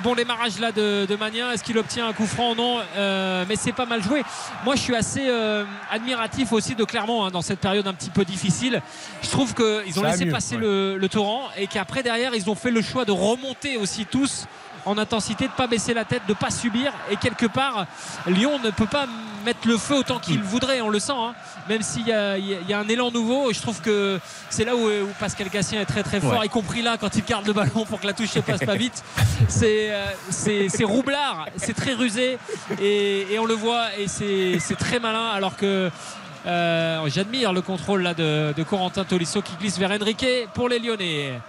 bon démarrage là de, de Mania. Est-ce qu'il obtient un coup franc Non, Euh, mais c'est pas mal mal joué. Moi, je suis assez euh, admiratif aussi de Clermont hein, dans cette période un petit peu difficile. Je trouve qu'ils ont Ça laissé mieux, passer ouais. le, le torrent et qu'après, derrière, ils ont fait le choix de remonter aussi tous en intensité, de pas baisser la tête, de pas subir. Et quelque part, Lyon ne peut pas mettre le feu autant qu'il voudrait, on le sent. hein. Même s'il y, a- y un élan nouveau, je trouve que c'est là où, où Pascal Gassien est très très fort, Ouais. y compris là quand il garde le ballon pour que la touche ne passe pas vite. C'est euh, c'est roublard, c'est très rusé et, et on le voit et c'est c'est très malin alors que. Euh, J'admire le contrôle là de, Corentin Tolisso qui glisse vers Enrique pour les Lyonnais.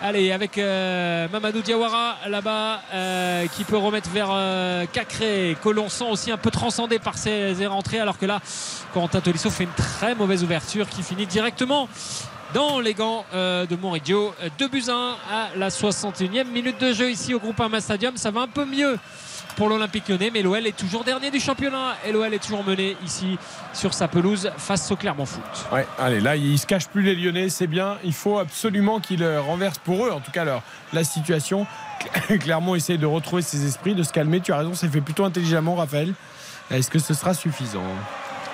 Allez, avec euh, Mamadou Diawara là-bas euh, qui peut remettre vers Cacré, que l'on sent aussi un peu transcendé par ses, rentrées, alors que là, Corentin Tolisso fait une très mauvaise ouverture qui finit directement dans les gants de Moridio. 2 buts à 1 à la 61e minute de jeu ici au Groupama Stadium. Ça va un peu mieux pour l'Olympique lyonnais, mais l'OL est toujours dernier du championnat et l'OL est toujours mené ici sur sa pelouse face au Clermont Foot. Ouais, allez, là, ils se cachent plus les Lyonnais, c'est bien. Il faut absolument qu'ils euh, renversent pour eux, en tout cas, leur, la situation. *laughs* Clermont essaye de retrouver ses esprits, de se calmer. Tu as raison, c'est fait plutôt intelligemment, Raphaël. Est-ce que ce sera suffisant?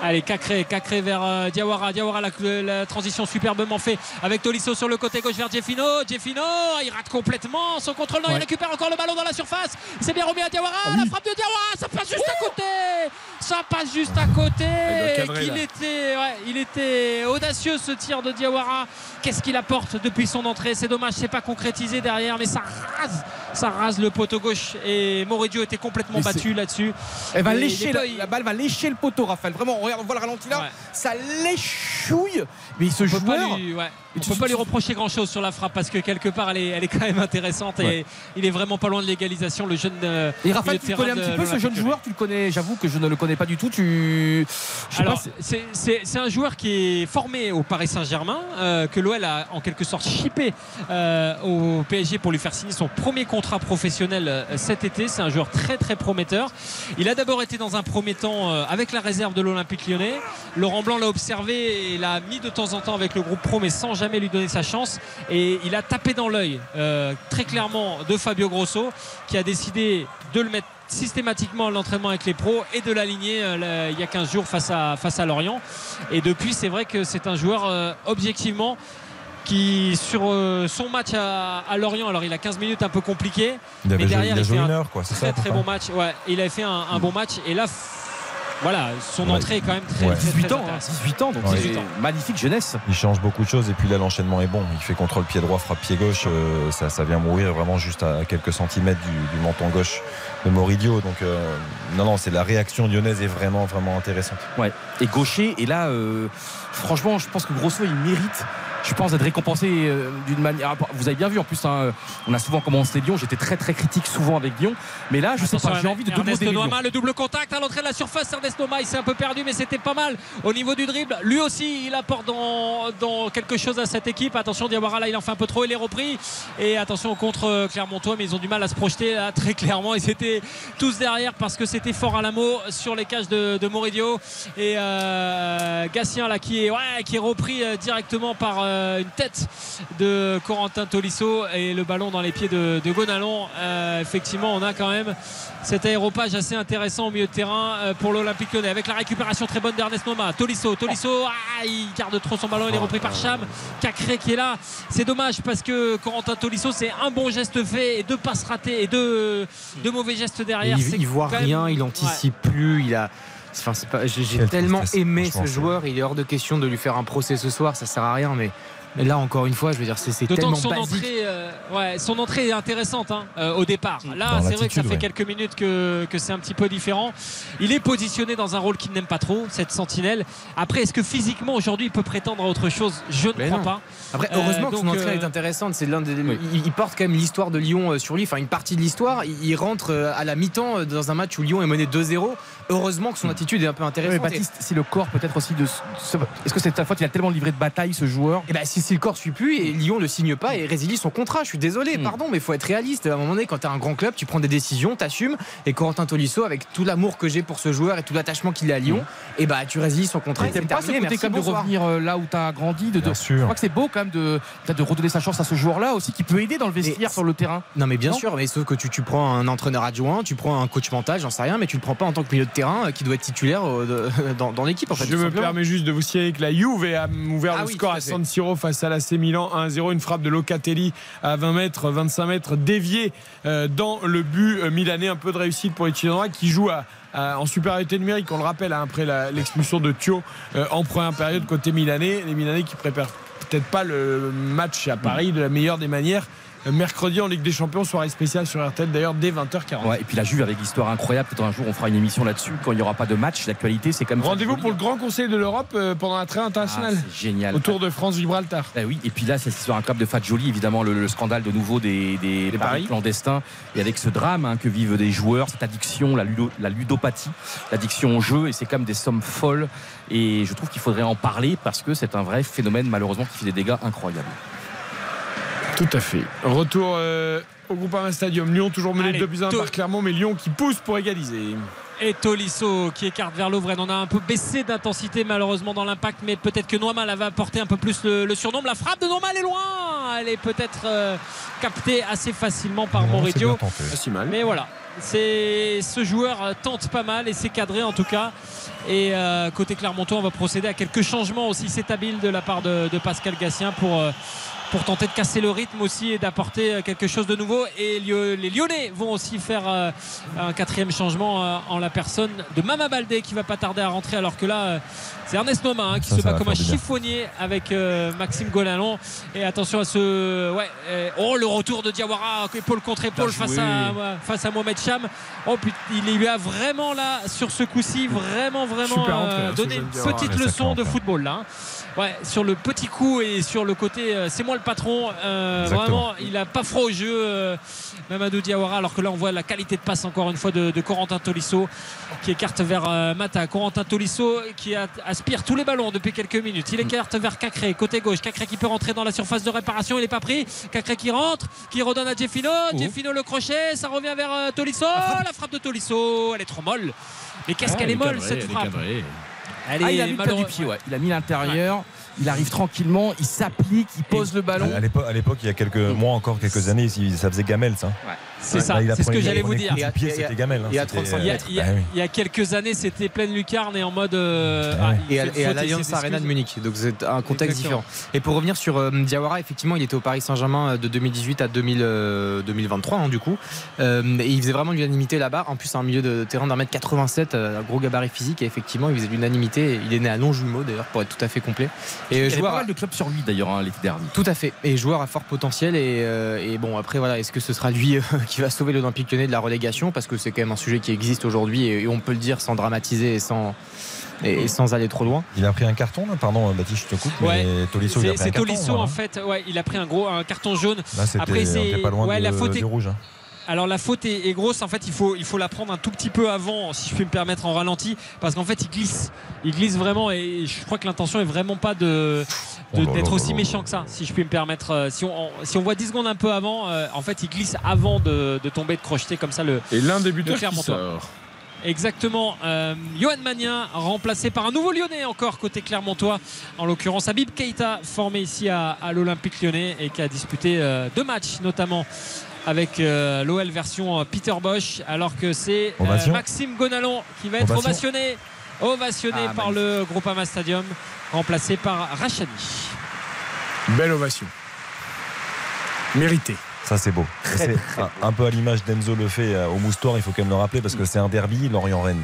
Allez, Cacré, Cacré vers euh, Diawara. Diawara, la, la transition superbement fait avec Tolisso sur le côté gauche vers Jeffino. Jeffino, il rate complètement son contrôle. Non, il récupère encore le ballon dans la surface. C'est bien remis à Diawara. La frappe de Diawara, ça passe juste à côté. Ça passe juste à côté. Il cadrer, était, ouais, il était audacieux ce tir de Diawara. Qu'est-ce qu'il apporte depuis son entrée? C'est dommage, c'est pas concrétisé derrière, mais ça rase, ça rase le poteau gauche. Et Moridio était complètement Mais battu là-dessus. Elle va lécher, la, balle va lécher le poteau, Raphaël. Vraiment, regarde, on voit le ralenti là. Ouais. Ça léchouille. Mais ce on peut pas joueur. lui, ouais. On tu- peut pas lui reprocher grand chose sur la frappe parce que quelque part elle est, elle est quand même intéressante et Ouais. il est vraiment pas loin de l'égalisation le jeune euh, Et Raphaël, tu connais un petit peu ce jeune joueur Tu le connais J'avoue que je ne le connais pas du tout. Tu. Je Alors, c'est- un joueur qui est formé au Paris Saint-Germain, euh, que l'OL a en quelque sorte chippé euh, au PSG pour lui faire signer son premier contrat professionnel cet été. C'est un joueur très très prometteur. Il a d'abord été dans un premier temps euh, avec la réserve de l'Olympique lyonnais. Laurent Blanc l'a observé et l'a mis de temps en temps avec le groupe pro, mais sans jamais lui donner sa chance. Et il a tapé dans l'œil euh, très clairement de Fabio Grosso, qui a décidé de le mettre systématiquement à l'entraînement avec les pros et de l'aligner euh, il y a 15 jours face à, face à Lorient. Et depuis, c'est vrai que c'est un joueur euh, objectivement qui sur euh, son match à, à Lorient, alors il a 15 minutes un peu compliqué, Mais derrière, il a il joué fait un heure, quoi. C'est ça. très très bon match. Ouais, il avait fait un, un bon match et là, voilà, son Ouais. entrée est quand même très, Ouais. très, 18 très ans, hein, intéressante. 18 ans, donc Ouais. c'est 18 ans. magnifique jeunesse. Il change beaucoup de choses et puis là l'enchaînement est bon. Il fait contrôle pied droit, frappe pied gauche. euh, ça, ça vient mourir vraiment juste à quelques centimètres du, du menton gauche de Moridio. Donc euh, non, non, c'est la réaction lyonnaise est vraiment, vraiment intéressante. Ouais. Et gaucher, et là, euh, franchement, je pense que Grosso, il mérite. Je pense d'être récompensé euh, d'une manière. Vous avez bien vu en plus, hein, on a souvent commencé Lyon. J'étais très très critique souvent avec Lyon, mais là, je sais Attention, pas. J'ai envie de Ernest. Noama, le double contact à l'entrée de la surface. Ernest Noama, il s'est un peu perdu, mais c'était pas mal au niveau du dribble. Lui aussi, il apporte dans, dans quelque chose à cette équipe. Attention, Diawara, là, il en fait un peu trop. Il est repris. Et attention au contre euh, Clermontois, mais ils ont du mal à se projeter là, très clairement. Ils étaient tous derrière parce que c'était fort à la mot sur les cages de, de Moridio. Et euh, Gatien, là, qui est, ouais, qui est repris euh, directement par euh, une tête de Corentin Tolisso et le ballon dans les pieds de, de Gonalon. Euh, effectivement, on a quand même cet aéropage assez intéressant au milieu de terrain euh, pour l'Olympique Lyonnais avec la récupération très bonne d'Ernest Noma. Tolisso, Tolisso, ah, il garde trop son ballon, il est repris par Cham. Cacré qui est là. C'est dommage parce que Corentin Tolisso, c'est un bon geste fait et deux passes ratées et deux, deux mauvais gestes derrière. il, il voit même- rien, il Ouais. anticipe plus, il a. Enfin, c'est pas- j'ai tellement tristesse, aimé ce joueur, il est hors de question de lui faire un procès ce soir, ça sert à rien, mais, mais là encore une fois, je veux dire, c'est tellement que son basique. entrée, euh, ouais, son entrée est intéressante hein, euh, au départ. Là, c'est vrai que ça fait ouais. quelques minutes que, que c'est un petit peu différent. Il est positionné dans un rôle qu'il n'aime pas trop, cette sentinelle. Après, est-ce que physiquement aujourd'hui il peut prétendre à autre chose? Je ne Mais crois non. pas. Après, Euh, heureusement que son entrée euh, est intéressante. C'est l'un des. il, il porte quand même l'histoire de Lyon euh, sur lui, enfin une partie de l'histoire. Il, il rentre euh, à la mi-temps euh, dans un match où Lyon est mené 2-0. Heureusement que son attitude est un peu intéressante. Baptiste, c'est le corps peut-être aussi de. ce- Est-ce que c'est ta faute? Il a tellement livré de bataille ce joueur. Et ben, si le corps suit plus et Lyon le signe pas et résilie son contrat. Je suis désolé, Mm. pardon, mais il faut être réaliste. À un moment donné, quand tu as un grand club, tu prends des décisions, t'assumes. Et Corentin Tolisso, avec tout l'amour que j'ai pour ce joueur et tout l'attachement qu'il a à Lyon, et bah tu résilies son contrat. et T'aimes c'est pas ce terminé, côté merci, quand même de revenir euh, là où t'as grandi de, de- Bien Je crois que c'est beau quand même de, de redonner sa chance à ce joueur-là aussi qui peut aider dans le vestiaire Et sur le terrain. Non mais bien Non sûr, mais sauf que tu, tu prends un entraîneur adjoint, tu prends un coach mental, j'en sais rien, mais tu le prends pas en tant que milieu de terrain euh, qui doit être titulaire euh, de- *laughs* dans, dans l'équipe en fait. Je me simplement. permets juste de vous signaler que la Juve a ouvert Ah le oui, score à. San Siro face l'AC Milan 1-0. Une frappe de Locatelli à 20 mètres, 25 mètres déviée euh, dans le but euh, milanais. Un peu de réussite pour Chinois qui à- en supériorité numérique. On le rappelle hein, après l'expulsion de Thio euh, en première période côté milanais. Les Milanais qui préparent peut-être pas le match à Paris de la meilleure des manières. Mercredi en Ligue des Champions, soirée spéciale sur RTL d'ailleurs dès 20h40. Ouais, et puis la Juve avec l'histoire incroyable. Peut-être un jour on fera une émission là-dessus quand il n'y aura pas de match. L'actualité, c'est comme Rendez-vous pour le Grand Conseil de l'Europe euh, pendant la trêve internationale Ah, c'est génial. autour de France-Gibraltar. Bah oui, et puis là, c'est un club de Fat Jolie, évidemment, le, le scandale de nouveau des, des paris paris. clandestins. Et avec ce drame hein, que vivent des joueurs, cette addiction, la, ludo- la ludopathie, l'addiction au jeu, et c'est comme des sommes folles. Et je trouve qu'il faudrait en parler parce que c'est un vrai phénomène, malheureusement, qui fait des dégâts incroyables. Tout à fait. Retour euh, au Groupama Stadium. Lyon toujours mené Allez, 2 buts à 1 to- par Clermont, mais Lyon qui pousse pour égaliser. Et Tolisso qui écarte vers Lovren. On a un peu baissé d'intensité malheureusement dans l'impact, mais peut-être que Noimal va apporter un peu plus le, le surnombre. La frappe de Noimal est loin. Elle est peut-être euh, captée assez facilement par mal. Mais voilà, c'est ce joueur euh, tente pas mal et c'est cadré en tout cas. Et euh, côté Clermontois, on va procéder à quelques changements aussi. C'est habile de la part de, de Pascal Gassien pour. euh, pour tenter de casser le rythme aussi et d'apporter euh, quelque chose de nouveau. Et les Lyonnais vont aussi faire euh, un quatrième changement euh, en la personne de Mama Baldé qui va pas tarder à rentrer alors que là c'est Ernest Noma hein, qui Ça, se ça bat comme un bien. chiffonnier avec Maxime Golalon et attention à ce ouais oh le retour de Diawara épaule contre épaule face à face à Mohamed Cham oh putain, il lui a vraiment là sur ce coup-ci vraiment vraiment euh, hein, donné une petite leçon de hein. football là hein. Ouais, sur le petit coup et sur le côté, euh, c'est moi le patron. euh, vraiment, il a pas froid au jeu, euh, Mamadou Diawara. Alors que là, on voit la qualité de passe encore une fois de, de Corentin Tolisso qui écarte vers euh, Mata. Corentin Tolisso qui a- aspire tous les ballons depuis quelques minutes. Il écarte vers Cacré, côté gauche. Cacré qui peut rentrer dans la surface de réparation. Il n'est pas pris. Cacré qui rentre, qui redonne à Jeffino. Jeffino le crochet, ça revient vers Tolisso. La frappe de Tolisso, elle est trop molle. Mais qu'est-ce qu'elle est molle cette frappe Elle Ah, il a mis le plat du malheureux- pied, ouais. Il a mis l'intérieur. Il arrive tranquillement, il s'applique, il pose le ballon. À l'époque, il y a quelques mois encore, quelques années, ça faisait gamelle, ça. C'est ça, a c'est ce que j'allais vous dire. Il y pied, a- c'était gamelle. il y a C'était, 35 Il y, a, il y a- bah oui. il y a quelques années, c'était pleine lucarne et en mode. euh, ah, et à, et à l'Alliance Arena de. Munich. Donc c'est un contexte Exactement. différent. Et pour revenir sur euh, Diawara, effectivement, il était au Paris Saint-Germain euh, de 2018 à 2000, euh, 2023, hein, du coup. Euh, et il faisait vraiment l'unanimité là-bas. En plus, c'est un milieu de terrain d'un mètre 87, euh, un gros gabarit physique. Et effectivement, il faisait l'unanimité. Il est né à Longjumeau, d'ailleurs, pour être tout à fait complet. Et Il y avait joueur pas mal de clubs sur lui d'ailleurs hein, l'été dernier. tout à fait. Et joueur à fort potentiel. Et, euh, et bon, après, voilà, est-ce que ce sera lui qui va sauver l'Olympique lyonnais de la relégation Parce que c'est quand même un sujet qui existe aujourd'hui et, et on peut le dire sans dramatiser et sans, et, et sans aller trop loin. Il a pris un carton, là, pardon, Baptiste, je te coupe. Ouais. Mais Tolisso, il a C'est pris un c'est carton. Tolisso voilà. en fait, ouais, il a pris un gros un carton jaune. Là, c'était, Après, c'est- ouais, de- la faute est- du rouge. hein. Alors la faute est, est grosse, en fait il faut, il faut la prendre un tout petit peu avant, si je puis me permettre en ralenti, parce qu'en fait il glisse. Il glisse vraiment et je crois que l'intention est vraiment pas de Oh d'être aussi méchant que ça, si je puis me permettre. Euh, Si on, si on voit 10 secondes un peu avant, euh, en fait il glisse avant de, de tomber, de crocheter comme ça le, Et l'un des buteurs qui Clermontois. sort. Exactement. Euh, Johan Magnin remplacé par un nouveau Lyonnais encore côté Clermontois. En l'occurrence Habib Keita formé ici à, à l'Olympique Lyonnais et qui a disputé euh, deux matchs notamment avec euh, l'OL version euh, Peter Bosch alors que c'est euh. Maxime Gonalon qui va être Ovation. ovationné ovationné Ah, par le Groupama Stadium remplacé par Rachani. Belle ovation. Mérité. Ça, c'est beau. C'est un, peu à l'image d'Enzo Lefebvre euh, au Moustoir, il faut quand même le rappeler parce que c'est un derby, Lorient-Rennes.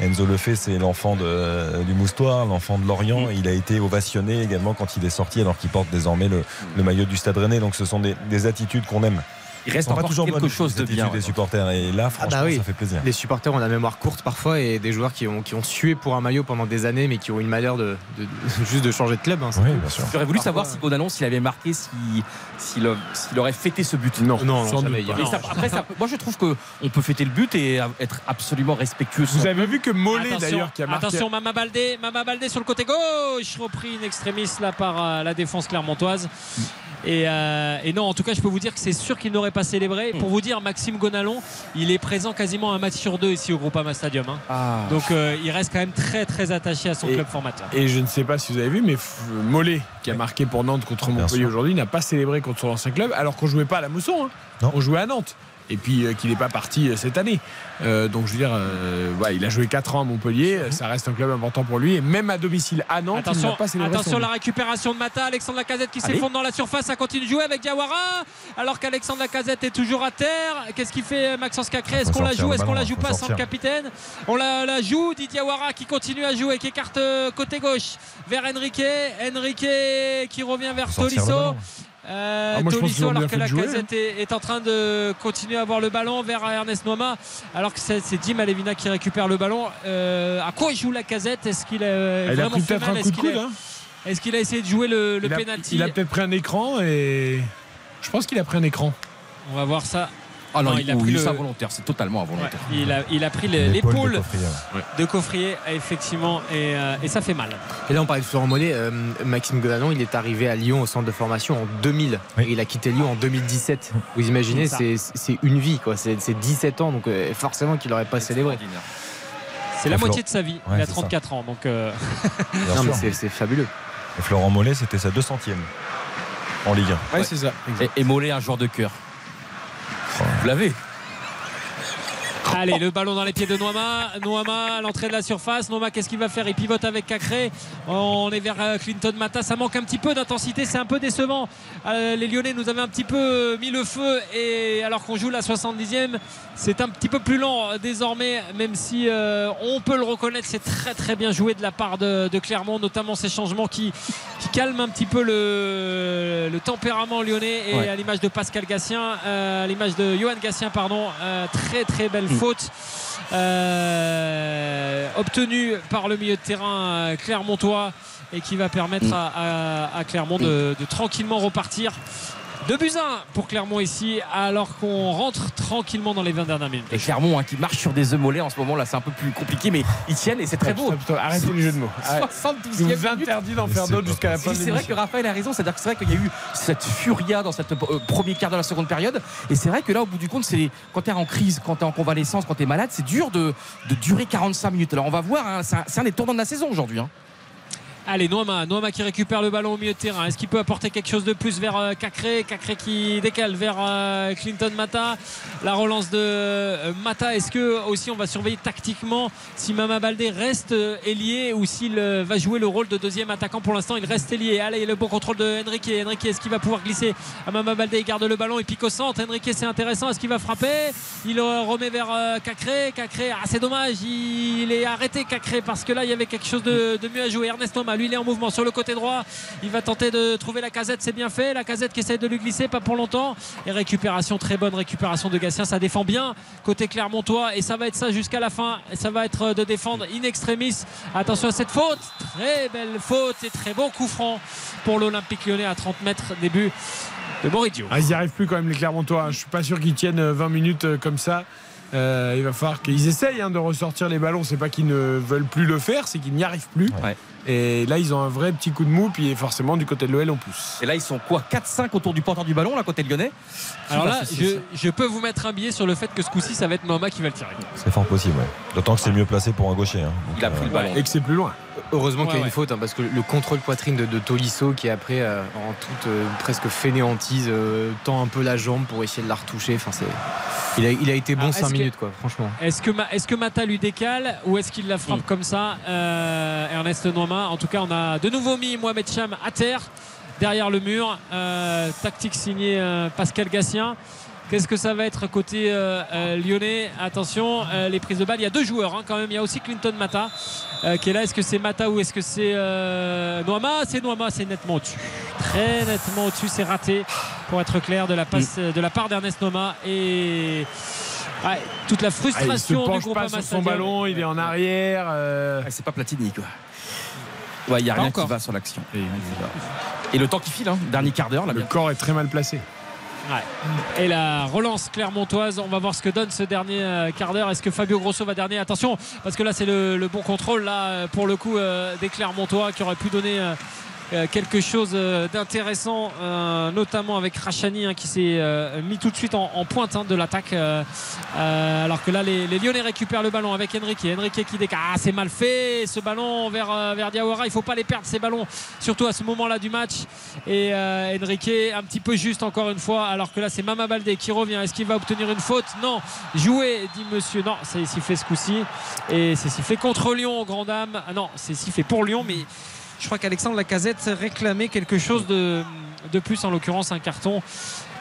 Enzo Lefebvre, c'est l'enfant du Moustoir, l'enfant de Lorient. Il a été ovationné également quand il est sorti, alors qu'il porte désormais le, le maillot du Stade Rennais. Donc, ce sont des, des attitudes qu'on aime. Il reste encore toujours quelque chose de bien. des supporters. Et là, franchement, bah oui. ça fait plaisir. Les supporters ont la mémoire courte parfois et des joueurs qui ont, qui ont sué pour un maillot pendant des années mais qui ont une manière de, de- juste de changer de club. hein, Oui, tout. bien sûr. J'aurais voulu Parfois, savoir si Gonalon, s'il avait marqué, si- s'il aurait fêté ce but? Non, Non, non, jamais, il a ça- après, ça moi je trouve qu'on peut fêter le but et être absolument respectueux. Vous avez vu que Mollet Attention, d'ailleurs qui a marqué. attention, Mama Baldé, Mama Baldé sur le côté gauche, repris in extremis là par euh, la défense clermontoise. Et, euh, et non, en tout cas, je peux vous dire que c'est sûr qu'il n'aurait pas célébré. Pour vous dire, Maxime Gonalon, il est présent quasiment un match sur deux ici au Groupama Stadium. hein. Ah. Donc euh, il reste quand même très très attaché à son Et- club formateur. Et je ne sais pas si vous avez vu, mais Mollet, qui a marqué pour Nantes contre Montpellier aujourd'hui, n'a pas célébré contre son ancien club, alors qu'on jouait pas à la Mousson. hein. Non. On jouait à Nantes. Et puis euh, qu'il n'est pas parti euh, cette année. Euh, donc je veux dire, euh, ouais, il a joué 4 ans à Montpellier, euh, ça reste un club important pour lui. Et même à domicile à Nantes, il Attention, n'a pas célébré attention la récupération de Mata, Alexandre Lacazette qui s'effondre dans la surface, ça continue de jouer avec Diawara, alors qu'Alexandre Lacazette est toujours à terre. Qu'est-ce qu'il fait Maxence Cacré? Est-ce Faut qu'on la joue? Est-ce qu'on la joue pas sans le capitaine? On la, la joue, Didier Diawara qui continue à jouer, qui écarte côté gauche vers Enrique, Enrique qui revient vers Tolisso. Euh, Ah, moi, Tolisso alors que la casette est, est en train de continuer à avoir le ballon vers Ernest Noama alors que c'est Dim Alevina qui récupère le ballon Euh, à quoi il joue la casette? Est-ce qu'il a euh, a vraiment peut-être un coup de coude. a- hein? est-ce qu'il a essayé de jouer le, le il a, penalty? il a peut-être pris un écran et. Je pense qu'il a pris un écran. on va voir ça Ah non, Non, il, il a pris le- ça volontaire, c'est totalement involontaire. Ouais, il, a, il a pris le- L'épaule de Coffrier, ouais. de Coffrier effectivement et, euh, et ça fait mal Et là, on parlait de Florent Mollet. euh, Maxime Godanon, il est arrivé à Lyon au centre de formation en 2000. Oui. Et il a quitté Lyon en 2017. Vous imaginez, C'est une vie, quoi. C'est c'est 17 ans, donc euh, forcément qu'il n'aurait pas célébré. C'est la moitié de sa vie Ouais, il a c'est ça. 34 ans donc euh, Non, mais c'est- c'est fabuleux. Et Florent Mollet, c'était sa 200e en Ligue 1. Ouais, c'est ça. Et, et Mollet, un joueur de cœur. Vous l'avez Allez, le ballon dans les pieds de Noama. Noama à l'entrée de la surface. Noama, qu'est-ce qu'il va faire? Il pivote avec Cacré. On est vers euh, Clinton Mata. Ça manque un petit peu d'intensité. C'est un peu décevant. Euh, les Lyonnais nous avaient un petit peu euh, mis le feu. Et alors qu'on joue la 70e, c'est un petit peu plus lent désormais. Même si on peut le reconnaître, c'est très très bien joué de la part de, de Clermont. Notamment ces changements qui, qui calment un petit peu le, le tempérament lyonnais. Et Ouais. à l'image de Pascal Gassien, à l'image de Johan Gassien, pardon. très très belle Mm. Faute euh, obtenue par le milieu de terrain euh, clermontois et qui va permettre à, Clermont de tranquillement repartir. 2 buts 1 pour Clermont ici alors qu'on rentre tranquillement dans les 20 dernières minutes. Et Clermont hein, qui marche sur des œufs mollets en ce moment là c'est un peu plus compliqué mais ils tiennent et c'est très beau. Arrêtez les jeux de mots. Arrête. 72e Je vous minute. interdis d'en faire d'autres jusqu'à la fin de c'est vrai que. Raphaël a raison, c'est-à-dire que c'est vrai qu'il y a eu cette furia dans cette euh, premier quart de la seconde période. Et c'est vrai que là, au bout du compte, c'est quand tu es en crise, quand tu es en convalescence, quand tu es malade, c'est dur de, de durer 45 minutes. Alors on va voir, hein, c'est un, c'est un des tournants de la saison aujourd'hui. hein. Allez, Noama, Noama qui récupère le ballon au milieu de terrain. Est-ce qu'il peut apporter quelque chose de plus vers euh, Cacré? Cacré qui décale vers euh, Clinton Mata. La relance de euh, Mata. Est-ce que aussi on va surveiller tactiquement si Mama Baldé reste ailier ou s'il va jouer le rôle de deuxième attaquant? Pour l'instant, il reste ailier. Allez, le bon contrôle de Enrique. Enrique, est-ce qu'il va pouvoir glisser Mama Baldé? Garde le ballon et pique au centre. Enrique, c'est intéressant. Est-ce qu'il va frapper? Il remet vers Cacré. Cacré, ah, c'est dommage. Il est arrêté Cacré parce que là, il y avait quelque chose de, de mieux à jouer. Ernest Thomas, lui, il est en mouvement sur le côté droit. Il va tenter de trouver la casette. C'est bien fait. La casette qui essaie de lui glisser, pas pour longtemps. Et récupération, très bonne récupération de Gatien. Ça défend bien côté Clermontois. Et ça va être ça jusqu'à la fin. Et ça va être de défendre in extremis. Attention à cette faute. Très belle faute et très bon coup franc pour l'Olympique lyonnais à 30 mètres. Début de Moridio. Ah, ils n'y arrivent plus quand même les Clermontois. hein. Je suis pas sûr qu'ils tiennent euh, 20 minutes euh, comme ça. Euh, il va falloir qu'ils essayent hein, de ressortir les ballons. C'est pas qu'ils ne veulent plus le faire, c'est qu'ils n'y arrivent plus. Ouais. Et là, ils ont un vrai petit coup de mou. Puis forcément, du côté de l'OL, en plus. Et là, ils sont quoi 4-5 autour du porteur du ballon, là, côté lyonnais? Alors là, je, je peux vous mettre un billet sur le fait que ce coup-ci, ça va être Mohamed qui va le tirer. C'est fort possible, ouais. D'autant que c'est mieux placé pour un gaucher. hein. Donc, Il a pris le ballon. Et que c'est plus loin. Heureusement qu'il y a Ouais, une faute, hein, parce que le contrôle poitrine de, de Tolisso, qui après, euh, en toute euh, presque fainéantise, euh, tend un peu la jambe pour essayer de la retoucher. Enfin, c'est... Il, a, il a été bon Ah, 5 est-ce que- minutes, quoi, franchement. Est-ce que, Mata lui décale ou est-ce qu'il la frappe comme ça euh, Ernest En tout cas, on a de nouveau mis Mohamed Cham à terre, derrière le mur. Euh, tactique signée euh, Pascal Gassien. Qu'est-ce que ça va être côté euh, euh, lyonnais? Attention, euh, les prises de balles. Il y a deux joueurs hein, quand même. Il y a aussi Clinton Mata euh, qui est là. Est-ce que c'est Mata ou est-ce que c'est euh, Noama? C'est Noama, c'est nettement au-dessus. Très nettement au-dessus, c'est raté pour être clair, de la, passe, de la part d'Ernest Noma. Et ouais, toute la Ah, il se frustration du penche groupe pas sur son ballon, il est en arrière. euh, Ah, c'est pas Platini quoi. Ouais, il n'y a rien encore. qui va sur l'action. Et, et le temps qui file, hein, dernier quart d'heure là. Le bien. corps est très mal placé. Et la relance clermontoise, on va voir ce que donne ce dernier euh, quart d'heure. Est-ce que Fabio Grosso va dernier? Attention, parce que là c'est le, le bon contrôle là pour le coup euh, des Clermontois qui aurait pu donner euh, quelque chose euh, d'intéressant, euh, notamment avec Rachani hein, qui s'est euh, mis tout de suite en, pointe hein, de l'attaque. euh, euh, alors que là les, Lyonnais récupèrent le ballon avec Enrique. Enrique qui décale. Ah, c'est mal fait ce ballon vers, euh, vers Diawara. Il faut pas les perdre ces ballons, surtout à ce moment-là du match. Et euh, Enrique un petit peu juste encore une fois. Alors que là c'est Mama Baldé qui revient. Est-ce qu'il va obtenir une faute? Non. Jouer, dit monsieur. Non, c'est sifflé ce coup-ci. Et c'est sifflé contre Lyon, grand dame. Ah non, c'est sifflé pour Lyon, mais je crois qu'Alexandre Lacazette réclamait quelque chose de, de plus, en l'occurrence un carton.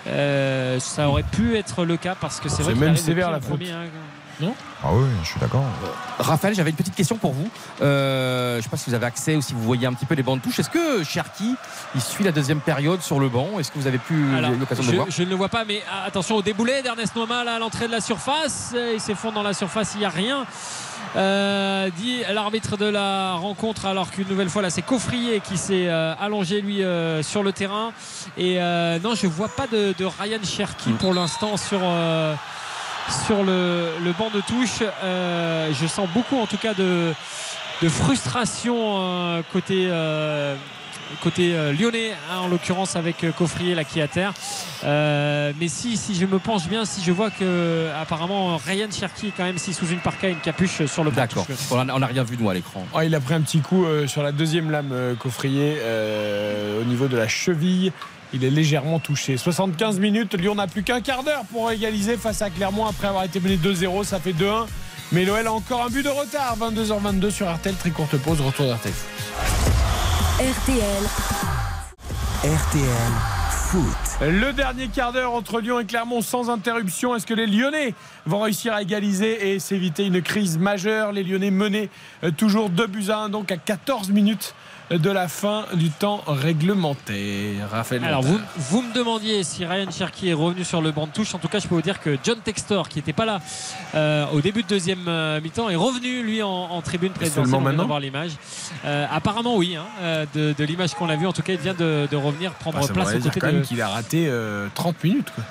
Euh, ça aurait pu être le cas parce que c'est C'est vrai même sévère, la le faute. premier, hein. Ah oui, je suis d'accord. Raphaël, j'avais une petite question pour vous. Euh, je ne sais pas si vous avez accès ou si vous voyez un petit peu les bandes touches. Est-ce que Cherki, il suit la deuxième période sur le banc? Est-ce que vous avez pu l'occasion de je, le voir? je ne le vois pas, mais ah, attention au déboulé d'Ernest Noma là, à l'entrée de la surface. Il s'effondre dans la surface, il n'y a rien. Euh, dit l'arbitre de la rencontre alors qu'une nouvelle fois là c'est Coffrier qui s'est euh, allongé lui euh, sur le terrain. Et euh, non je vois pas de, de Ryan Cherki pour l'instant sur euh, sur le, le banc de touche. Euh, je sens beaucoup en tout cas de, de frustration côté côté euh, lyonnais hein, en l'occurrence avec euh, Coffrier là qui est à terre Euh, mais si, si je me penche bien si je vois que apparemment Ryan Cherki est quand même si sous une parka et une capuche sur le D'accord. On n'a rien vu, nous, à l'écran. Ah, il a pris un petit coup euh, sur la deuxième lame euh, coffrier euh, au niveau de la cheville. Il est légèrement touché. 75 minutes, Lyon n'a plus qu'un quart d'heure pour égaliser face à Clermont après avoir été mené 2-0. Ça fait 2-1. Mais l'OL a encore un but de retard. 22h22 sur RTL. Très courte pause. Retour d'RTL. RTL, RTL Foot. Le dernier quart d'heure entre Lyon et Clermont sans interruption. Est-ce que les Lyonnais vont réussir à égaliser et s'éviter une crise majeure? Les Lyonnais menés euh, toujours 2 buts à 1, donc à 14 minutes de la fin du temps réglementaire. Raphaël Alors vous, vous me demandiez si Ryan Cherky est revenu sur le banc de touche. En tout cas, je peux vous dire que John Textor, qui n'était pas là euh, au début de deuxième euh, mi-temps, est revenu lui en, en tribune présidentielle. seulement On vient maintenant d'avoir l'image. Euh, apparemment, oui. hein, de, de l'image qu'on a vue, en tout cas, il vient de, de revenir prendre Bah, place quand même de. qu'il a raté euh, 30 minutes. Quoi.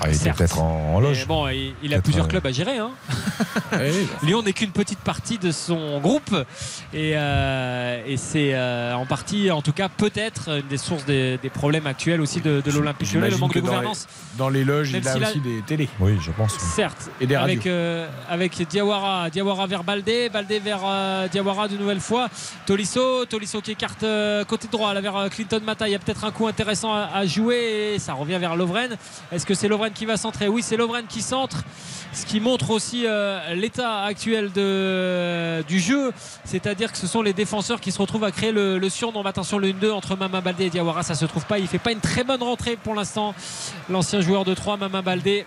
Ah, il était peut-être en, loge. bon, il, il a plusieurs euh, clubs à gérer. hein. *laughs* *laughs* Lyon n'est qu'une petite partie de son groupe et, euh, et c'est euh, en partie, en tout cas, peut-être une des sources des, des problèmes actuels aussi de, de l'Olympique Lyonnais, le manque de que dans les- gouvernance. Dans les loges, Même il a aussi des télés. Oui, je pense. Certes, Et des avec, radios. avec Diawara, Diawara vers Baldé, Baldé vers Diawara de nouvelle fois, Tolisso, Tolisso qui écarte côté droit là, vers Clinton Mata. Il y a peut-être un coup intéressant à, à jouer et ça revient vers Lovren. Est-ce que c'est Lovren qui va centrer Oui, c'est Lovren qui centre. Ce qui montre aussi euh, l'état actuel du jeu, c'est-à-dire que ce sont les défenseurs qui se retrouvent à créer le, le surnombre. Attention, le 1-2 entre Mama Baldé et Diawara, ça se trouve pas. Il fait pas une très bonne rentrée pour l'instant. L'ancien joueur de 3, Mama Baldé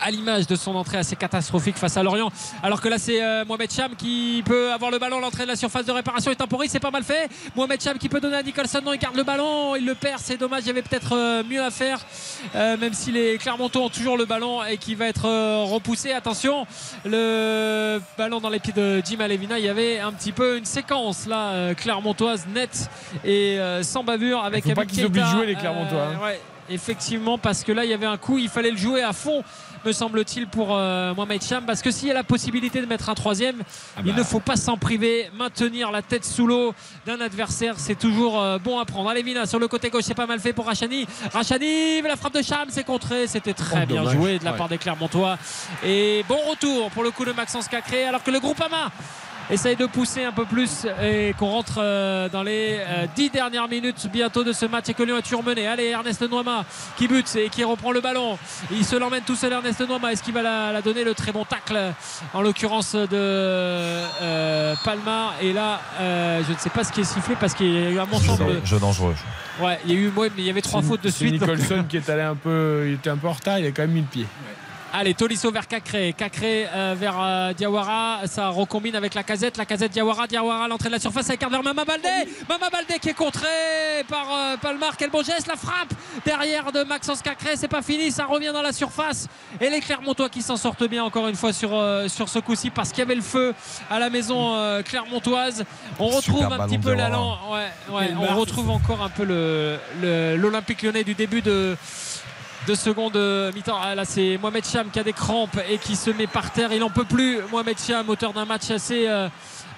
à l'image de son entrée assez catastrophique face à Lorient. Alors que là, c'est euh, Mohamed Cham qui peut avoir le ballon l'entrée de la surface de réparation et temporise. C'est pas mal fait. Mohamed Cham qui peut donner à Nicholson. Non, il garde le ballon. Il le perd. C'est dommage. Il y avait peut-être euh, mieux à faire. Euh, même si les Clermontois ont toujours le ballon et qui va être euh, repoussé. Attention, le ballon dans les pieds de Jim Alevina. Il y avait un petit peu une séquence là, clermontoise nette et sans bavure avec faut pas qu'ils jouer, les Clermontois, hein. ouais, effectivement, parce que là, il y avait un coup. Il fallait le jouer à fond me semble-t-il, pour euh, Mohamed Cham. Parce que s'il y a la possibilité de mettre un troisième, Ah il bah. ne faut pas s'en priver. Maintenir la tête sous l'eau d'un adversaire, c'est toujours euh, bon à prendre. Allez, Vina, sur le côté gauche, c'est pas mal fait pour Rachani. Rachani, la frappe de Cham, c'est contré. C'était très Oh, bien dommage. joué de la Ouais. part des Clermontois. Et bon retour pour le coup de Maxence Cacré. Alors que le groupe Ama essaye de pousser un peu plus et qu'on rentre euh, dans les euh, dix dernières minutes bientôt de ce match et que Lyon est toujours mené. Allez, Ernest Noima qui bute et qui reprend le ballon. Il se l'emmène tout seul, Ernest Noima. Est-ce qu'il va la, la donner le très bon tacle en l'occurrence de euh, Palma? Et là, euh, je ne sais pas ce qui est sifflé parce qu'il y a eu mon Jeu, semble. jeu dangereux. Ouais, il y a eu ouais, mais il y avait trois fautes de suite. donc- Nicholson qui est allé un peu, il était un peu en retard, il a quand même mis le pied. Allez, Tolisso vers Cacré. Cacré euh, vers euh, Diawara. Ça recombine avec la casette. La casette Diawara. Diawara à l'entrée de la surface. Ça écarte vers Mama Baldé. Mama Baldé qui est contré par euh, Palmar. Quel beau geste. La frappe derrière de Maxence Cacré. C'est pas fini. Ça revient dans la surface. Et les Clermontois qui s'en sortent bien encore une fois sur, euh, sur ce coup-ci parce qu'il y avait le feu à la maison euh, clermontoise. On retrouve Super un petit peu l'allant. Ouais, ouais, on retrouve encore un peu le- le- l'Olympique lyonnais du début de de seconde euh, mi-temps. Ah, là, c'est Mohamed Cham qui a des crampes et qui se met par terre. Il n'en peut plus. Mohamed Cham, auteur d'un match assez. euh,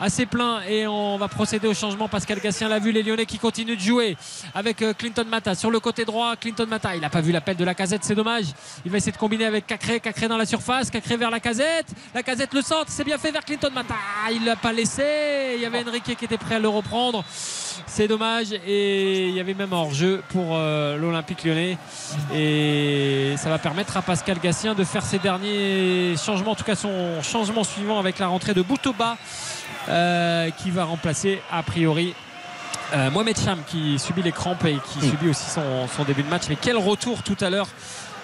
assez plein et on va procéder au changement. Pascal Gassien l'a vu les Lyonnais qui continuent de jouer avec euh, Clinton Mata sur le côté droit. Clinton Mata il n'a pas vu l'appel de la casette c'est dommage. Il va essayer de combiner avec Cacré Cacré dans la surface Cacré vers la casette. La casette le centre c'est bien fait vers Clinton Mata. Il l'a pas laissé. Il y avait Enrique qui était prêt à le reprendre. C'est dommage. Et il y avait même hors-jeu pour euh, l'Olympique lyonnais. Et ça va permettre à Pascal Gassien de faire ses derniers changements en tout cas son changement suivant avec la rentrée de Boutoba euh, qui va remplacer a priori euh, Mohamed Cham qui subit les crampes et qui subit aussi son, son début de match. Mais quel retour tout à l'heure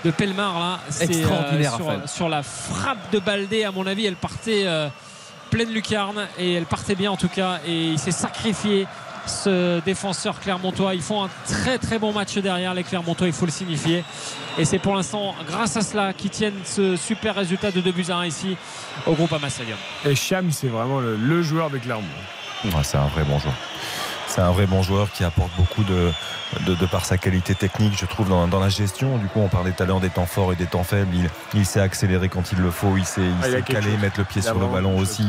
de Pelmar là. C'est, Extraordinaire, sur, Raphaël. sur la frappe de Baldé à mon avis elle partait euh, pleine lucarne et elle partait bien en tout cas. Et il s'est sacrifié ce défenseur clermontois ils font un très très bon match derrière les clermontois il faut le signifier et c'est pour l'instant grâce à cela qu'ils tiennent ce super résultat de 2 buts à 1 ici au groupe Stadium Et Cham, c'est vraiment le, le joueur de Clermont. Ouais, c'est un vrai bon joueur. C'est un vrai bon joueur qui apporte beaucoup de, de, de par sa qualité technique, je trouve, dans, dans la gestion. Du coup, on parlait tout à l'heure des temps forts et des temps faibles. Il, il sait accélérer quand il le faut, il sait, il Ah, sait caler, chose. mettre le pied sur le ballon aussi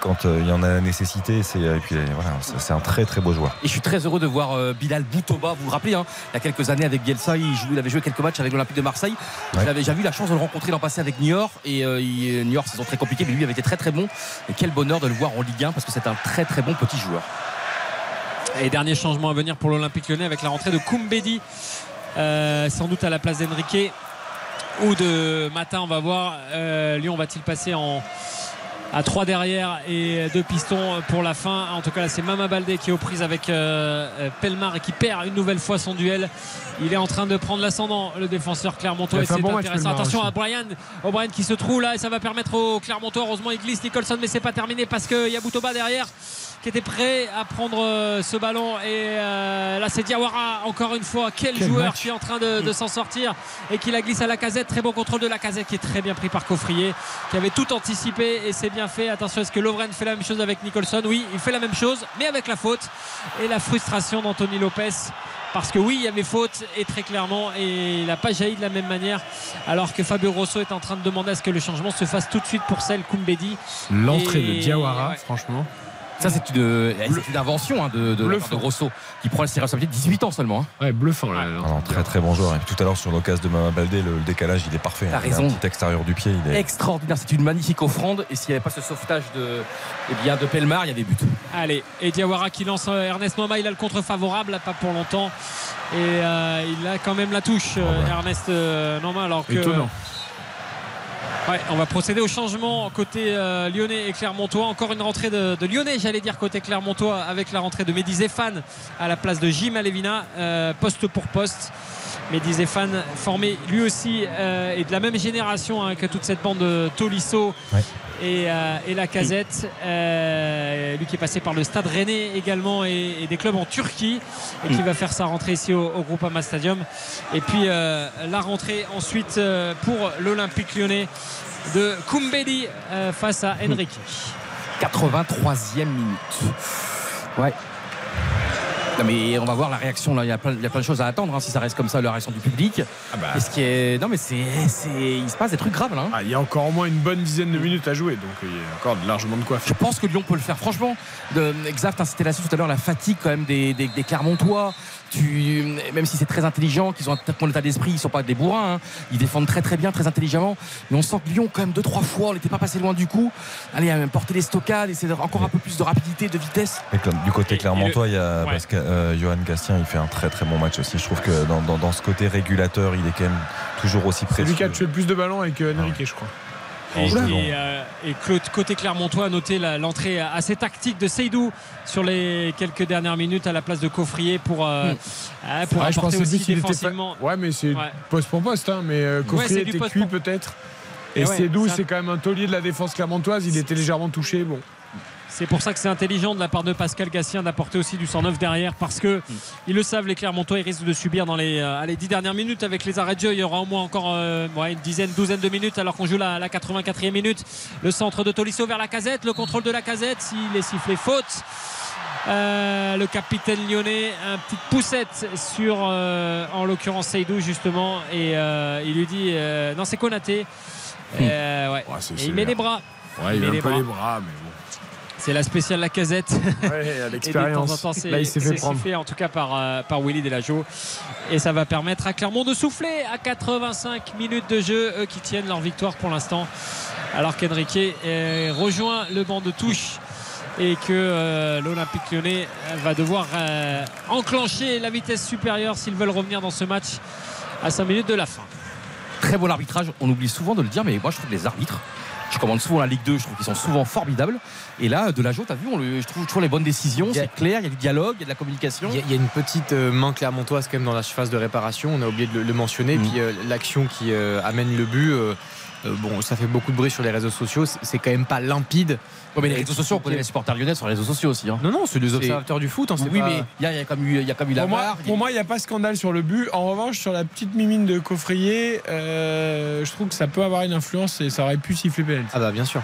quand euh, il y en a la nécessité. C'est, euh, voilà, c'est un très très beau joueur. Et je suis très heureux de voir euh, Bilal Boutoba. Vous vous rappelez, hein, il y a quelques années avec Bielsa, il, jouait- il avait joué quelques matchs avec l'Olympique de Marseille. Ouais. J'avais déjà eu la chance de le rencontrer l'an passé avec Niort. Et euh, il- Niort, saison très compliquée, mais lui avait été très très bon. Et quel bonheur de le voir en Ligue 1 parce que c'est un très très bon petit joueur. Et dernier changement à venir pour l'Olympique lyonnais avec la rentrée de Koumbedi, euh, sans doute à la place d'Enrique ou de Matin, on va voir. Euh, Lyon va-t-il passer en à 3 derrière et deux pistons pour la fin. En tout cas, là, c'est Mama Baldé qui est aux prises avec euh, euh, Pelmar et qui perd une nouvelle fois son duel. Il est en train de prendre l'ascendant, le défenseur Clermontois. Et c'est bon intéressant. Attention aussi. à Brian, O'Brien qui se trouve là et ça va permettre aux Clermontois. Heureusement, il glisse Nicholson, mais c'est pas terminé parce qu'il y a Boutoba derrière qui était prêt à prendre euh, ce ballon et euh, là c'est Diawara encore une fois quel, Quel joueur match. qui est en train de, de s'en sortir et qui la glisse à la casette très bon contrôle de la casette qui est très bien pris par Coffrier qui avait tout anticipé et c'est bien fait attention est-ce que Lovren fait la même chose avec Nicholson? Oui il fait la même chose mais avec la faute et la frustration d'Anthony Lopez parce que oui, il y avait faute et très clairement, et il n'a pas jailli de la même manière, alors que Fabio Grosso est en train de demander à ce que le changement se fasse tout de suite pour celle Koumbedi. L'entrée Et- de Diawara, ouais. franchement. Ça, c'est une, une invention hein, de, de, de Grosso qui prend ses responsabilités 18 ans seulement. hein. Ouais, bluffant. là, Ah non, très très bon joueur. Et puis tout à l'heure sur l'occasion de Mama Baldé, le, le décalage il est parfait. T'as Il a raison. Un petit extérieur du pied, il est. Extraordinaire, c'est une magnifique offrande. Et s'il n'y avait pas ce sauvetage de, eh bien, de Pelmar, il y avait but. Allez, et Diawara qui lance euh, Ernest Noma, il a le contre favorable, pas pour longtemps. Et euh, il a quand même la touche, euh, ouais. Ernest euh, Noma, alors que. Étonnant. On va procéder au changement côté euh, lyonnais et clermontois. Encore une rentrée de, lyonnais, j'allais dire côté clermontois, avec la rentrée de Mehdi à la place de Jim Alevina, euh, poste pour poste. Mehdi formé lui aussi euh, et de la même génération hein, que toute cette bande de Tolisso. Et, euh, et la casette. Euh, lui qui est passé par le stade rennais également et, et des clubs en Turquie et qui va faire sa rentrée ici au, au Groupama Stadium. Et puis euh, la rentrée ensuite pour l'Olympique lyonnais de Koumbedi euh, face à Enrique. 83e minute. Ouais. Non mais on va voir la réaction là. Il y a plein, il y a plein de choses à attendre hein, si ça reste comme ça la réaction du public. Ah bah, ce qui est non mais c'est, il se passe des trucs graves là. hein. ah, il y a encore au moins une bonne dizaine de minutes à jouer, donc il y a encore largement de quoi Je faire. pense que Lyon peut le faire. Franchement, de, exact, hein, c'était là-dessus tout à l'heure, la fatigue quand même des, des, des Clermontois. Tu, même si c'est très intelligent, qu'ils ont un bon état d'esprit, ils sont pas des bourrins. hein. Ils défendent très très bien, très intelligemment. Mais on sent que Lyon, quand même, deux trois fois, on n'était pas passé loin du coup. Allez, à même porter les stockades, essayer d'avoir encore un peu plus de rapidité, de vitesse. Et comme du côté Clermontois, il y a ouais. parce que euh, Johan Gastien, il fait un très très bon match aussi. Je trouve que dans, dans- dans ce côté régulateur, il est quand même toujours aussi C'est précieux. lui qui a tué le plus de ballons avec euh, Enrique, je crois. Et, euh, et Claude, côté Clermontois, a noté l'entrée assez tactique de Seydou sur les quelques dernières minutes à la place de Coffrier pour, euh, Mm. euh, pour Ouais, je apporter pense aussi qu'il était pas- défensivement. Ouais, mais c'est Ouais. poste pour poste, hein, mais euh, Coffrier était cuit peut-être. Et, Et ouais, Cédou, ça- c'est quand même un taulier de la défense clermontoise. Il était légèrement touché. Bon. C'est pour ça que c'est intelligent de la part de Pascal Gassien d'apporter aussi du 109 derrière parce que ils le savent les Clermontois ils risquent de subir dans les, euh, allez, 10 dernières minutes avec les arrêts de jeu. Il y aura au moins encore euh, ouais, une dizaine douzaine de minutes alors qu'on joue la, la 84e minute. Le centre de Tolisso vers la casette le contrôle de la casette s'il est sifflé faute. Euh, le capitaine lyonnais un petite poussette sur euh, en l'occurrence Seydou justement et euh, il lui dit euh, non c'est Konaté. Euh, ouais. Ouais, c'est Et il met les bras. Ouais, il met bras. les bras, mais c'est la spéciale la casette. Ouais, *laughs* à Et de temps en l'expérience. temps, c'est Là, il s'est fait prendre. sifflé, en tout cas par, euh, par Willy Delajo. Et ça va permettre à Clermont de souffler à 85 minutes de jeu, eux qui tiennent leur victoire pour l'instant. Alors qu'Enrique rejoint le banc de touche et que euh, l'Olympique lyonnais va devoir euh, enclencher la vitesse supérieure s'ils veulent revenir dans ce match à 5 minutes de la fin. Très bon arbitrage. On oublie souvent de le dire, mais moi je trouve que les arbitres, je commande souvent la Ligue 2, je trouve qu'ils sont souvent formidables. Et là, de la joie, t'as vu, on le- je trouve toujours les bonnes décisions, c'est clair, il y a du dialogue, il y a de la communication. Il y, a- il y a une petite euh, main clermontoise quand même dans la surface de réparation, on a oublié de le, le mentionner. Mm. Puis euh, l'action qui euh, amène le but, euh, bon, ça fait beaucoup de bruit sur les réseaux sociaux, c'est- quand même pas limpide. Ouais, mais les réseaux sociaux, on connaît les supporters lyonnais sur les réseaux sociaux aussi. hein. Non, non, c'est des observateurs du foot. hein, c'est Oui, pas- mais il y a, il y a comme eu, il y a comme eu la Pour moi, y a- pour moi, il n'y a pas scandale sur le but. En revanche, sur la petite mimine de coffrier, euh, je trouve que ça peut avoir une influence et ça aurait pu siffler pénalty. Ah bah bien sûr.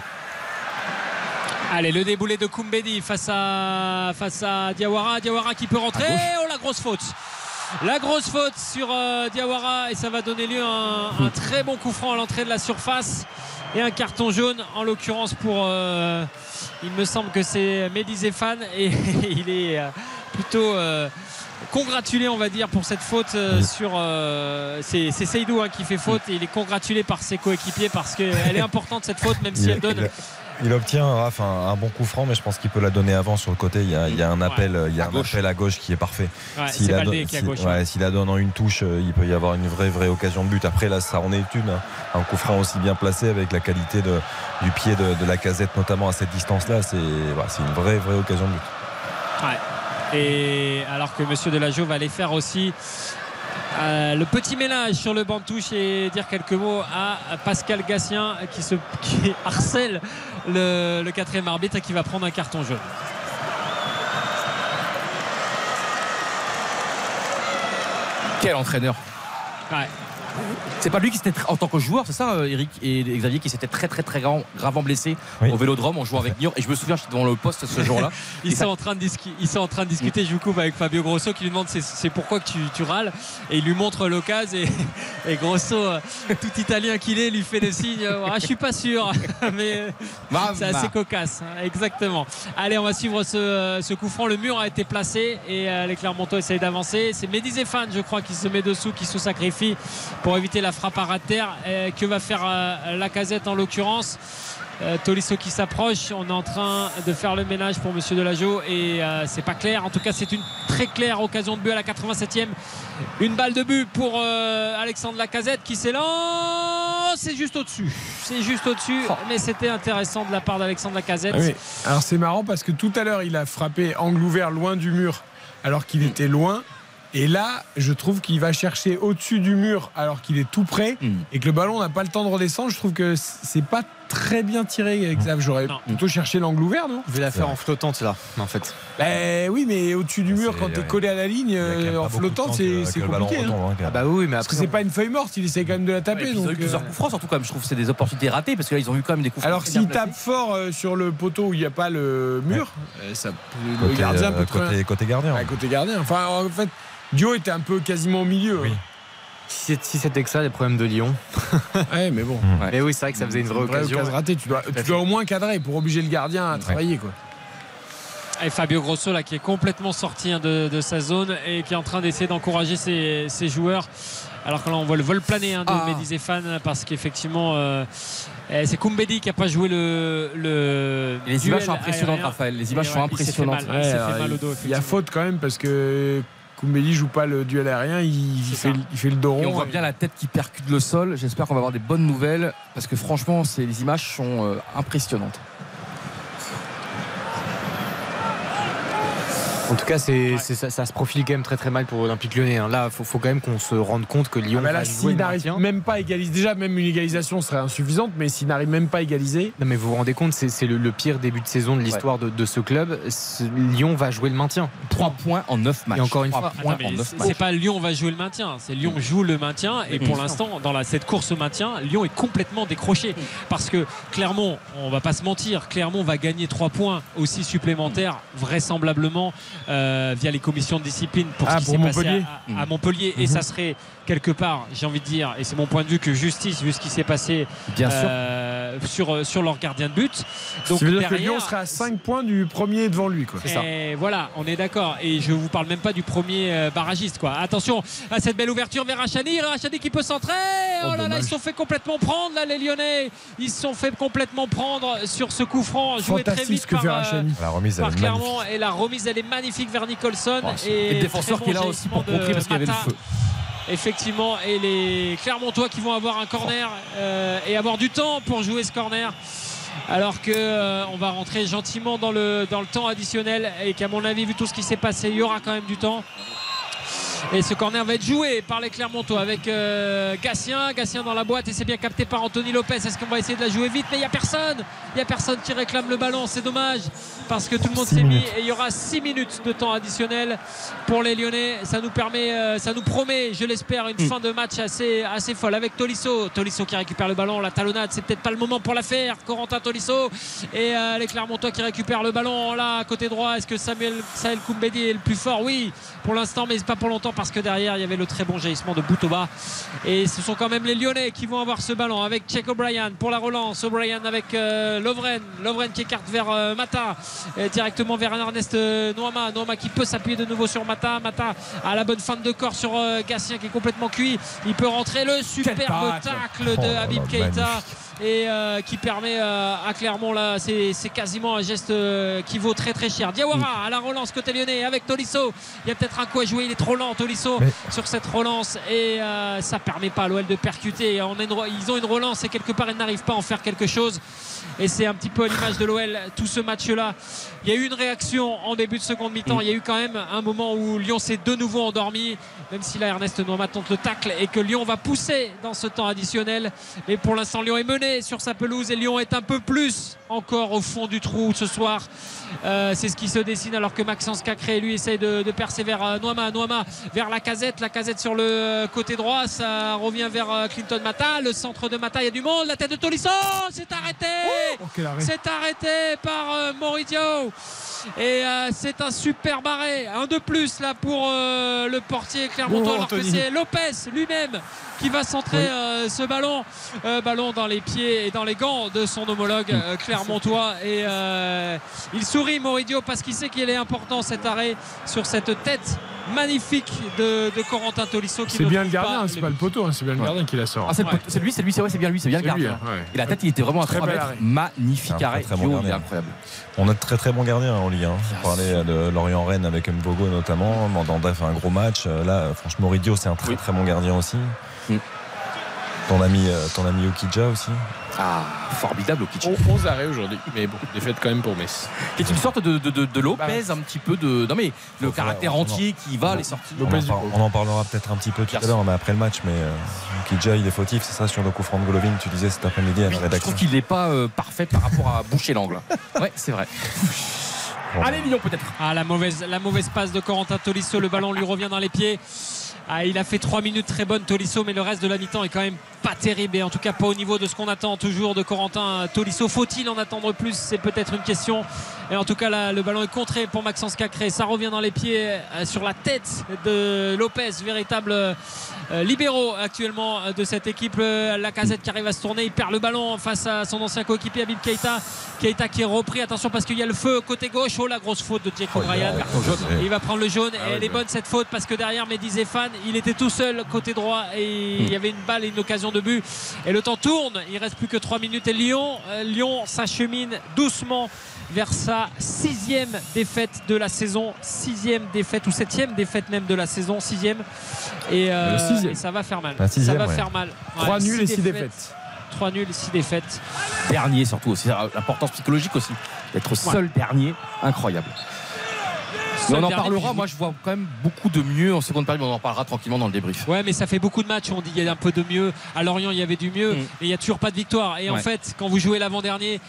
Allez, le déboulé de Koumbedi face à, face à Diawara. Diawara qui peut rentrer. Oh, la grosse faute. La grosse faute sur euh, Diawara et ça va donner lieu à un, un très bon coup franc à l'entrée de la surface et un carton jaune en l'occurrence pour euh, il me semble que c'est Mehdi Zéphane et *laughs* il est euh, plutôt euh, congratulé on va dire pour cette faute Oui. sur c'est c'est Seydou hein, qui fait faute et il est congratulé par ses coéquipiers parce qu'elle est *laughs* importante cette faute même si elle donne il, obtient Raph, un, un bon coup franc, mais je pense qu'il peut la donner avant sur le côté. Il y a, il y a un appel, il y a À un gauche. appel à gauche qui est parfait. Ouais, S'il la donne- si- ouais, la en une touche, euh, il peut y avoir une vraie, vraie occasion de but. Après, là, ça en est une. hein. Un coup franc aussi bien placé avec la qualité de- du pied de, de la casette, notamment à cette distance-là. C'est une vraie, vraie occasion de but. Ouais. Et alors que Monsieur Delageau va aller faire aussi euh, le petit ménage sur le banc de touche et dire quelques mots à Pascal Gassien qui, se, qui *laughs* harcèle le, le quatrième arbitre et qui va prendre un carton jaune. Quel entraîneur Ouais. C'est pas lui qui s'était en tant que joueur, c'est ça, euh, Eric et Xavier, qui s'était très très très grand- gravement blessé Oui. au Vélodrome en jouant avec Niort. Et je me souviens, j'étais devant le poste ce jour-là. *laughs* Ils ça- sont, en train de ils sont en train de discuter, je vous coupe avec Fabio Grosso qui lui demande c'est, pourquoi que tu, tu râles? Et il lui montre l'occasion et, *laughs* et Grosso, euh, tout italien qu'il est, lui fait des signes euh, ah, je suis pas sûr *laughs* mais c'est assez cocasse hein, exactement allez on va suivre ce, ce coup franc le mur a été placé et les Clermontois essayent d'avancer c'est Mehdi Zéphane je crois qui se met dessous qui se sacrifie pour éviter la frappe à terre Euh, que va faire euh, la casette en l'occurrence? Euh, Tolisso qui s'approche, on est en train de faire le ménage pour Monsieur Delageau et euh, c'est pas clair. En tout cas, c'est une très claire occasion de but à la 87e. Une balle de but pour euh, Alexandre Lacazette qui s'élance. C'est juste au-dessus. C'est juste au-dessus, mais c'était intéressant de la part d'Alexandre Lacazette. Ah oui. Alors c'est marrant parce que tout à l'heure, il a frappé angle ouvert loin du mur alors qu'il était loin. Et là, je trouve qu'il va chercher au-dessus du mur alors qu'il est tout près Mm. et que le ballon n'a pas le temps de redescendre. Je trouve que c'est pas très bien tiré, Xav. J'aurais plutôt cherché l'angle ouvert, non Je vais la faire en flottante là, en fait. Ben oui, mais au-dessus du mur, C'est- quand t'es ouais. collé à la ligne, euh, en beaucoup de flottant, temps c'est le compliqué. hein. hein, Ah bah oui, mais Parce que après. c'est pas une feuille morte, il essaie quand même de la Ouais, taper. ils ont eu plusieurs euh, coups francs, surtout quand même. Je trouve que c'est des opportunités ratées parce que là, ils ont eu quand même des coups francs. Alors s'il tape fort euh, sur le poteau où il n'y a pas le mur, euh, ça, le Côté, gardien euh, peut côté, côté gardien. côté gardien. Enfin, en fait, Dio était un peu quasiment au milieu. Oui. Si c'était que ça, les problèmes de Lyon. *laughs* Ouais, mais bon. Ouais. Mais oui, c'est vrai que ça faisait une vraie occasion. ratée. Tu dois, tu dois au moins cadrer pour obliger le gardien à travailler. Quoi. Et Fabio Grosso là qui est complètement sorti hein, de, de sa zone et qui est en train d'essayer d'encourager ses, ses joueurs. Alors que là on voit le vol planer hein, de Ah. Mehdi Zéphane parce qu'effectivement euh, eh, c'est Koumbedi qui n'a pas joué le, les duel images sont impressionnantes, aérien. Raphaël. Les images sont il fait impressionnantes. mal. Il s'est fait mal au dos, il y a faute quand même parce que Koumbeli joue pas le duel aérien, il, fait, ça. il fait le dos Et on voit bien la tête qui percute le sol. J'espère qu'on va avoir des bonnes nouvelles parce que franchement, c'est- les images sont euh, impressionnantes. En tout cas, c'est, c'est- ça, ça se profile quand même très très mal pour l'Olympique lyonnais. hein. Là, il faut, faut quand même qu'on se rende compte que Lyon Ah bah là, va jouer s'il le n'arrive même pas à égaliser, déjà même une égalisation serait insuffisante, mais s'il n'arrive même pas à égaliser, Non mais vous vous rendez compte, c'est, c'est le, le pire début de saison de l'histoire de, de ce club. Lyon va jouer le maintien. 3 points en 9 matchs. Et encore une Trois fois, points Attends, en 9 c'est- matchs. c'est pas Lyon va jouer le maintien, c'est Lyon joue le maintien et pour Mm. l'instant dans la, cette course au maintien, Lyon est complètement décroché parce que Clermont, on va pas se mentir, Clermont va gagner 3 points aussi supplémentaires vraisemblablement via les commissions de discipline pour Ah, ce qui s'est passé Montpellier. à, à Montpellier et Mhm. ça serait quelque part, j'ai envie de dire, et c'est mon point de vue que justice vu ce qui s'est passé Bien sûr. euh, sur, sur leur gardien de but. ça veut dire que Lyon serait à 5 points du premier devant lui. Quoi. et voilà, on est d'accord. Et je vous parle même pas du premier euh, barragiste. Quoi. Attention à cette belle ouverture vers Rachani. Rachani qui peut centrer. Oh, là là, dommage. ils se sont fait complètement prendre là, les Lyonnais. Ils se sont fait complètement prendre sur ce coup franc joué très Fantastique vite par, euh, Rachani. La remise, elle par est magnifique. Clermont. Et la remise, elle est magnifique vers Nicholson. Oh, et et le défenseur qui est là aussi pour contrer parce qu'il y avait le feu. Effectivement, et les Clermontois qui vont avoir un corner euh, et avoir du temps pour jouer ce corner. Alors que euh, on va rentrer gentiment dans le, dans le temps additionnel et qu'à mon avis, vu tout ce qui s'est passé, il y aura quand même du temps. Et ce corner va être joué par les Clermontois avec euh, Gatien. Gatien dans la boîte et c'est bien capté par Anthony Lopez. Est-ce qu'on va essayer de la jouer vite? Mais il n'y a personne. Il n'y a personne qui réclame le ballon. C'est dommage parce que tout le monde s'est mis et il y aura 6 minutes de temps additionnel pour les Lyonnais. Ça nous permet, euh, ça nous promet, je l'espère, une fin de match assez, assez folle avec Tolisso. Tolisso qui récupère le ballon, la talonnade, c'est peut-être pas le moment pour la faire. Corentin Tolisso et euh, les Clermontois qui récupèrent le ballon là côté droit. Est-ce que Samuel Saël Koumbedi est le plus fort? Oui, pour l'instant, mais pas pour longtemps parce que derrière il y avait le très bon jaillissement de Boutova. Et ce sont quand même les Lyonnais qui vont avoir ce ballon avec Check O'Brien pour la relance. O'Brien avec euh, Lovren. Lovren qui écarte vers euh, Mata et directement vers Ernest euh, Noama. Noama qui peut s'appuyer de nouveau sur Mata. Mata à la bonne fin de corps sur Gatien qui est complètement cuit. Il peut rentrer le superbe tacle. Oh de là Habib Keita et euh, qui permet euh, à Clermont là c'est c'est quasiment un geste euh, qui vaut très très cher Diawara à la relance côté lyonnais avec Tolisso il y a peut-être un coup à jouer il est trop lent Tolisso Mais- sur cette relance et euh, ça permet pas à l'OL de percuter. On a une re- ils ont une relance et quelque part ils n'arrivent pas à en faire quelque chose et c'est un petit peu à l'image de l'OL tout ce match là il y a eu une réaction en début de seconde mi-temps. Il y a eu quand même un moment où Lyon s'est de nouveau endormi même si là Ernest Noama tente le tacle et que Lyon va pousser dans ce temps additionnel. Mais pour l'instant Lyon est mené sur sa pelouse et Lyon est un peu plus encore au fond du trou ce soir. Euh, c'est ce qui se dessine alors que Maxence Cacré lui essaye de, percer vers euh, Noama Noama vers la casette la casette sur le euh, côté droit. Ça revient vers Clinton Mata le centre de Mata. Il y a du monde la tête de Tolisso c'est arrêté Oh, c'est arrêté par euh, Moridio et euh, c'est un super barré. Un de plus là pour euh, le portier Clermontois Oh, alors que c'est Lopez lui-même qui va centrer Oui. euh, ce ballon Euh, ballon dans les pieds et dans les gants de son homologue euh, Clermontois et euh, il sourit Moridio parce qu'il sait qu'il est important cet arrêt sur cette tête magnifique de, de Corentin Tolisso qui C'est bien le gardien, c'est pas le poteau, hein, c'est bien le gardien qui la sort. Ah, c'est Ouais. lui, c'est lui, c'est vrai, c'est bien lui, c'est bien le lui, gardien. hein, ouais. Et la tête, il était vraiment à Très 3 bel mètres. arrêt. Magnifique Un arrêt. très, très bon gardien. incroyable. On a de très très bons gardiens en Ligue 1. On parlait de Lorient Rennes avec Mbogo notamment. Mandanda fait un gros match. Là, franchement, Moridio, c'est un très Oui. très bon gardien aussi. Mm. Ton ami, euh, ton ami Okidja aussi. Ah, formidable kitchen. 11 arrêts aujourd'hui, mais bon, défaite quand même pour Metz. Qui est une sorte de, de, de, de Lopez, un petit peu de. Non, mais le caractère on- entier qui va, les sorties. On en, par- on en parlera peut-être un petit peu tout à l'heure, mais après le match. Mais euh, Okidja, il est fautif, c'est ça, sur le coup franc de Golovin, tu disais cet après-midi à la je rédaction. trouve qu'il n'est pas euh, parfait par rapport à boucher l'angle. *laughs* Ouais, c'est vrai. Bon, Allez, Lyon, peut-être. Ah, la mauvaise, la mauvaise passe de Corentin Tolisso. Le ballon lui revient dans les pieds. Ah, il a fait 3 minutes très bonnes Tolisso, mais le reste de la mi-temps est quand même pas terrible et en tout cas pas au niveau de ce qu'on attend toujours de Corentin Tolisso. Faut-il en attendre plus? C'est peut-être une question. Et en tout cas, là, le ballon est contré pour Maxence Cacré. Ça revient dans les pieds euh, sur la tête de Lopez, véritable euh, libéraux actuellement euh, de cette équipe. Euh, La casette qui arrive à se tourner, il perd le ballon face à son ancien coéquipier Habib Keita. Keita qui est repris. Attention parce qu'il y a le feu côté gauche. Oh la grosse faute de Jake O'Brien. Et il va prendre le jaune Ah et elle est bonne cette faute parce que derrière Mehdi Zéphane il était tout seul côté droit et il y avait une balle et une occasion de but et le temps tourne il reste plus que 3 minutes et Lyon euh, Lyon s'achemine doucement vers sa sixième défaite de la saison sixième défaite ou septième défaite même de la saison sixième et, euh, Le sixième. et ça va faire mal sixième, ça va ouais. faire mal 3 Ouais, nuls et six 6 défaites. 3 nuls 6 défaites Dernier, surtout aussi. L'importance psychologique aussi. D'être seul dernier, incroyable. Mais on en parlera. Moi, je vois quand même beaucoup de mieux en seconde période. mais On en parlera tranquillement dans le débrief. Ouais, mais ça fait beaucoup de matchs. On dit il y a un peu de mieux. À Lorient, il y avait du mieux. Mm. Et il n'y a toujours pas de victoire. Et en fait, quand vous jouez l'avant-dernier,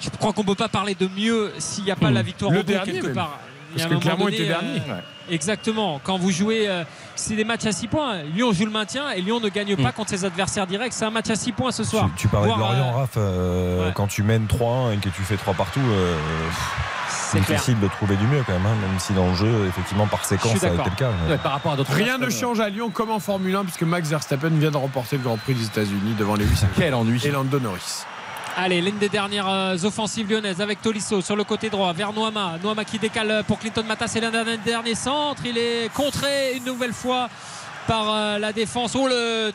je crois qu'on ne peut pas parler de mieux s'il n'y a pas Mm. la victoire Le au bout dernier, quelque même. part. Il y a Parce que Clermont donné, était dernier. Euh, Exactement. Quand vous jouez, euh, c'est des matchs à 6 points. Lyon joue le maintien et Lyon ne gagne pas Mm. contre ses adversaires directs. C'est un match à 6 points ce soir. Tu, tu parlais de Lorient, euh, Raph, euh, ouais. quand tu mènes 3-1 et que tu fais 3 partout, euh, C'est clair. difficile de trouver du mieux quand même, hein, même si dans le jeu, effectivement, par séquence, ça a été le cas. mais- Ouais, par rapport à d'autres Rien matchs, ne euh, change à Lyon comme en Formule 1 puisque Max Verstappen vient de remporter le Grand Prix des États-Unis devant Lewis Hamilton *laughs* Quel ennui. et Lando Norris. Allez, l'une des dernières euh, offensives lyonnaises avec Tolisso sur le côté droit vers Noama. Noama qui décale pour Clinton Mata. C'est l'un des derniers centres. Il est contré une nouvelle fois par euh, la défense. Oh le.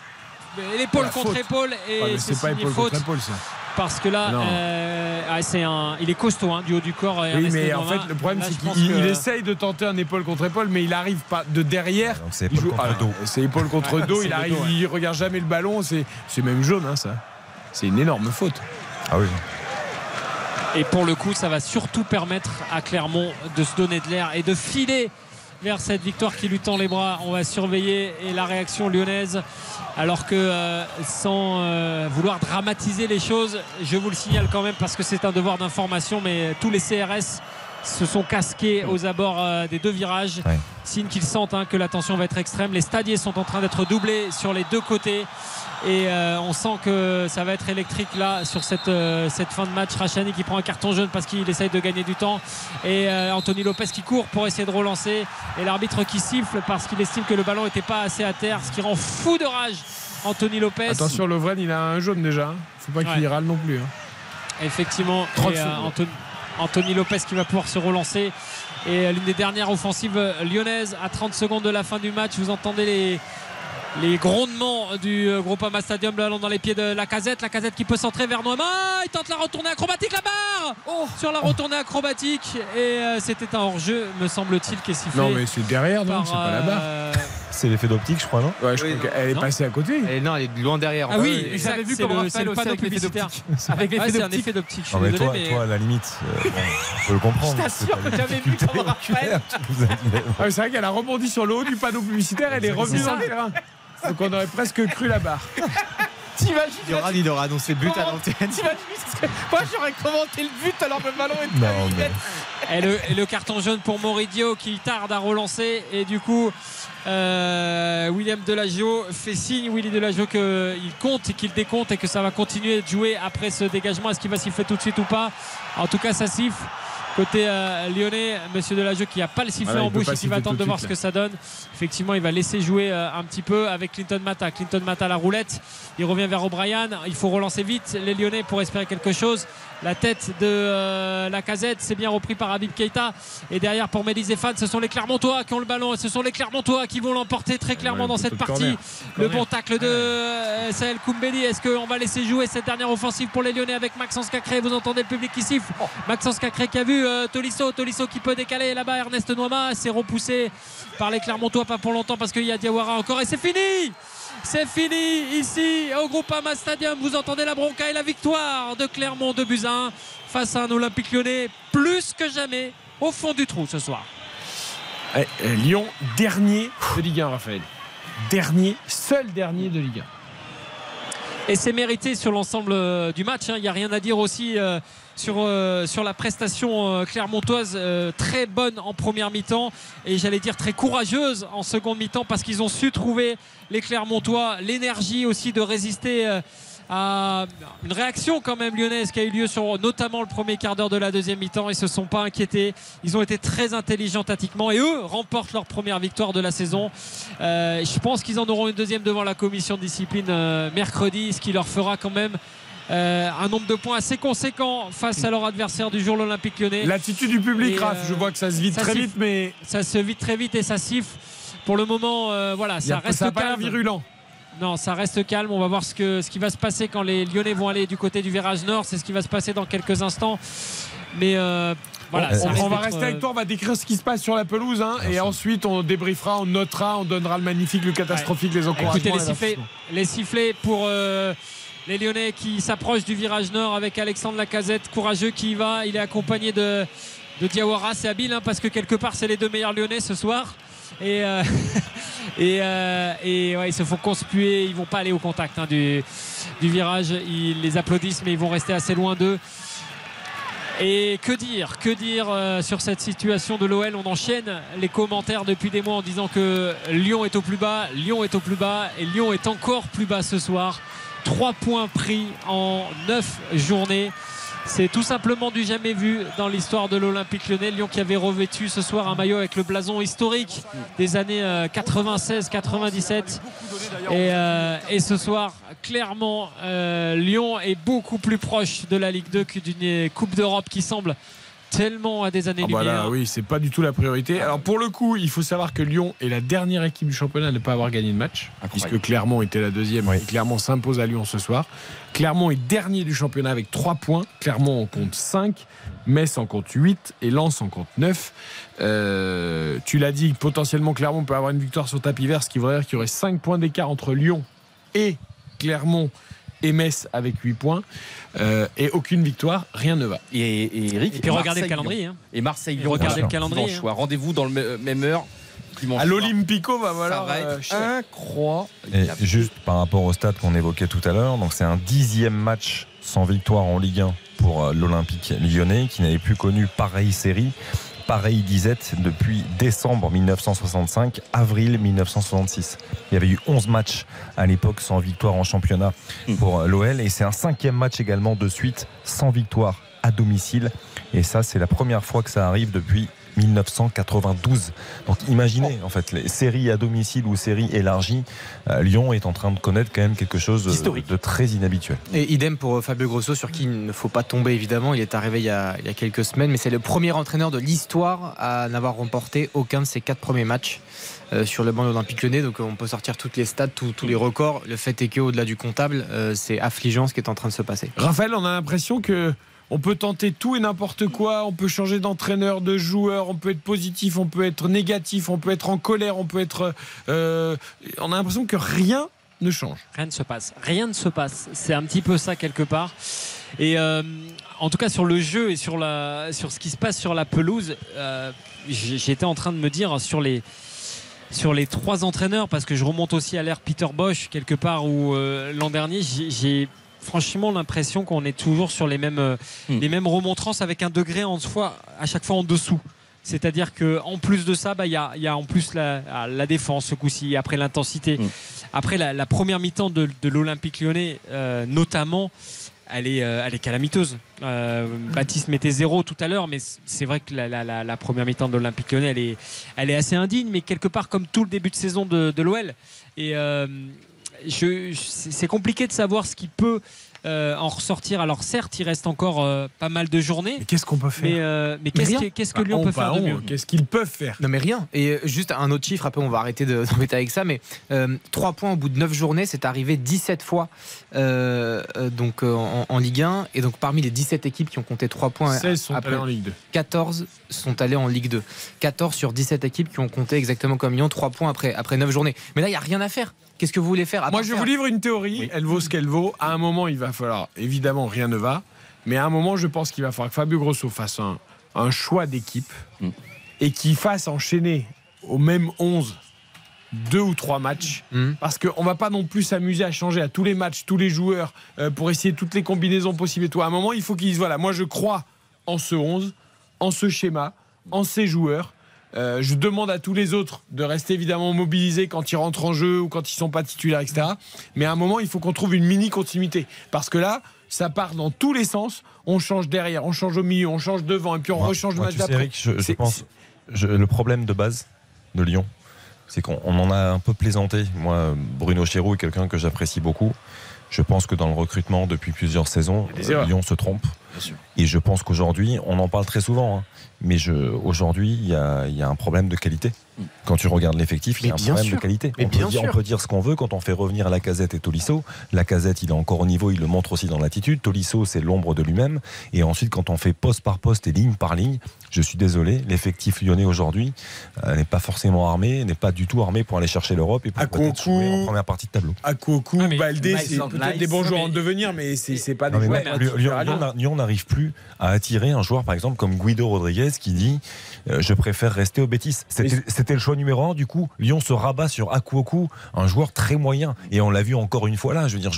L'épaule contre faute. épaule et Ah, c'est pas épaule faute contre épaule ça. parce que là euh, ah, c'est un il est costaud hein, du haut du corps Oui, Ernest mais en fait, le problème, Là, c'est qu'il que- il essaye de tenter un épaule contre épaule, mais il arrive pas de derrière. Donc c'est Il épaule joue- contre ah, dos. C'est épaule contre dos, c'est il arrive, dos, ouais. il regarde jamais le ballon, c'est c'est même jaune, hein, ça. C'est une énorme faute. Ah oui. Et pour le coup, ça va surtout permettre à Clermont de se donner de l'air et de filer vers cette victoire qui lui tend les bras. On va surveiller et la réaction lyonnaise. Alors que euh, sans euh, vouloir dramatiser les choses, je vous le signale quand même parce que c'est un devoir d'information, mais tous les CRS se sont casqués aux abords euh, des deux virages. Signe qu'ils sentent hein, que la tension va être extrême. Les stadiers sont en train d'être doublés sur les deux côtés. Et euh, on sent que ça va être électrique là sur cette, euh, cette fin de match. Rachani qui prend un carton jaune parce qu'il essaye de gagner du temps. Et euh, Anthony Lopez qui court pour essayer de relancer. Et l'arbitre qui siffle parce qu'il estime que le ballon n'était pas assez à terre. Ce qui rend fou de rage Anthony Lopez. Attention, Lovren, il a un jaune déjà. hein. Faut pas qu'il Ouais. râle non plus. hein. Effectivement. 30 Et, secondes. Anthony, Anthony Lopez qui va pouvoir se relancer. Et l'une des dernières offensives lyonnaises à 30 secondes de la fin du match. Vous entendez les. Les grondements du euh, Groupama Stadium ballon dans les pieds de la casette. La casette qui peut centrer vers Noama. Il tente la retournée acrobatique, la barre Sur la retournée acrobatique. Et euh, c'était un hors-jeu, me semble-t-il, qui est sifflé. Non, mais c'est derrière, non C'est pas là-bas. euh, C'est l'effet d'optique, je crois, non Ouais, je Oui, crois qu'elle est non. passée à côté. Et non, elle est loin derrière. Ah oui, j'avais vu c'est comme le- Raphaël aussi panneau avec l'effet publicitaire. *laughs* Avec l'effet c'est un d'optique. effet d'optique. Non, mais désolé, toi, mais toi, à la limite, euh, *laughs* on peut le comprendre. Je t'assure que j'avais vu difficulté comme Raphaël. oculaire, tu nous as dit. Ah, c'est vrai qu'elle a rebondi sur le haut du panneau publicitaire, elle est revenue dans le terrain. Donc on aurait presque cru la barre. *laughs* T'imagines il aura annoncé le but à l'antenne. *laughs* Que- Moi j'aurais commenté le but alors que le ballon est Non, mais Et le, et le carton jaune pour Moridio qui tarde à relancer. Et du coup euh, William Delagio fait signe Willy Delagio qu'il compte et qu'il décompte et que ça va continuer de jouer après ce dégagement. Est-ce qu'il va siffler tout de suite ou pas? En tout cas ça siffle côté euh, lyonnais monsieur Delagio qui n'a pas le sifflet en bouche et qui va attendre de de voir suite, ce que ça donne. Effectivement il va laisser jouer euh, un petit peu avec Clinton Mata Clinton Mata à la roulette. Il revient vers O'Brien. Il faut relancer vite les lyonnais pour espérer quelque chose la tête de euh, la casette c'est bien repris par Habib Keita et derrière pour Zéphane ce sont les Clermontois qui ont le ballon. Et ce sont les Clermontois qui vont l'emporter très clairement Ouais, dans cette partie. corner. le bon tacle de euh, Sahel Koumbeli est-ce qu'on va laisser jouer cette dernière offensive pour les Lyonnais avec Maxence Cacré? Vous entendez le public qui siffle. Maxence Cacré qui a vu euh, Tolisso. Tolisso qui peut décaler. Là-bas Ernest Noima c'est repoussé par les Clermontois pas pour longtemps parce qu'il y a Diawara encore. Et c'est fini c'est fini ici au Groupama Stadium. Vous entendez la bronca et la victoire de Clermont de Buzyn face à un Olympique lyonnais plus que jamais au fond du trou ce soir. Eh, eh, Lyon, dernier de Ligue 1, Raphaël. Dernier, seul dernier de Ligue 1. Et c'est mérité sur l'ensemble euh, du match. hein. Il n'y a rien à dire aussi euh, sur, euh, sur la prestation euh, clermontoise. euh, très bonne en première mi-temps et j'allais dire très courageuse en seconde mi-temps parce qu'ils ont su trouver les Clermontois l'énergie aussi de résister. à une réaction quand même lyonnaise qui a eu lieu sur notamment le premier quart d'heure de la deuxième mi-temps. Ils se sont pas inquiétés. Ils ont été très intelligents tactiquement et eux remportent leur première victoire de la saison. Je pense qu'ils en auront une deuxième devant la commission de discipline mercredi, ce qui leur fera quand même euh, un nombre de points assez conséquent face à leur adversaire du jour, l'Olympique lyonnais. L'attitude du public, Raph, je vois que ça se vide ça très siffle. vite, mais Ça se vide très vite et ça siffle. Pour le moment, euh, voilà, il y a- ça reste ça pas calme. virulent. Non, ça reste calme. On va voir ce, que, ce qui va se passer quand les Lyonnais vont aller du côté du virage nord. C'est ce qui va se passer dans quelques instants. Mais euh, voilà, on, ça va rester avec toi, on va décrire ce qui se passe sur la pelouse hein, et ensuite on débriefera, on notera, on donnera le magnifique, le catastrophique, les encouragements. Écoutez les et sifflets, les sifflets pour euh, les Lyonnais qui s'approchent du virage nord avec Alexandre Lacazette, courageux qui y va. Il est accompagné de Diawara. C'est habile hein, parce que quelque part, c'est les deux meilleurs lyonnais ce soir. Et, euh, *laughs* et, euh, et ouais, ils se font conspuer. Ils vont pas aller au contact hein, du, du virage. Ils les applaudissent, mais ils vont rester assez loin d'eux. Et que dire, que dire euh, sur cette situation de l'OL On enchaîne les commentaires depuis des mois en disant que Lyon est au plus bas, Lyon est au plus bas et Lyon est encore plus bas ce soir. Trois points pris en neuf journées. C'est tout simplement du jamais vu dans l'histoire de l'Olympique lyonnais. Lyon qui avait revêtu ce soir un maillot avec le blason historique des années 96-97. Et, euh, et, ce soir, clairement, euh, Lyon est beaucoup plus proche de la Ligue 2 que d'une Coupe d'Europe qui semble tellement à des années-lumière. Ah bah là, oui, c'est pas du tout la priorité. Alors pour le coup, il faut savoir que Lyon est la dernière équipe du championnat à ne pas avoir gagné de match, puisque Clermont était la deuxième. Et Clermont s'impose à Lyon ce soir. Clermont est dernier du championnat avec 3 points. Clermont en compte 5. Metz en compte 8 et Lens en compte 9. Euh, tu l'as dit, potentiellement Clermont peut avoir une victoire sur tapis vert, ce qui voudrait dire qu'il y aurait 5 points d'écart entre Lyon et Clermont et Metz avec 8 points. Euh, et aucune victoire, rien ne va. Et, et Eric, et puis regardez le calendrier. Hein. Et Marseille, regardez le calendrier. Hein. Rendez-vous dans le même heure. À l'Olympico, bah voilà. Ça va être euh, incroyable. Et juste par rapport au stade qu'on évoquait tout à l'heure, donc c'est un dixième match sans victoire en Ligue 1 pour l'Olympique lyonnais qui n'avait plus connu pareille série pareille disette depuis décembre 1965, avril 1966. Il y avait eu 11 matchs à l'époque sans victoire en championnat pour l'OL et c'est un cinquième match également de suite sans victoire à domicile. Et ça, c'est la première fois que ça arrive depuis 1992. Donc imaginez en fait les séries à domicile ou séries élargies. Euh, Lyon est en train de connaître quand même quelque chose de, de très inhabituel. Et idem pour Fabio Grosso sur qui il ne faut pas tomber évidemment. Il est arrivé il y a, il y a quelques semaines, mais c'est le premier entraîneur de l'histoire à n'avoir remporté aucun de ses quatre premiers matchs. Euh, sur le banc de l'Olympique Lyonnais. Donc on peut sortir toutes les stats, tous, tous les records. Le fait est qu'au-delà du comptable, euh, c'est affligeant ce qui est en train de se passer. Raphaël, on a l'impression que on peut tenter tout et n'importe quoi, on peut changer d'entraîneur, de joueur, on peut être positif, on peut être négatif, on peut être en colère, on peut être... Euh, on a l'impression que rien ne change. Rien ne se passe. Rien ne se passe. C'est un petit peu ça quelque part. Et euh, en tout cas sur le jeu et sur, la, sur ce qui se passe sur la pelouse, euh, j'étais en train de me dire sur les sur les trois entraîneurs, parce que je remonte aussi à l'ère Peter Bosch, quelque part où l'an dernier, j'ai franchement l'impression qu'on est toujours sur les mêmes, euh, Hmm. les mêmes remontrances avec un degré en soi, à chaque fois en dessous. C'est-à-dire qu'en plus de ça, bah, il y, a, y a en plus la, la défense ce coup-ci, après l'intensité. Mm. Après la, la première mi-temps de, de l'Olympique lyonnais, euh, notamment, elle est, euh, elle est calamiteuse. Euh, Baptiste mettait zéro tout à l'heure, mais c'est vrai que la, la- la- la première mi-temps de l'Olympique lyonnais, elle est, elle est assez indigne, mais quelque part comme tout le début de saison de, de l'OL. Et euh, je, je- c'est compliqué de savoir ce qui peut euh, en ressortir. Alors certes, il reste encore euh, pas mal de journées. Mais qu'est-ce qu'on peut faire Mais, euh, mais Mais qu'est-ce que, qu'est-ce que Bah, Lyon on, peut faire de mieux Qu'est-ce qu'ils peuvent faire Non mais rien. Et euh, juste un autre chiffre, après on va arrêter de- *laughs* d'embêter avec ça, mais euh, 3 points au bout de 9 journées, c'est arrivé 17 fois euh, euh, donc, euh, en, en Ligue 1. Et donc parmi les 17 équipes qui ont compté 3 points 16 sont après, allés en Ligue 2. 14 sont allés en Ligue 2. 14 sur 17 équipes qui ont compté exactement comme Lyon 3 points après, après 9 journées. Mais là, il n'y a rien à faire. Qu'est-ce que vous voulez faire à Moi, je faire- vous livre une théorie. Elle vaut ce qu'elle vaut. À un moment, il va falloir. Évidemment, rien ne va. Mais à un moment, je pense qu'il va falloir que Fabio Grosso fasse un, un choix d'équipe Mm. et qu'il fasse enchaîner au même 11 deux ou trois matchs. Mm. Parce qu'on va pas non plus s'amuser à changer à tous les matchs, tous les joueurs, euh, pour essayer toutes les combinaisons possibles et tout. À un moment, il faut qu'ils disent voilà, moi, je crois en ce 11, en ce schéma, en ces joueurs. Euh, je demande à tous les autres de rester évidemment mobilisés quand ils rentrent en jeu ou quand ils sont pas titulaires, etc. Mais à un moment, il faut qu'on trouve une mini continuité. Parce que là, ça part dans tous les sens. On change derrière, on change au milieu, on change devant, et puis on Moi- rechange le moi, match tu sais, d'après. Je, je pense, je- le problème de base de Lyon, c'est qu'on on en a un peu plaisanté. Moi, Bruno Chéroux est quelqu'un que j'apprécie beaucoup. Je pense que dans le recrutement depuis plusieurs saisons. Lyon se trompe. Et je pense qu'aujourd'hui, on en parle très souvent, hein, mais aujourd'hui, il y a un problème de qualité. Quand tu regardes l'effectif, il y a un problème sûr. de qualité. Mais on, peut dire, on sûr. peut dire ce qu'on veut quand on fait revenir la casette et Tolisso. La casette, il est encore au niveau, il le montre aussi dans l'attitude. Tolisso, c'est l'ombre de lui-même. Et ensuite, quand on fait poste par poste et ligne par ligne, je suis désolé, l'effectif lyonnais aujourd'hui euh, n'est pas forcément armé, n'est pas du tout armé pour aller chercher l'Europe et pour peut-être jouer en première partie de tableau. Akuoku, Ah, Baldé, c'est peut-être des bons joueurs en devenir, mais c'est pas des joueurs. Lyon n'arrive plus à attirer un joueur, par exemple, comme Guido Rodriguez qui dit euh, Je préfère rester au Bétis. C'était c'était le choix numéro un. Du coup, Lyon se rabat sur Akuoku, un joueur très moyen. Et on l'a vu encore une fois là. Je veux dire,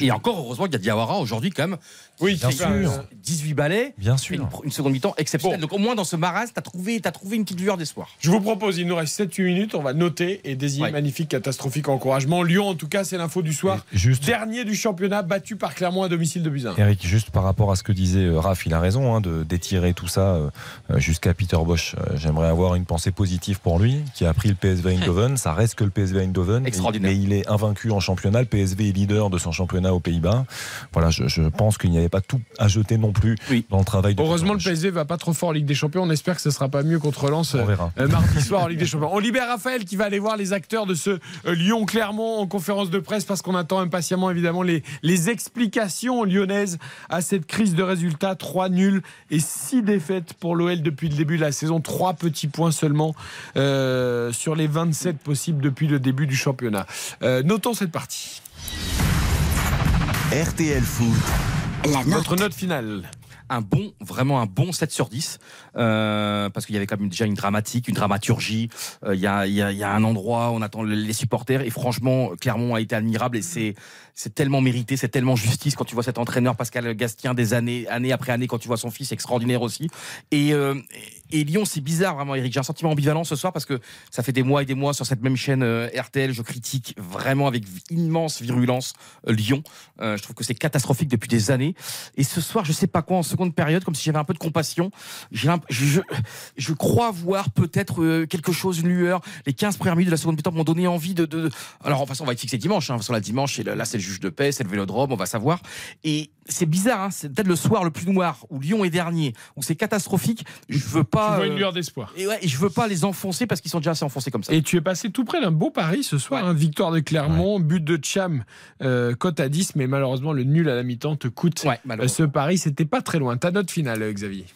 Et encore, heureusement qu'il y a Diawara aujourd'hui, quand même. Oui, bien sûr. 18 balais. bien sûr. Une, une seconde mi-temps exceptionnelle. Bon. Donc au moins dans ce marasme, t'as trouvé, as trouvé une petite lueur d'espoir. Je vous propose, il nous reste 7-8 minutes, on va noter et désigner Ouais. magnifique, catastrophique encouragement. Lyon, en tout cas, c'est l'info du soir. Et Juste, Dernier du championnat, battu par Clermont à domicile de Buzyn. Eric, juste par rapport à ce que disait euh, Raph, il a raison hein, de d'étirer tout ça euh, euh, jusqu'à Peter Bosch. J'aimerais avoir une pensée positive pour lui, qui a pris le PSV Eindhoven. *laughs* Ça reste que le PSV Eindhoven, Extraordinaire. mais il est invaincu en championnat. Le PSV est leader de son championnat aux Pays-Bas. Voilà, je, je pense qu'il n'y avait pas tout à jeter non plus Oui. dans le travail. De Heureusement, le. PSG va pas trop fort en Ligue des Champions. On espère que ce sera pas mieux contre Lens. On verra. Euh, mardi soir en Ligue des Champions. On libère Raphaël qui va aller voir les acteurs de ce euh, Lyon-Clermont en conférence de presse parce qu'on attend impatiemment évidemment les, les explications lyonnaises à cette crise de résultats. 3 nuls et 6 défaites pour l'OL depuis le début de la saison. 3 petits points seulement euh, sur les 27 possibles depuis le début du championnat. Euh, notons cette partie. RTL Foot. La note. Notre note finale. un bon, vraiment un bon 7 sur 10, euh, parce qu'il y avait quand même déjà une dramatique, une dramaturgie. Euh, Il y, a, il y, a, il y a un endroit où on attend les supporters, et franchement, Clermont a été admirable, et c'est c'est tellement mérité, c'est tellement justice quand tu vois cet entraîneur Pascal Gastien des années, année après année, quand tu vois son fils extraordinaire aussi. Et, euh, et Lyon, c'est bizarre vraiment, Eric. J'ai un sentiment ambivalent ce soir parce que ça fait des mois et des mois sur cette même chaîne euh, RTL, je critique vraiment avec immense virulence euh, Lyon. Je trouve que c'est catastrophique depuis des années. Et ce soir, je sais pas quoi, en seconde période, comme si j'avais un peu de compassion, je, crois voir peut-être quelque chose, une lueur. Les 15 premières minutes de la seconde mi-temps m'ont donné envie de, Alors, en façon, on va être fixé dimanche. Hein. De façon, là, dimanche, le- là, c'est le juge de paix, c'est le vélodrome, on va savoir. Et c'est bizarre, hein, c'est peut-être le soir le plus noir où Lyon est dernier, où c'est catastrophique. Je veux Tu pas. vois une euh, lueur d'espoir. et ouais, et je veux pas les enfoncer parce qu'ils sont déjà assez enfoncés comme ça. Et tu es passé tout près d'un beau pari ce soir. hein. victoire de Clermont, but de Cham, euh, cote à 10, mais malheureusement le nul à la mi-temps te coûte. Ouais, Euh, ce pari, c'était pas très loin. Ta note finale, euh, Xavier?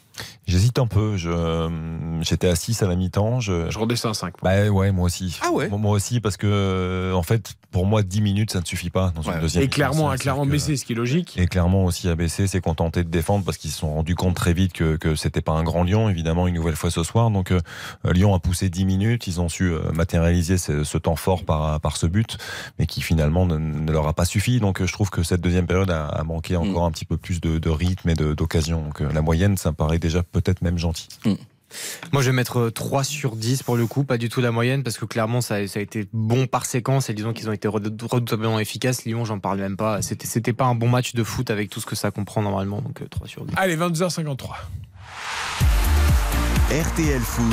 J'hésite un peu. Je, euh, J'étais à 6 à la mi-temps. Je, Je redescends à 5. Bah ouais, moi aussi. Ah ouais Moi aussi, parce que, euh, en fait, pour moi, 10 minutes, ça ne suffit pas dans Ouais. une deuxième Et. Clermont a C'est-à-dire clairement baissé, ce qui est logique. Et clairement aussi ABC s'est contenté de défendre parce qu'ils se sont rendus compte très vite que, que c'était pas un grand Lyon, évidemment, une nouvelle fois ce soir. Donc euh, Lyon a poussé 10 minutes, ils ont su euh, matérialiser ce, ce temps fort par, par ce but, mais qui finalement ne, ne leur a pas suffi. Donc euh, je trouve que cette deuxième période a, a manqué encore un petit peu plus de, de rythme et d'occasion. Donc euh, la moyenne, ça me paraît déjà peut-être même gentil. Moi, je vais mettre euh, 3 sur 10 pour le coup, pas du tout la moyenne, parce que clairement, ça, a- ça a été bon par séquence et disons qu'ils ont été redou- redoutablement efficaces. Lyon, j'en parle même pas. C'était, c'était pas un bon match de foot avec tout ce que ça comprend normalement, donc euh, 3 sur 10. Allez, 22h53. RTL Foot.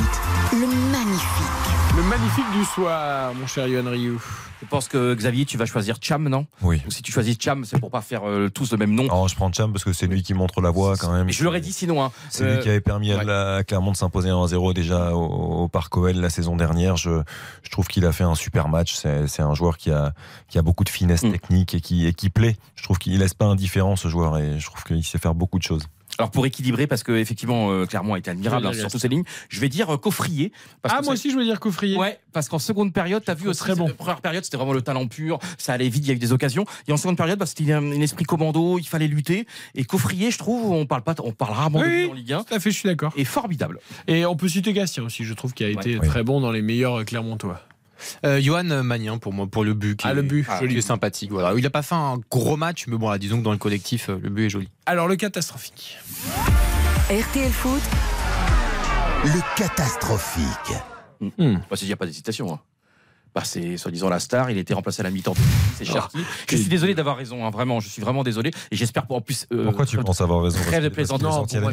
Le magnifique. Le magnifique du soir, mon cher Yohan Ryu. Je pense que Xavier, tu vas choisir Cham, non? Oui. Ou si tu choisis Cham, c'est pour pas faire euh, tous le même nom. Alors je prends Cham parce que c'est lui qui montre la voie quand même. Mais je l'aurais dit sinon. Hein. C'est Euh, lui qui avait permis à, la- à Clermont de s'imposer 1-0 déjà au, au Parc OL la saison dernière. Je, je trouve qu'il a fait un super match. C'est un joueur qui a, qui a beaucoup de finesse Mm. technique et qui, et qui plaît. Je trouve qu'il laisse pas indifférent ce joueur et je trouve qu'il sait faire beaucoup de choses. Alors pour équilibrer, parce que effectivement, euh, Clermont a été admirable hein, sur toutes ces lignes, je vais dire euh, Coffrier. Parce Ah, que moi aussi, je veux dire Coffrier. Ouais, parce qu'en seconde période, t'as vu aussi, Très bon. première période, c'était vraiment le talent pur, ça allait vite, il y a eu des occasions. Et en seconde période, bah, c'était un, un esprit commando, il fallait lutter. Et Coffrier, je trouve, on parle pas, on parle rarement de Oui, lui oui. en Ligue 1, Tout à fait, je suis d'accord. est formidable. Et on peut citer Gastien aussi, je trouve qu'il a été Ouais. très bon dans les meilleurs euh, Clermontois. Euh, Johan Magnin pour moi, pour le but. qui Ah, le est- but, qui joli. est sympathique. Voilà. Il a pas fait un gros match, mais bon, là, disons que dans le collectif, euh, le but est joli. Alors, le catastrophique. RTL Foot, Le catastrophique. Bah, Il n'y a pas d'hésitation. Hein. Bah, c'est soi-disant la star, il était remplacé à la mi-temps. Je suis désolé d'avoir raison, hein, vraiment. Je suis vraiment désolé. Et j'espère pour en plus. euh, Pourquoi tu penses avoir raison? Trêve de Parce plaisanterie.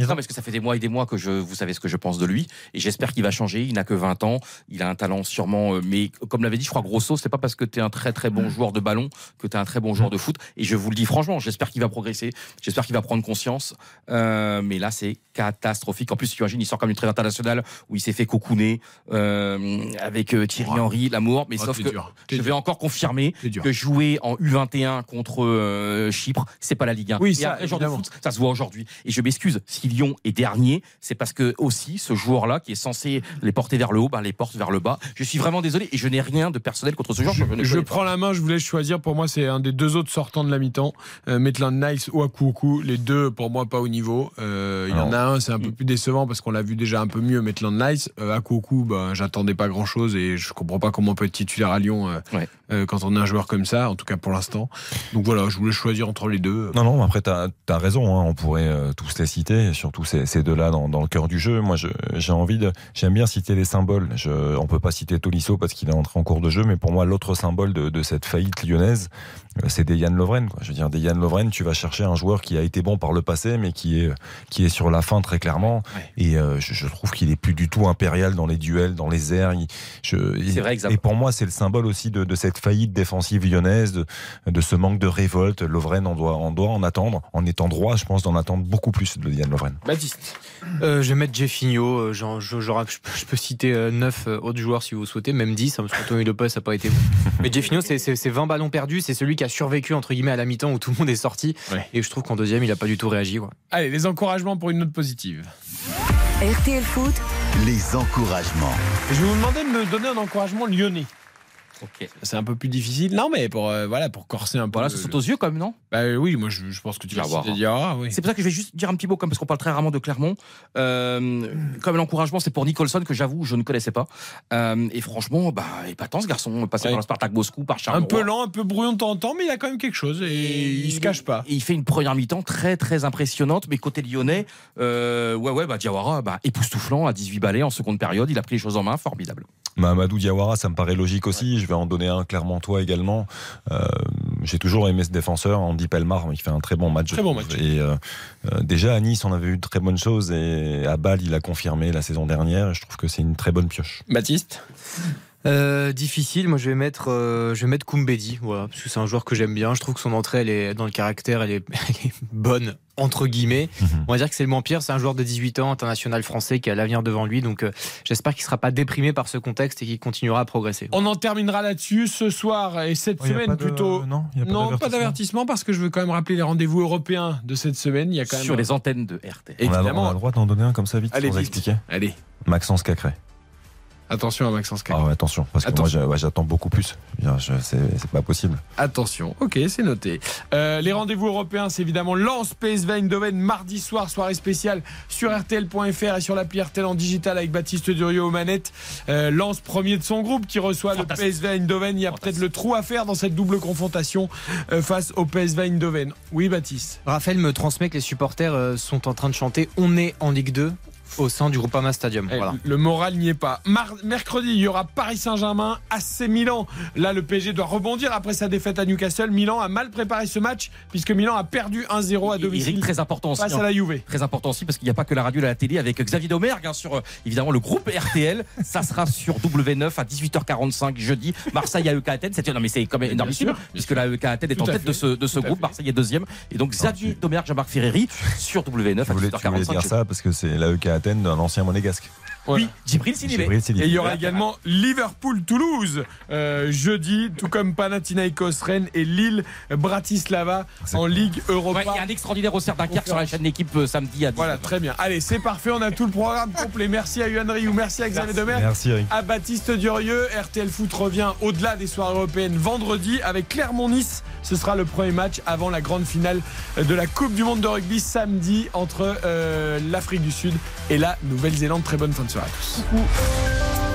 Non, que ça fait des mois et des mois que je, vous savez ce que je pense de lui. Et j'espère qu'il va changer. Il n'a que 20 ans. Il a un talent sûrement. euh, Mais comme l'avait dit, je crois, Grosso, c'est pas parce que tu es un très très bon joueur de ballon que tu es un très bon joueur de foot. Et je vous le dis franchement, j'espère qu'il va progresser. J'espère qu'il va prendre conscience. Euh, mais là, c'est catastrophique. En plus, tu imagines, il sort comme une trêve internationale où il s'est fait cocooner avec Thierry Henry, l'amour. Mais Oh, sauf que dur. je vais encore confirmer que jouer en U21 contre euh, Chypre, c'est pas la Ligue 1. Oui, ça, genre de foot, ça se voit aujourd'hui. Et je m'excuse, si Lyon est dernier, c'est parce que aussi ce joueur-là qui est censé les porter vers le haut, bah, les porte vers le bas. Je suis vraiment désolé et je n'ai rien de personnel contre ce joueur. Je, je pas. prends la main, je vous laisse choisir. Pour moi, c'est un des deux autres sortants de la mi-temps. Euh, Maitland Nice ou Akuoku. Les deux, pour moi, pas au niveau. Euh, il y en a un, c'est un peu plus décevant parce qu'on l'a vu déjà un peu mieux, Maitland Nice. Euh, Akuoku, ben, j'attendais pas grand-chose et je comprends pas comment on peut être titulaire à Lyon euh, Ouais. euh, quand on a un joueur comme ça, en tout cas pour l'instant. Donc voilà, je voulais choisir entre les deux. Non, non, après, tu as, raison, hein, on pourrait euh, tous les citer, surtout ces, ces deux-là dans, dans le cœur du jeu. Moi, je- j'ai envie de. J'aime bien citer les symboles. Je, on peut pas citer Tolisso parce qu'il est entré en cours de jeu, mais pour moi, l'autre symbole de, de cette faillite lyonnaise, euh, c'est Dejan Lovren. Quoi. Je veux dire, Dejan Lovren, tu vas chercher un joueur qui a été bon par le passé, mais qui est, qui est sur la fin très clairement. Ouais. Et euh, je, je trouve qu'il est plus du tout impérial dans les duels, dans les airs. Il- je- C'est vrai, Xav. Et pour moi, c'est le symbole aussi de, de cette faillite défensive lyonnaise, de, de ce manque de révolte. Lovren, on doit, on doit en attendre, en étant droit, je pense, d'en attendre beaucoup plus de Diane Lovren. Baptiste. Euh, je vais mettre Jeffinho. genre, je, genre, je, peux- je peux citer 9 autres joueurs si vous souhaitez, même 10, hein, parce que Tony Lopez n'a pas été bon. *laughs* Mais Jeffinho, c'est- c'est c'est 20 ballons perdus. C'est celui qui a survécu, entre guillemets, à la mi-temps où tout le monde est sorti. Ouais. Et je trouve qu'en deuxième, il n'a pas du tout réagi. quoi. Allez, les encouragements pour une note positive. RTL Foot, Les encouragements. Je vais vous demander de me donner un encouragement lyonnais. C'est un peu plus difficile. Non, mais pour, euh, voilà, pour corser un peu. Voilà, le- ça saute aux yeux quand même, non? Bah euh, oui, moi je, je pense que tu vas citer Diawara, oui. C'est pour ça que je vais juste dire un petit mot, comme parce qu'on parle très rarement de Clermont. Euh, comme l'encouragement, c'est pour Nicholson, que j'avoue, je ne connaissais pas. Euh, et franchement, bah, épatant ce garçon, passé Ouais. par le Spartak Moscou, par Un Charleroi. peu lent, un peu brouillon de temps en temps, mais il a quand même quelque chose et, il se cache pas. Et il fait une première mi-temps très très impressionnante, mais côté lyonnais, euh, ouais ouais, bah Diawara, bah, époustouflant à 18 balais en seconde période, il a pris les choses en main, formidable. Mahamadou Diawara, ça me paraît logique aussi. Je vais en donner un clairement toi également. Euh, J'ai toujours aimé ce défenseur, Andy Pelmar. Il fait un très bon match. Très bon match. Et euh, euh, déjà à Nice, on avait eu de très bonnes choses. Et à Bâle, il a confirmé la saison dernière. Je trouve que c'est une très bonne pioche. Baptiste? Euh, difficile, moi je vais mettre, euh, je vais mettre Koumbedi, voilà, parce que c'est un joueur que j'aime bien. Je trouve que son entrée, elle est dans le caractère, elle est, *laughs* elle est bonne entre guillemets. Mhm. On va dire que c'est le moins pire. C'est un joueur de 18 ans, international français, qui a l'avenir devant lui. Donc euh, j'espère qu'il sera pas déprimé par ce contexte et qu'il continuera à progresser. On en terminera là-dessus ce soir et cette Oh, semaine pas de- plutôt. Non, il y a pas Non, pas d'avertissement. parce que je veux quand même rappeler les rendez-vous européens de cette semaine. Il y a quand même Sur les antennes de RT. On a, on évidemment. a le droit d'en donner un comme ça vite Allez, vite. expliquer. Allez, Maxence Cacré. Attention à Maxence Cac. Ah ouais, attention, parce que Attention. moi j'attends beaucoup plus. C'est pas possible. Attention, ok, c'est noté. Euh, les rendez-vous européens, c'est évidemment Lens PSV Eindhoven mardi soir, soirée spéciale sur RTL.fr et sur l'appli RTL en digital avec Baptiste Durieux aux manettes. Euh, Lens premier de son groupe qui reçoit le PSV Eindhoven. Il y a peut-être le trou à faire dans cette double confrontation euh, face au PSV Eindhoven. Oui, Baptiste. Raphaël me transmet que les supporters euh, sont en train de chanter On est en Ligue 2 au sein du Groupama Stadium. Eh, Voilà. Le moral n'y est pas. Mar- mercredi, il y aura Paris Saint-Germain, AC Milan. Là, le PSG doit rebondir après sa défaite à Newcastle. Milan a mal préparé ce match puisque Milan a perdu 1-0 à domicile Eric, très important aussi. face hein. à la Juve. Très important aussi parce qu'il n'y a pas que la radio et la télé avec Xavier Domergue hein, sur euh, évidemment le groupe RTL. *laughs* Ça sera sur W9 à 18h45 jeudi. Marseille AEK Athènes. C'était non mais c'est quand même énormissime puisque la AEK Athènes est Tout en à tête fait. de ce, de ce à groupe. fait. Marseille est deuxième et donc Xavier Domergue, Jean-Marc Ferreri sur W9 Tu à voulais, tu voulais 18h45. dire ça parce que c'est l'AEK Athènes d'un ancien monégasque. Voilà. Oui, Djibril Sidibé. Djibril Sidibé. Et il y aura également Liverpool-Toulouse euh, jeudi, tout comme Panathinaikos Rennes et Lille Bratislava C'est en. Ligue Europa. Ouais, il y a un extraordinaire au Dunkerque sur la chaîne d'équipe euh, samedi à 10 Voilà, très bien. Allez, c'est parfait. On a tout le programme complet. Merci à Yuan Rioux, merci à Xavier Demer. Merci Eric. À Baptiste Durieux, RTL Foot revient au-delà des soirées européennes vendredi avec Clermont-Nice. Ce sera le premier match avant la grande finale de la Coupe du Monde de rugby samedi entre euh, l'Afrique du Sud et la Nouvelle-Zélande. Très bonne fin de soirée avisados. Uhum.